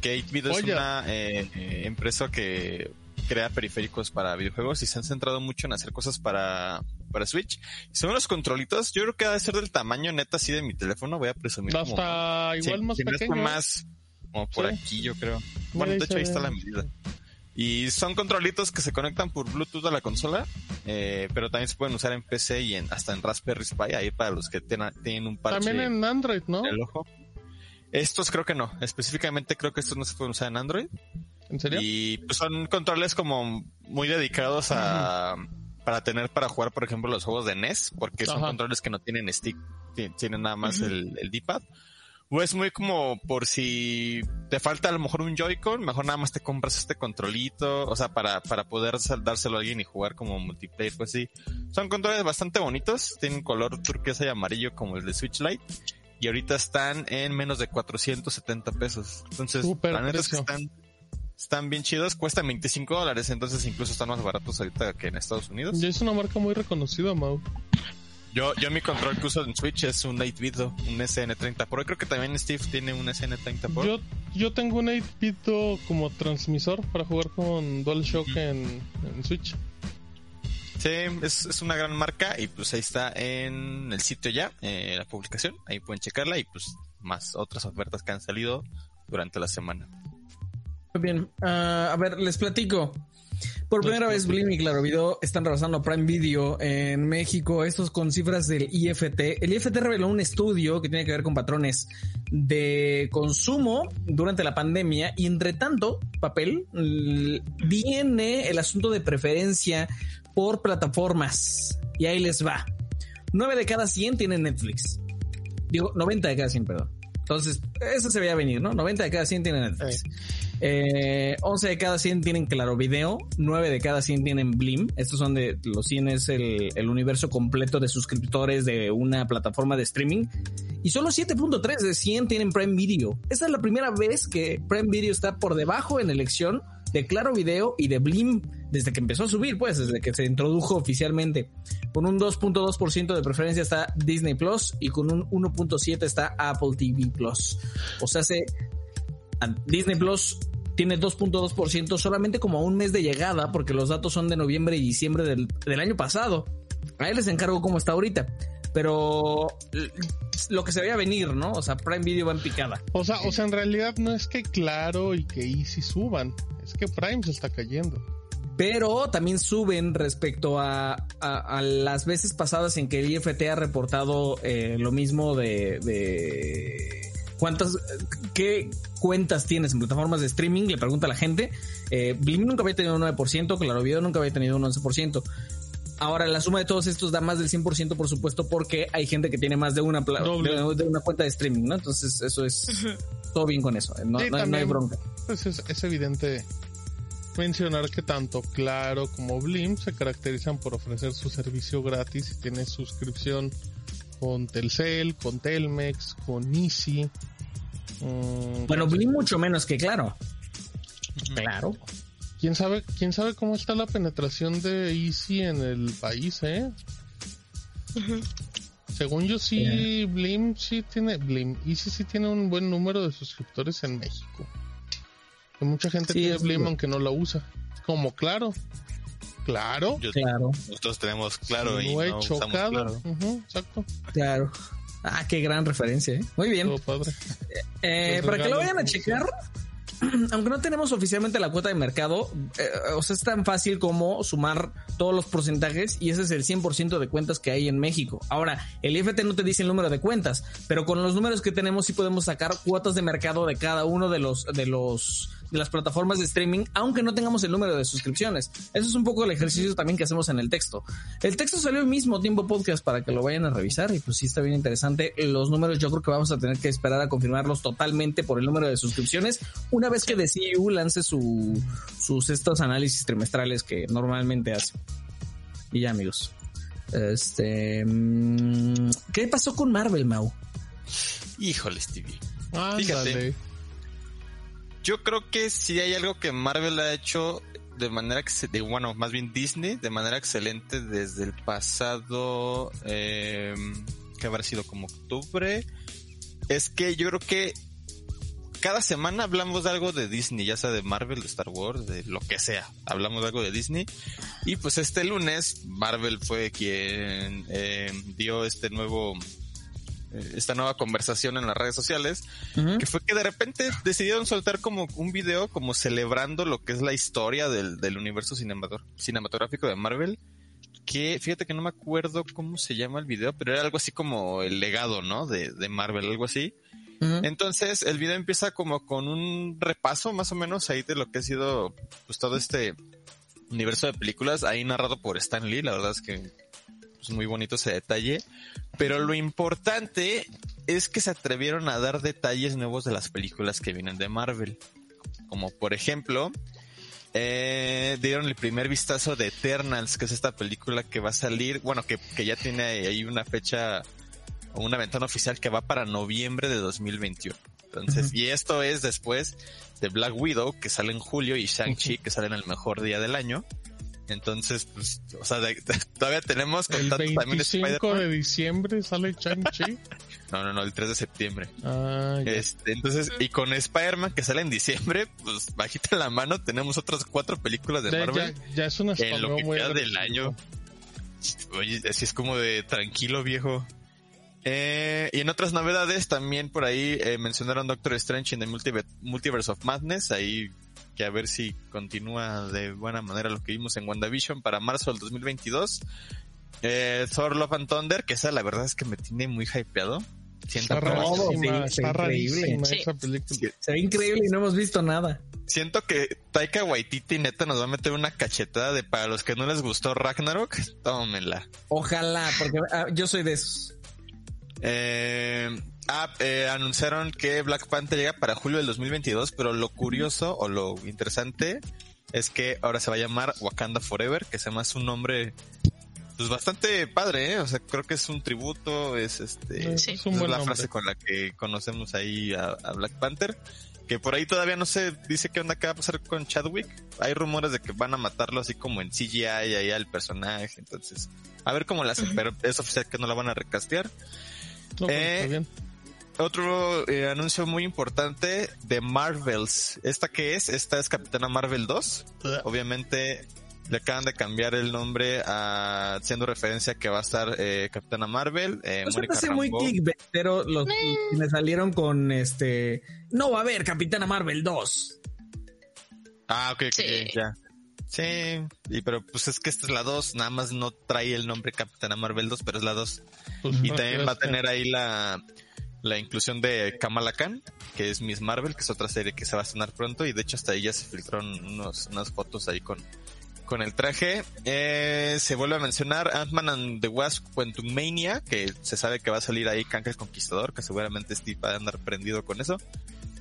que 8-Bit es una eh, eh, empresa que crea periféricos para videojuegos y se han centrado mucho en hacer cosas para, para Switch. Son unos controlitos, yo creo que ha de ser del tamaño neta así de mi teléfono, voy a presumir como... Hasta igual Sí, más pequeño. ¿eh? más como por Sí. aquí yo creo. Bueno, de hecho ahí está la medida. Y son controlitos que se conectan por Bluetooth a la consola, eh, pero también se pueden usar en PC y en, hasta en Raspberry Pi, ahí para los que tena- tienen un parche También en Android, ¿no? en el ojo. Estos creo que no, específicamente creo que estos no se pueden usar en Android. ¿En serio? Y pues, son controles como muy dedicados a para tener para jugar, por ejemplo, los juegos de NES, porque son Ajá. controles que no tienen stick, ti- tienen nada más el, el D-pad. O es muy como por si te falta a lo mejor un Joy-Con, mejor nada más te compras este controlito, o sea, para, para poder dárselo a alguien y jugar como multiplayer, pues sí. Son controles bastante bonitos, tienen color turquesa y amarillo como el de Switch Lite. Y ahorita están en menos de 470 pesos. Entonces, Súper la neta es que están, están bien chidos, cuestan 25 dólares, entonces incluso están más baratos ahorita que en Estados Unidos. Ya es una marca muy reconocida, Mau. Yo, yo mi control que uso en Switch es un 8-bit, un SN30 Pro. Creo que también Steve tiene un SN30 Pro. Yo, yo tengo un 8-bit como transmisor para jugar con DualShock en, en Switch. Sí, es, es una gran marca y pues ahí está en el sitio ya, eh, la publicación. Ahí pueden checarla y pues más otras ofertas que han salido durante la semana. Muy bien. Ah, a ver, les platico. Por primera vez, Blim y Claro Video están rebasando Prime Video en México. Estos con cifras del IFT. El IFT reveló un estudio que tiene que ver con patrones de consumo durante la pandemia. Y entre tanto, papel, viene el asunto de preferencia por plataformas. Y ahí les va. 9 de cada 100 tienen Netflix. Digo, 90 de cada 100, perdón. Entonces, eso se veía venir, ¿no? 90 de cada 100 tienen Netflix. Eh, 11 de cada 100 tienen Claro Video, 9 de cada 100 tienen Blim. Estos son de los 100 es el, universo completo de suscriptores de una plataforma de streaming. Y solo 7.3 de 100 tienen Prime Video. Esta es la primera vez que Prime Video está por debajo en elección de Claro Video y de Blim desde que empezó a subir, pues, desde que se introdujo oficialmente. Con un 2.2% de preferencia está Disney Plus y con un 1.7 está Apple TV Plus. O sea, se Disney Plus tiene 2.2% solamente como a un mes de llegada, porque los datos son de noviembre y diciembre del, del año pasado. A él les encargo cómo está ahorita. Pero lo que se veía venir, ¿no? O sea, Prime Video va en picada. O sea, o sea, en realidad no es que Claro y que Easy suban, es que Prime se está cayendo. Pero también suben respecto a, a- a las veces pasadas en que el IFT ha reportado eh, lo mismo de, de cuántas, qué cuentas tienes en plataformas de streaming, le pregunta a la gente. Eh, Blim nunca había tenido un 9%, Claro Video nunca había tenido un 11%. Ahora, la suma de todos estos da más del 100%, por supuesto, porque hay gente que tiene más de una, de, de una cuenta de streaming, ¿no? Entonces, eso es todo bien con eso. No, Sí, no hay- no hay también. bronca. Pues es, es evidente mencionar que tanto Claro como Blim se caracterizan por ofrecer su servicio gratis y tienes suscripción con Telcel, con Telmex, con Easy. Mm, Bueno, Blim mucho menos que Claro. Claro. ¿Quién sabe, quién sabe cómo está la penetración de Easy en el país, eh? Según yo sí, Blim sí tiene, Blim, Easy sí tiene un buen número de suscriptores en México. Y mucha gente Sí, tiene Blim aunque no la usa. Como claro. Claro. Yo- Claro, Nosotros tenemos claro y no he no usamos chocado. claro. Ujú, exacto. claro. Ah, qué gran referencia, ¿eh? Muy bien. Padre. Eh, Los para que lo vayan a checar, aunque no tenemos oficialmente la cuota de mercado, eh, o sea, es tan fácil como sumar todos los porcentajes y ese es el 100% de cuentas que hay en México. Ahora, el IFT no te dice el número de cuentas, pero con los números que tenemos sí podemos sacar cuotas de mercado de cada uno de los de los de las plataformas de streaming, aunque no tengamos el número de suscripciones. Eso es un poco el ejercicio también que hacemos en el texto. El texto salió el mismo tiempo podcast para que lo vayan a revisar y pues sí está bien interesante. Los números yo creo que vamos a tener que esperar a confirmarlos totalmente por el número de suscripciones una vez que DCU lance su, sus estos análisis trimestrales que normalmente hace. Y ya amigos. Este, mm, ¿qué pasó con Marvel, Mau? Híjole, Stevie. Ándale. Yo creo que si hay algo que Marvel ha hecho de manera que bueno, más bien Disney, de manera excelente desde el pasado, eh, que habrá sido como octubre, es que yo creo que cada semana hablamos de algo de Disney, ya sea de Marvel, de Star Wars, de lo que sea, hablamos de algo de Disney. Y pues este lunes Marvel fue quien eh, dio este nuevo, esta nueva conversación en las redes sociales que fue que de repente decidieron soltar como un video como celebrando lo que es la historia del, del universo cinemato- cinematográfico de Marvel. Que fíjate que no me acuerdo cómo se llama el video, pero era algo así como el legado, ¿no? De, de Marvel, algo así. Entonces el video empieza como con un repaso más o menos ahí de lo que ha sido pues todo este universo de películas, ahí narrado por Stan Lee, la verdad es que es muy bonito ese detalle. Pero lo importante es que se atrevieron a dar detalles nuevos de las películas que vienen de Marvel. Como por ejemplo, eh, dieron el primer vistazo de Eternals, que es esta película que va a salir, bueno, que, que ya tiene ahí una fecha o una ventana oficial que va para noviembre de 2021. Entonces, y esto es después de Black Widow, que sale en julio, y Shang-Chi, que sale en el mejor día del año. Entonces, pues, o sea, de- todavía tenemos El contacto también 25 Spider-Man. de diciembre sale Shang-Chi. No, no, no, el 3 de septiembre. Ah. Este, entonces, y con Spider-Man que sale en diciembre, pues bajita la mano, tenemos otras cuatro películas de Ya, Marvel ya, ya es una en lo que queda del año. Oye, así es como de tranquilo, viejo. Eh, y en otras novedades también por ahí eh, mencionaron Doctor Strange en the Multiver- Multiverse of Madness, ahí que a ver si continúa de buena manera lo que vimos en WandaVision para marzo del 2022. Eh, Thor Love and Thunder, que esa la verdad es que me tiene muy hypeado. Siento Está rarísima, está está increíble. rarísima Sí. esa película. Se ve increíble y no hemos visto nada. siento que Taika Waititi neta nos va a meter una cachetada de para los que no les gustó Ragnarok, tómenla. Ojalá, porque ah, yo soy de esos. Eh, ah, eh, anunciaron que Black Panther llega para julio del 2022, pero lo curioso o lo interesante es que ahora se va a llamar Wakanda Forever, que se llama su nombre pues bastante padre, ¿eh? O sea, creo que es un tributo, es este, Sí. Es un la nombre. frase con la que conocemos ahí a, a Black Panther. Que por ahí todavía no se dice qué onda qué va a pasar con Chadwick. Hay rumores de que van a matarlo así como en CGI ahí al personaje. Entonces, a ver cómo la hacen, pero es oficial que no la van a recastear. No, pero Eh, está bien. Otro eh, anuncio muy importante de Marvels. ¿Esta qué es? Esta es Capitana Marvel 2. Obviamente le acaban de cambiar el nombre a haciendo referencia a que va a estar eh, Capitana Marvel. Eh, Mónica hace muy Rambeau. clickbaitero los me salieron con este. No va a haber Capitana Marvel 2. Ah, ok, ok, Sí. ya. Sí, y pero pues es que esta es la 2, nada más no trae el nombre Capitana Marvel 2, pero es la 2. Pues, Y no, también va a tener ahí la, la inclusión de Kamala Khan, que es Miss Marvel, que es otra serie que se va a estrenar pronto, y de hecho hasta ahí ya se filtraron unos, unas fotos ahí con, con el traje. Eh, se vuelve a mencionar Ant-Man and the Wasp Quantumania, que se sabe que va a salir ahí Kang el Conquistador, que seguramente Steve va a andar prendido con eso.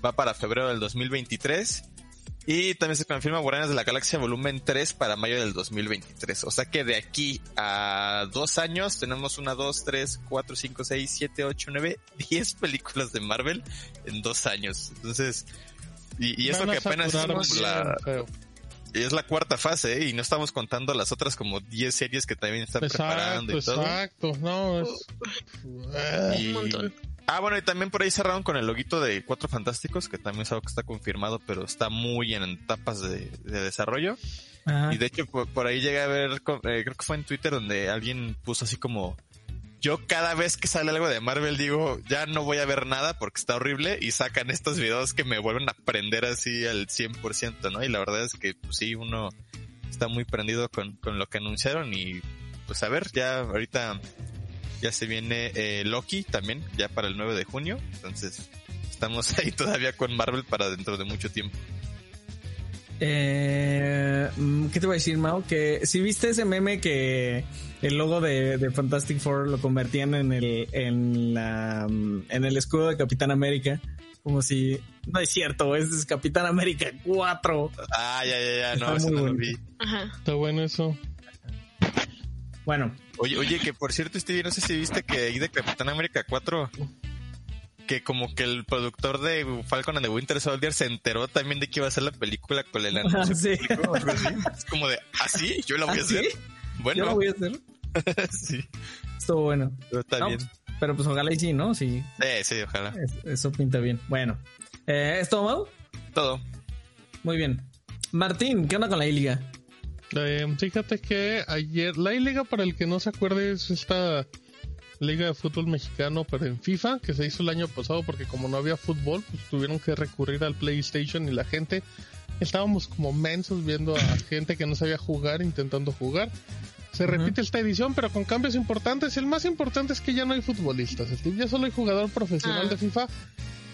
Va para febrero del 2023. Y también se confirma Guardianes de la Galaxia volumen 3 para mayo del 2023. O sea que de aquí a dos años tenemos una, dos, tres, cuatro, cinco, seis, siete, ocho, nueve, diez películas de Marvel en dos años. Entonces, y, y eso que apenas es la, feo. es la cuarta fase, ¿eh? Y no estamos contando las otras como 10 series que también están preparando Exacto, y todo. exacto. No, es... Y- Un montón. Ah, bueno, y también por ahí cerraron con el loguito de Cuatro Fantásticos, que también es algo que está confirmado, pero está muy en etapas de, de desarrollo. Ajá. Y de hecho, por, por ahí llegué a ver, eh, creo que fue en Twitter donde alguien puso así como, yo cada vez que sale algo de Marvel digo, ya no voy a ver nada porque está horrible y sacan estos videos que me vuelven a prender así al 100%, ¿no? Y la verdad es que pues, sí, uno está muy prendido con, con lo que anunciaron y pues a ver, ya ahorita ya se viene eh, Loki también, ya para el 9 de junio, entonces estamos ahí todavía con Marvel para dentro de mucho tiempo. Eh, mm, ¿Qué te voy a decir, Mao? Que si viste ese meme que el logo de, de Fantastic Four lo convertían en el, en la, mm, en el escudo de Capitán América. Como si, no es cierto, ese es Capitán América 4. Ah, ya, ya, ya, no, Está eso muy no lo vi. Ajá. Está bueno eso. Bueno, Oye, oye, que por cierto, Stevie, no sé si viste que ahí de Capitán América 4, que como que el productor de Falcon and the Winter Soldier se enteró también de que iba a ser la película con el anuncio. sí. algo así. Es como de, ¿ah, sí? ¿Yo la voy a ¿Ah, sí? hacer? Yo Bueno, lo voy a hacer. sí, Estuvo bueno. pero está No, bien. Pero pues ojalá y sí, ¿no? Sí, Eh, sí, ojalá. es- eso pinta bien. Bueno, eh, ¿es todo, Mau? Todo. Muy bien. Martín, ¿qué onda con la I-Liga? Eh, fíjate que ayer, la liga para el que no se acuerde es esta liga de fútbol mexicano, pero en FIFA, que se hizo el año pasado porque como no había fútbol, pues tuvieron que recurrir al PlayStation y la gente estábamos como mensos viendo a gente que no sabía jugar intentando jugar. Se repite esta edición, pero con cambios importantes. El más importante es que ya no hay futbolistas. Ya solo hay jugador profesional Ah. de FIFA.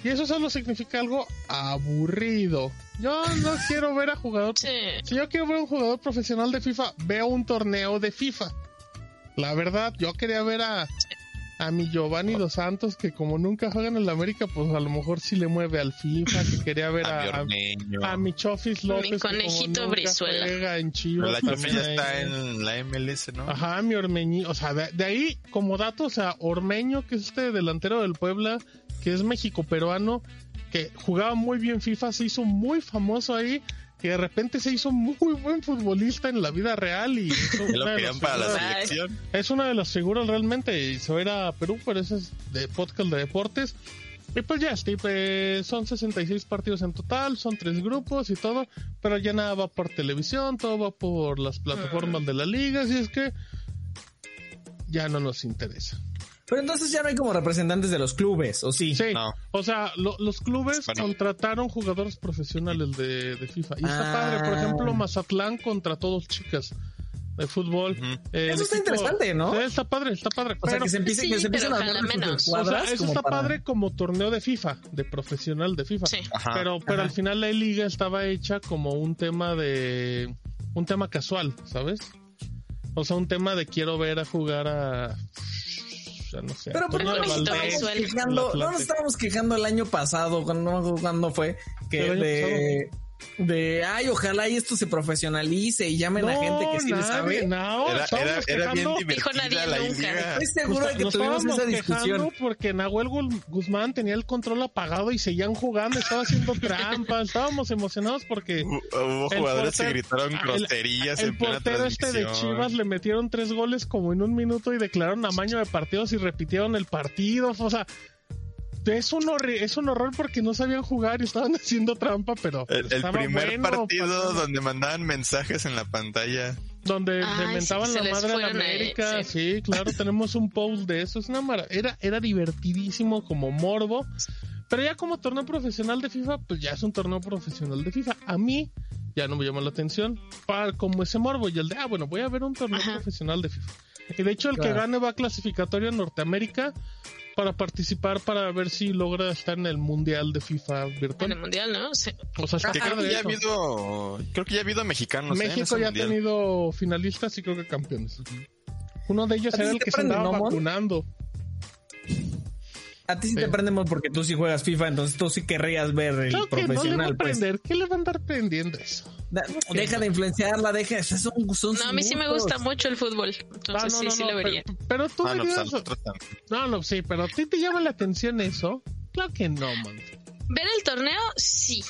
Y eso solo significa algo aburrido. Yo no quiero ver a jugador Sí. si yo quiero ver un jugador profesional de FIFA, veo un torneo de FIFA. La verdad, yo quería ver a, a mi Giovanni Dos Santos, que como nunca juegan en la América, pues a lo mejor sí le mueve al FIFA, que quería ver A mi a, a, Ormeño. a mi Chofis López. que como conejito nunca Brizuela. juega en Chivas. la Chofi también ya está en la MLS, ¿no? Ajá, mi Ormeñi, o sea, de, de ahí como dato, o sea, Ormeño, que es este delantero del Puebla, que es México-peruano, que jugaba muy bien FIFA, se hizo muy famoso ahí, que de repente se hizo muy buen futbolista en la vida real y es Ya una lo querían para la figuras- Ay. selección. es una de las figuras realmente y se va a ir a Perú, pero ese es de podcast de deportes. Y pues ya, Steve, eh, son 66 partidos en total, son tres grupos y todo, pero ya nada va por televisión, todo va por las plataformas de la liga, así es que ya no nos interesa. Pero entonces ya no hay como representantes de los clubes, ¿o sí? Sí, No. o sea, lo- los clubes Bueno. contrataron jugadores profesionales de, de FIFA. Y está Ah. padre, por ejemplo, Mazatlán contrató dos chicas de fútbol. Eh, Eso está interesante, ¿no? Sí, está padre, está padre. O sea, pero- que se empiece, Sí, que se empiecen a sus menos. O sea, eso está para- padre como torneo de FIFA, de profesional de FIFA. Sí. Ajá. Pero, pero Ajá. al final la liga estaba hecha como un tema de, un tema casual, ¿sabes? O sea, un tema de quiero ver a jugar a, ya no sé. Pero ¿por no quejando? No nos estábamos quejando el año pasado, cuando, cuándo fue, que de, de, ay, ojalá y esto se profesionalice y llamen a gente que sí le nadie, sabe. no, Era, era, era bien quejando- Dijo nadie divertida la nunca. liga. Estoy seguro de que Nos tuvimos esa discusión. porque Nahuel Gu- Guzmán tenía el control apagado y seguían jugando, estaba haciendo trampas, estábamos emocionados porque Hu- Hubo El jugadores que portero- gritaron el- groserías el en plena portero este de. Chivas le metieron tres goles como en un minuto y declararon amaño de partidos y repitieron el partido, o sea, es un, horri- es un horror porque no sabían jugar y estaban haciendo trampa, pero El, el primer bueno, partido pasando- donde mandaban mensajes en la pantalla. donde Ay, le mentaban sí, se la les madre ahí, América. sí. sí. claro, tenemos un post de eso. Es una mara- era, era divertidísimo como morbo. Pero ya como torneo profesional de FIFA, pues ya es un torneo profesional de FIFA. A mí ya no me llama la atención. Para, como ese morbo y el de, ah, bueno, voy a ver un torneo Ajá. profesional de FIFA. Y de hecho, el que Claro. gane va a clasificatorio en Norteamérica para participar para ver si logra estar en el mundial de FIFA En el virtual. mundial, ¿no? Sí. O sea, Que creo que ya ha habido, creo que ya ha habido mexicanos. ¿eh? México ya ha tenido finalistas y creo que campeones. Uno de ellos ¿A ti era el que se andaba no, vacunando. A ti sí te prendemos porque tú sí juegas FIFA, entonces tú sí querrías ver el Claro que no le va a profesional, pues. ¿Qué le va a andar prendiendo eso? Deja de influenciarla, deja, son, son No, a mí sí me gusta mucho el fútbol. Entonces Ah, no, sí, no, sí lo vería. Pero, pero tú Ah, no, pues. No, no, sí, pero ¿a ti te llama la atención eso? Claro que no, man. Ver el torneo, sí.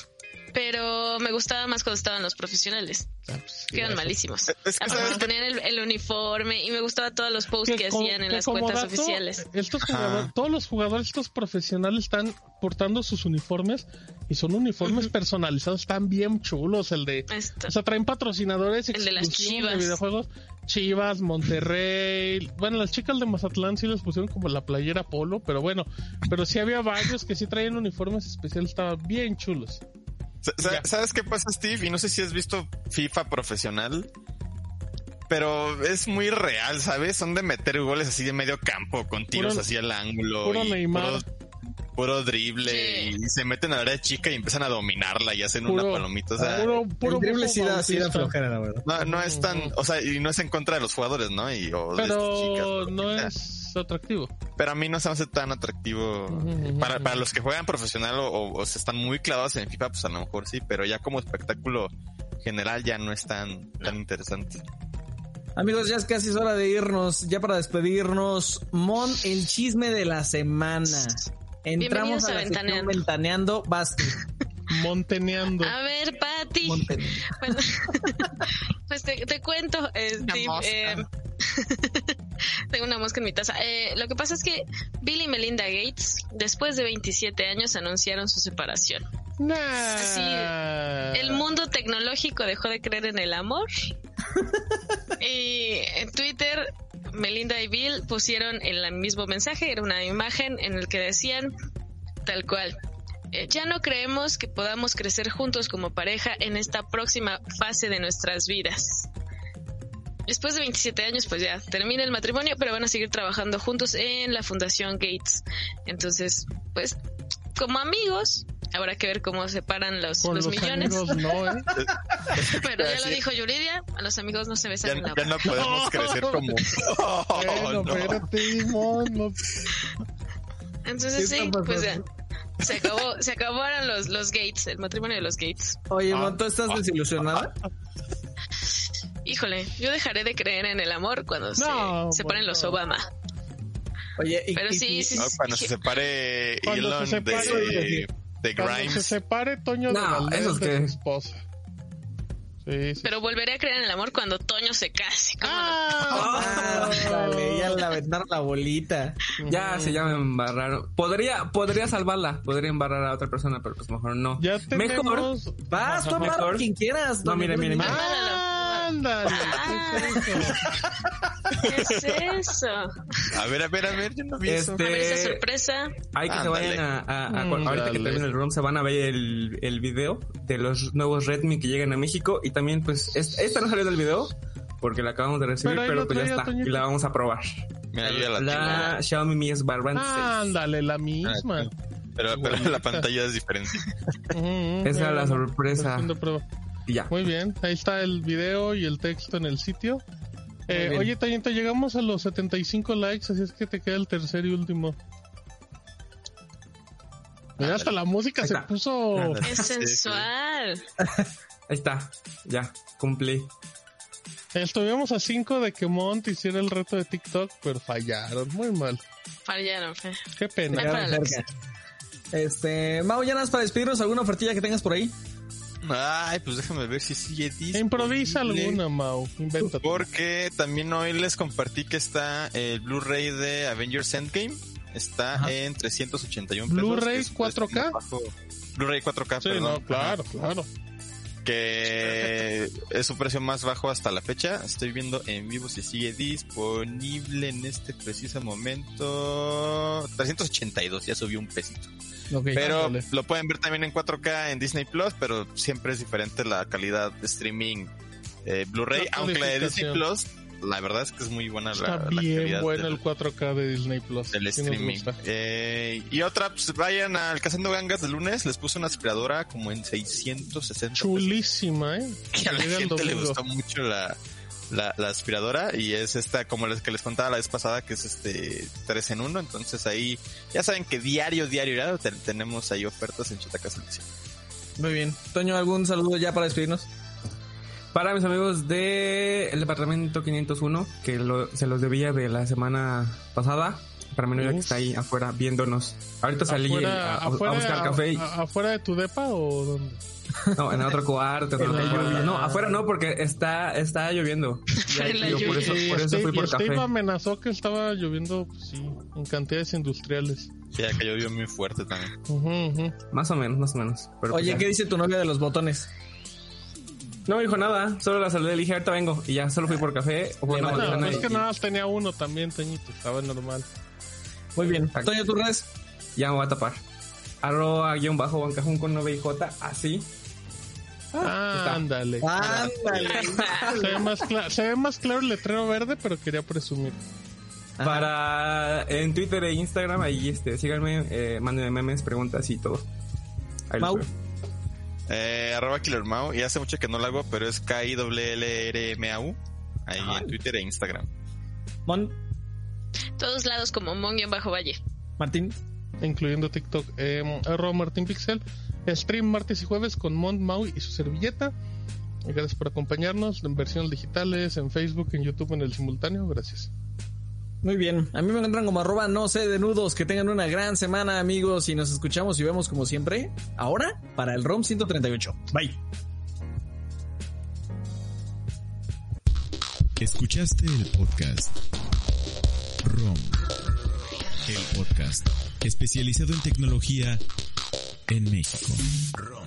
Pero me gustaba más cuando estaban los profesionales. Ah, pues, Quedan eso. malísimos. Es que, Aparte ¿sabes se ponían el, el uniforme y me gustaba todos los posts que, hacían en que las cuentas dato, oficiales. Estos jugadores, todos los jugadores, estos profesionales están portando sus uniformes y son uniformes personalizados, están bien chulos. El de, Esto. o sea, traen patrocinadores El de las de Chivas. videojuegos. Chivas, Monterrey. Bueno, las chicas de Mazatlán sí les pusieron como la playera polo, pero bueno, pero sí había varios que sí traían uniformes especiales, estaban bien chulos. ¿Sabes qué pasa, Steve? Y no sé si has visto FIFA profesional, pero es muy real, ¿sabes? Son de meter goles así de medio campo, con tiros Puro- así al ángulo. puro y Neymar. Puro, puro drible. Sí. Y se meten a la área chica y empiezan a dominarla y hacen una Puro- palomita. O sea, Puro, puro el drible sí da, sí da flojera, la verdad. no, no es tan, o sea, y no es en contra de los jugadores, ¿no? Y, o de estas chicas, Pero lo que no sea. Es atractivo. Pero a mí no se me hace tan atractivo. Para, para los que juegan profesional o, o- o se están muy clavados en FIFA, pues a lo mejor sí, pero ya como espectáculo general ya no es tan, tan interesante. Amigos, ya es casi es hora de irnos. Ya para despedirnos, Mon, el chisme de la semana. Entramos Bienvenidos a a la Ventaneando. ventaneando. Monteneando. A ver, Pati. Bueno, pues te, te cuento, eh, Steve. eh, tengo una mosca en mi taza. Eh, lo que pasa es que Bill y Melinda Gates, después de 27 años, anunciaron su separación. Sí, El mundo tecnológico dejó de creer en el amor. y en Twitter, Melinda y Bill pusieron el mismo mensaje, era una imagen en el que decían tal cual. eh, Ya no creemos que podamos crecer juntos como pareja en esta próxima fase de nuestras vidas. Después de 27 años, pues ya termina el matrimonio, pero van a seguir trabajando juntos en la Fundación Gates. Entonces, pues, como amigos, habrá que ver cómo separan los, Con los los millones. amigos no, ¿eh? Pero ya lo dijo Yuridia, a los amigos no se Ya, besan en la ya no podemos crecer como... Oh, Bueno, no. espérate, mon, no. Entonces ¿Qué sí, pues ya. Se acabó, se acabaron los, los gates, el matrimonio de los gates. Oye, Ah. Mon, ¿tú estás desilusionada? Híjole, yo dejaré de creer en el amor cuando No, se separen bueno. los Obama. Oye, y, Pero y- sí, y- sí, No, sí. cuando se separe Cuando Elon se separe- de, de Cuando se Grimes. separe Toño de No, eso es de que- su esposa. Sí, sí. Pero volveré a creer en el amor cuando Toño se case. ¿cómo no? Ah, dale, ya le aventaron la bolita. Ya se llama embarrar. Podría, podría salvarla, podría embarrar a otra persona, pero pues mejor no. Ya Mejor. Vas, tú a quien quieras. No, mire, mire, mire. Ándale. ¿qué es eso? ¿Qué es eso? A ver, a ver, a ver, yo no vi eso. A ver esa Este, sorpresa. hay que se Ándale. vayan a, a- a- Mm, ahorita que termine el room se van a ver el, el video de los nuevos Redmi que llegan a México y también pues es- esta no salió del video porque la acabamos de recibir Pero pero, pues ya está Toñito. y la vamos a probar. Mira, yo ya la La tengo. Xiaomi Mi S Band 6. Ándale, la misma. Ah, Pero, pero la pantalla es diferente. Ujú, Esa es la sorpresa. Y ya. Muy bien, ahí está el video y el texto en el sitio. Eh, oye, Tayento, llegamos a los 75 likes, así es que te queda el tercer y último. Mira, hasta la música se puso. Ándale. Es sensual. Ahí está. Ya. Cumplí. Estuvimos a 5 de que Mont hiciera el reto de TikTok, pero fallaron. Muy mal. Fallaron. fe. Qué pena. Este, Mau, ya nada más para despedirnos, ¿alguna ofertilla que tengas por ahí? Ay, pues déjame ver si sigue disponible. Improvisa alguna, Mau. Invéntate. Porque también hoy les compartí que está el Blu-ray de Avengers Endgame. Está Ajá. en 381 pesos. ¿Blu-ray que es un precio 4K? más bajo. Blu-ray 4K, Sí, perdón. no, claro, claro. Que es su precio más bajo hasta la fecha. Estoy viendo en vivo si sigue disponible en este preciso momento. 382, ya subió un pesito. Pero lo pueden ver también en 4K en Disney Plus, pero siempre es diferente la calidad de streaming eh, Blu-ray. Aunque la de Disney. Plus, la verdad es que es muy buena Está la, bien calidad bueno del, el 4K de Disney Plus. nos streaming. Eh, y otra, pues vayan al Cazando Gangas de lunes, les puse una aspiradora como en 660 pesos. Chulísima, ¿eh? que a la Llega el gente le gustó mucho la, la, la aspiradora y es esta como les que les contaba la vez pasada que es este 3 en 1 entonces ahí ya saben que diario diario diario te- tenemos ahí ofertas en Chataca Selección Muy bien. Toño, ¿algún saludo ya para despedirnos? Para mis amigos del departamento 501, que lo- se los debía de la semana pasada, para mi novia que está ahí afuera viéndonos. Ahorita salí Afuera, a, a afuera, buscar café a- afuera de tu depa o dónde? No, en otro cuarto. en otro. No, afuera no, porque está, está lloviendo. Y ahí, En la digo, por eso, por eso Steve- fui por y Steve café. amenazó que estaba lloviendo, pues, sí, en cantidades industriales. Sí, ya que llovió muy fuerte también. Ujú, ujú. Más o menos, más o menos. Pero pues Oye, ya. ¿qué dice tu novia de los botones? No me dijo nada, solo la saludé, le dije, ahorita vengo. Y ya solo fui por café. O por una No, es que nada más tenía uno también, Toñito, estaba normal. Muy bien. Toño, tus redes. Ya me voy a tapar. Arroba guion bajo bancajón con 9IJ, así. Ah, ándale. Ándale. Se ve, más cla- se ve más claro el letrero verde, pero quería presumir. Para en Twitter e Instagram, ahí este, síganme, eh, mándenme memes, preguntas y todo. Ahí Mau. Eh, arroba KillerMau, y hace mucho que no lo hago, pero es k i l r m a u ahí en Twitter e Instagram. Mon, Todos lados como Mon-Valle. Martín. incluyendo TikTok. Eh, arroba Martín Pixel. Stream martes y jueves con Mont Maui y su servilleta. Gracias por acompañarnos en versiones digitales, en Facebook, en YouTube, en el simultáneo. Gracias. Muy bien. A mí me encuentran como arroba no sé de nudos. Que tengan una gran semana, amigos. Y nos escuchamos y vemos como siempre. Ahora para el ROM 138. Bye. Escuchaste el podcast ROM, el podcast especializado en tecnología en México. ROM.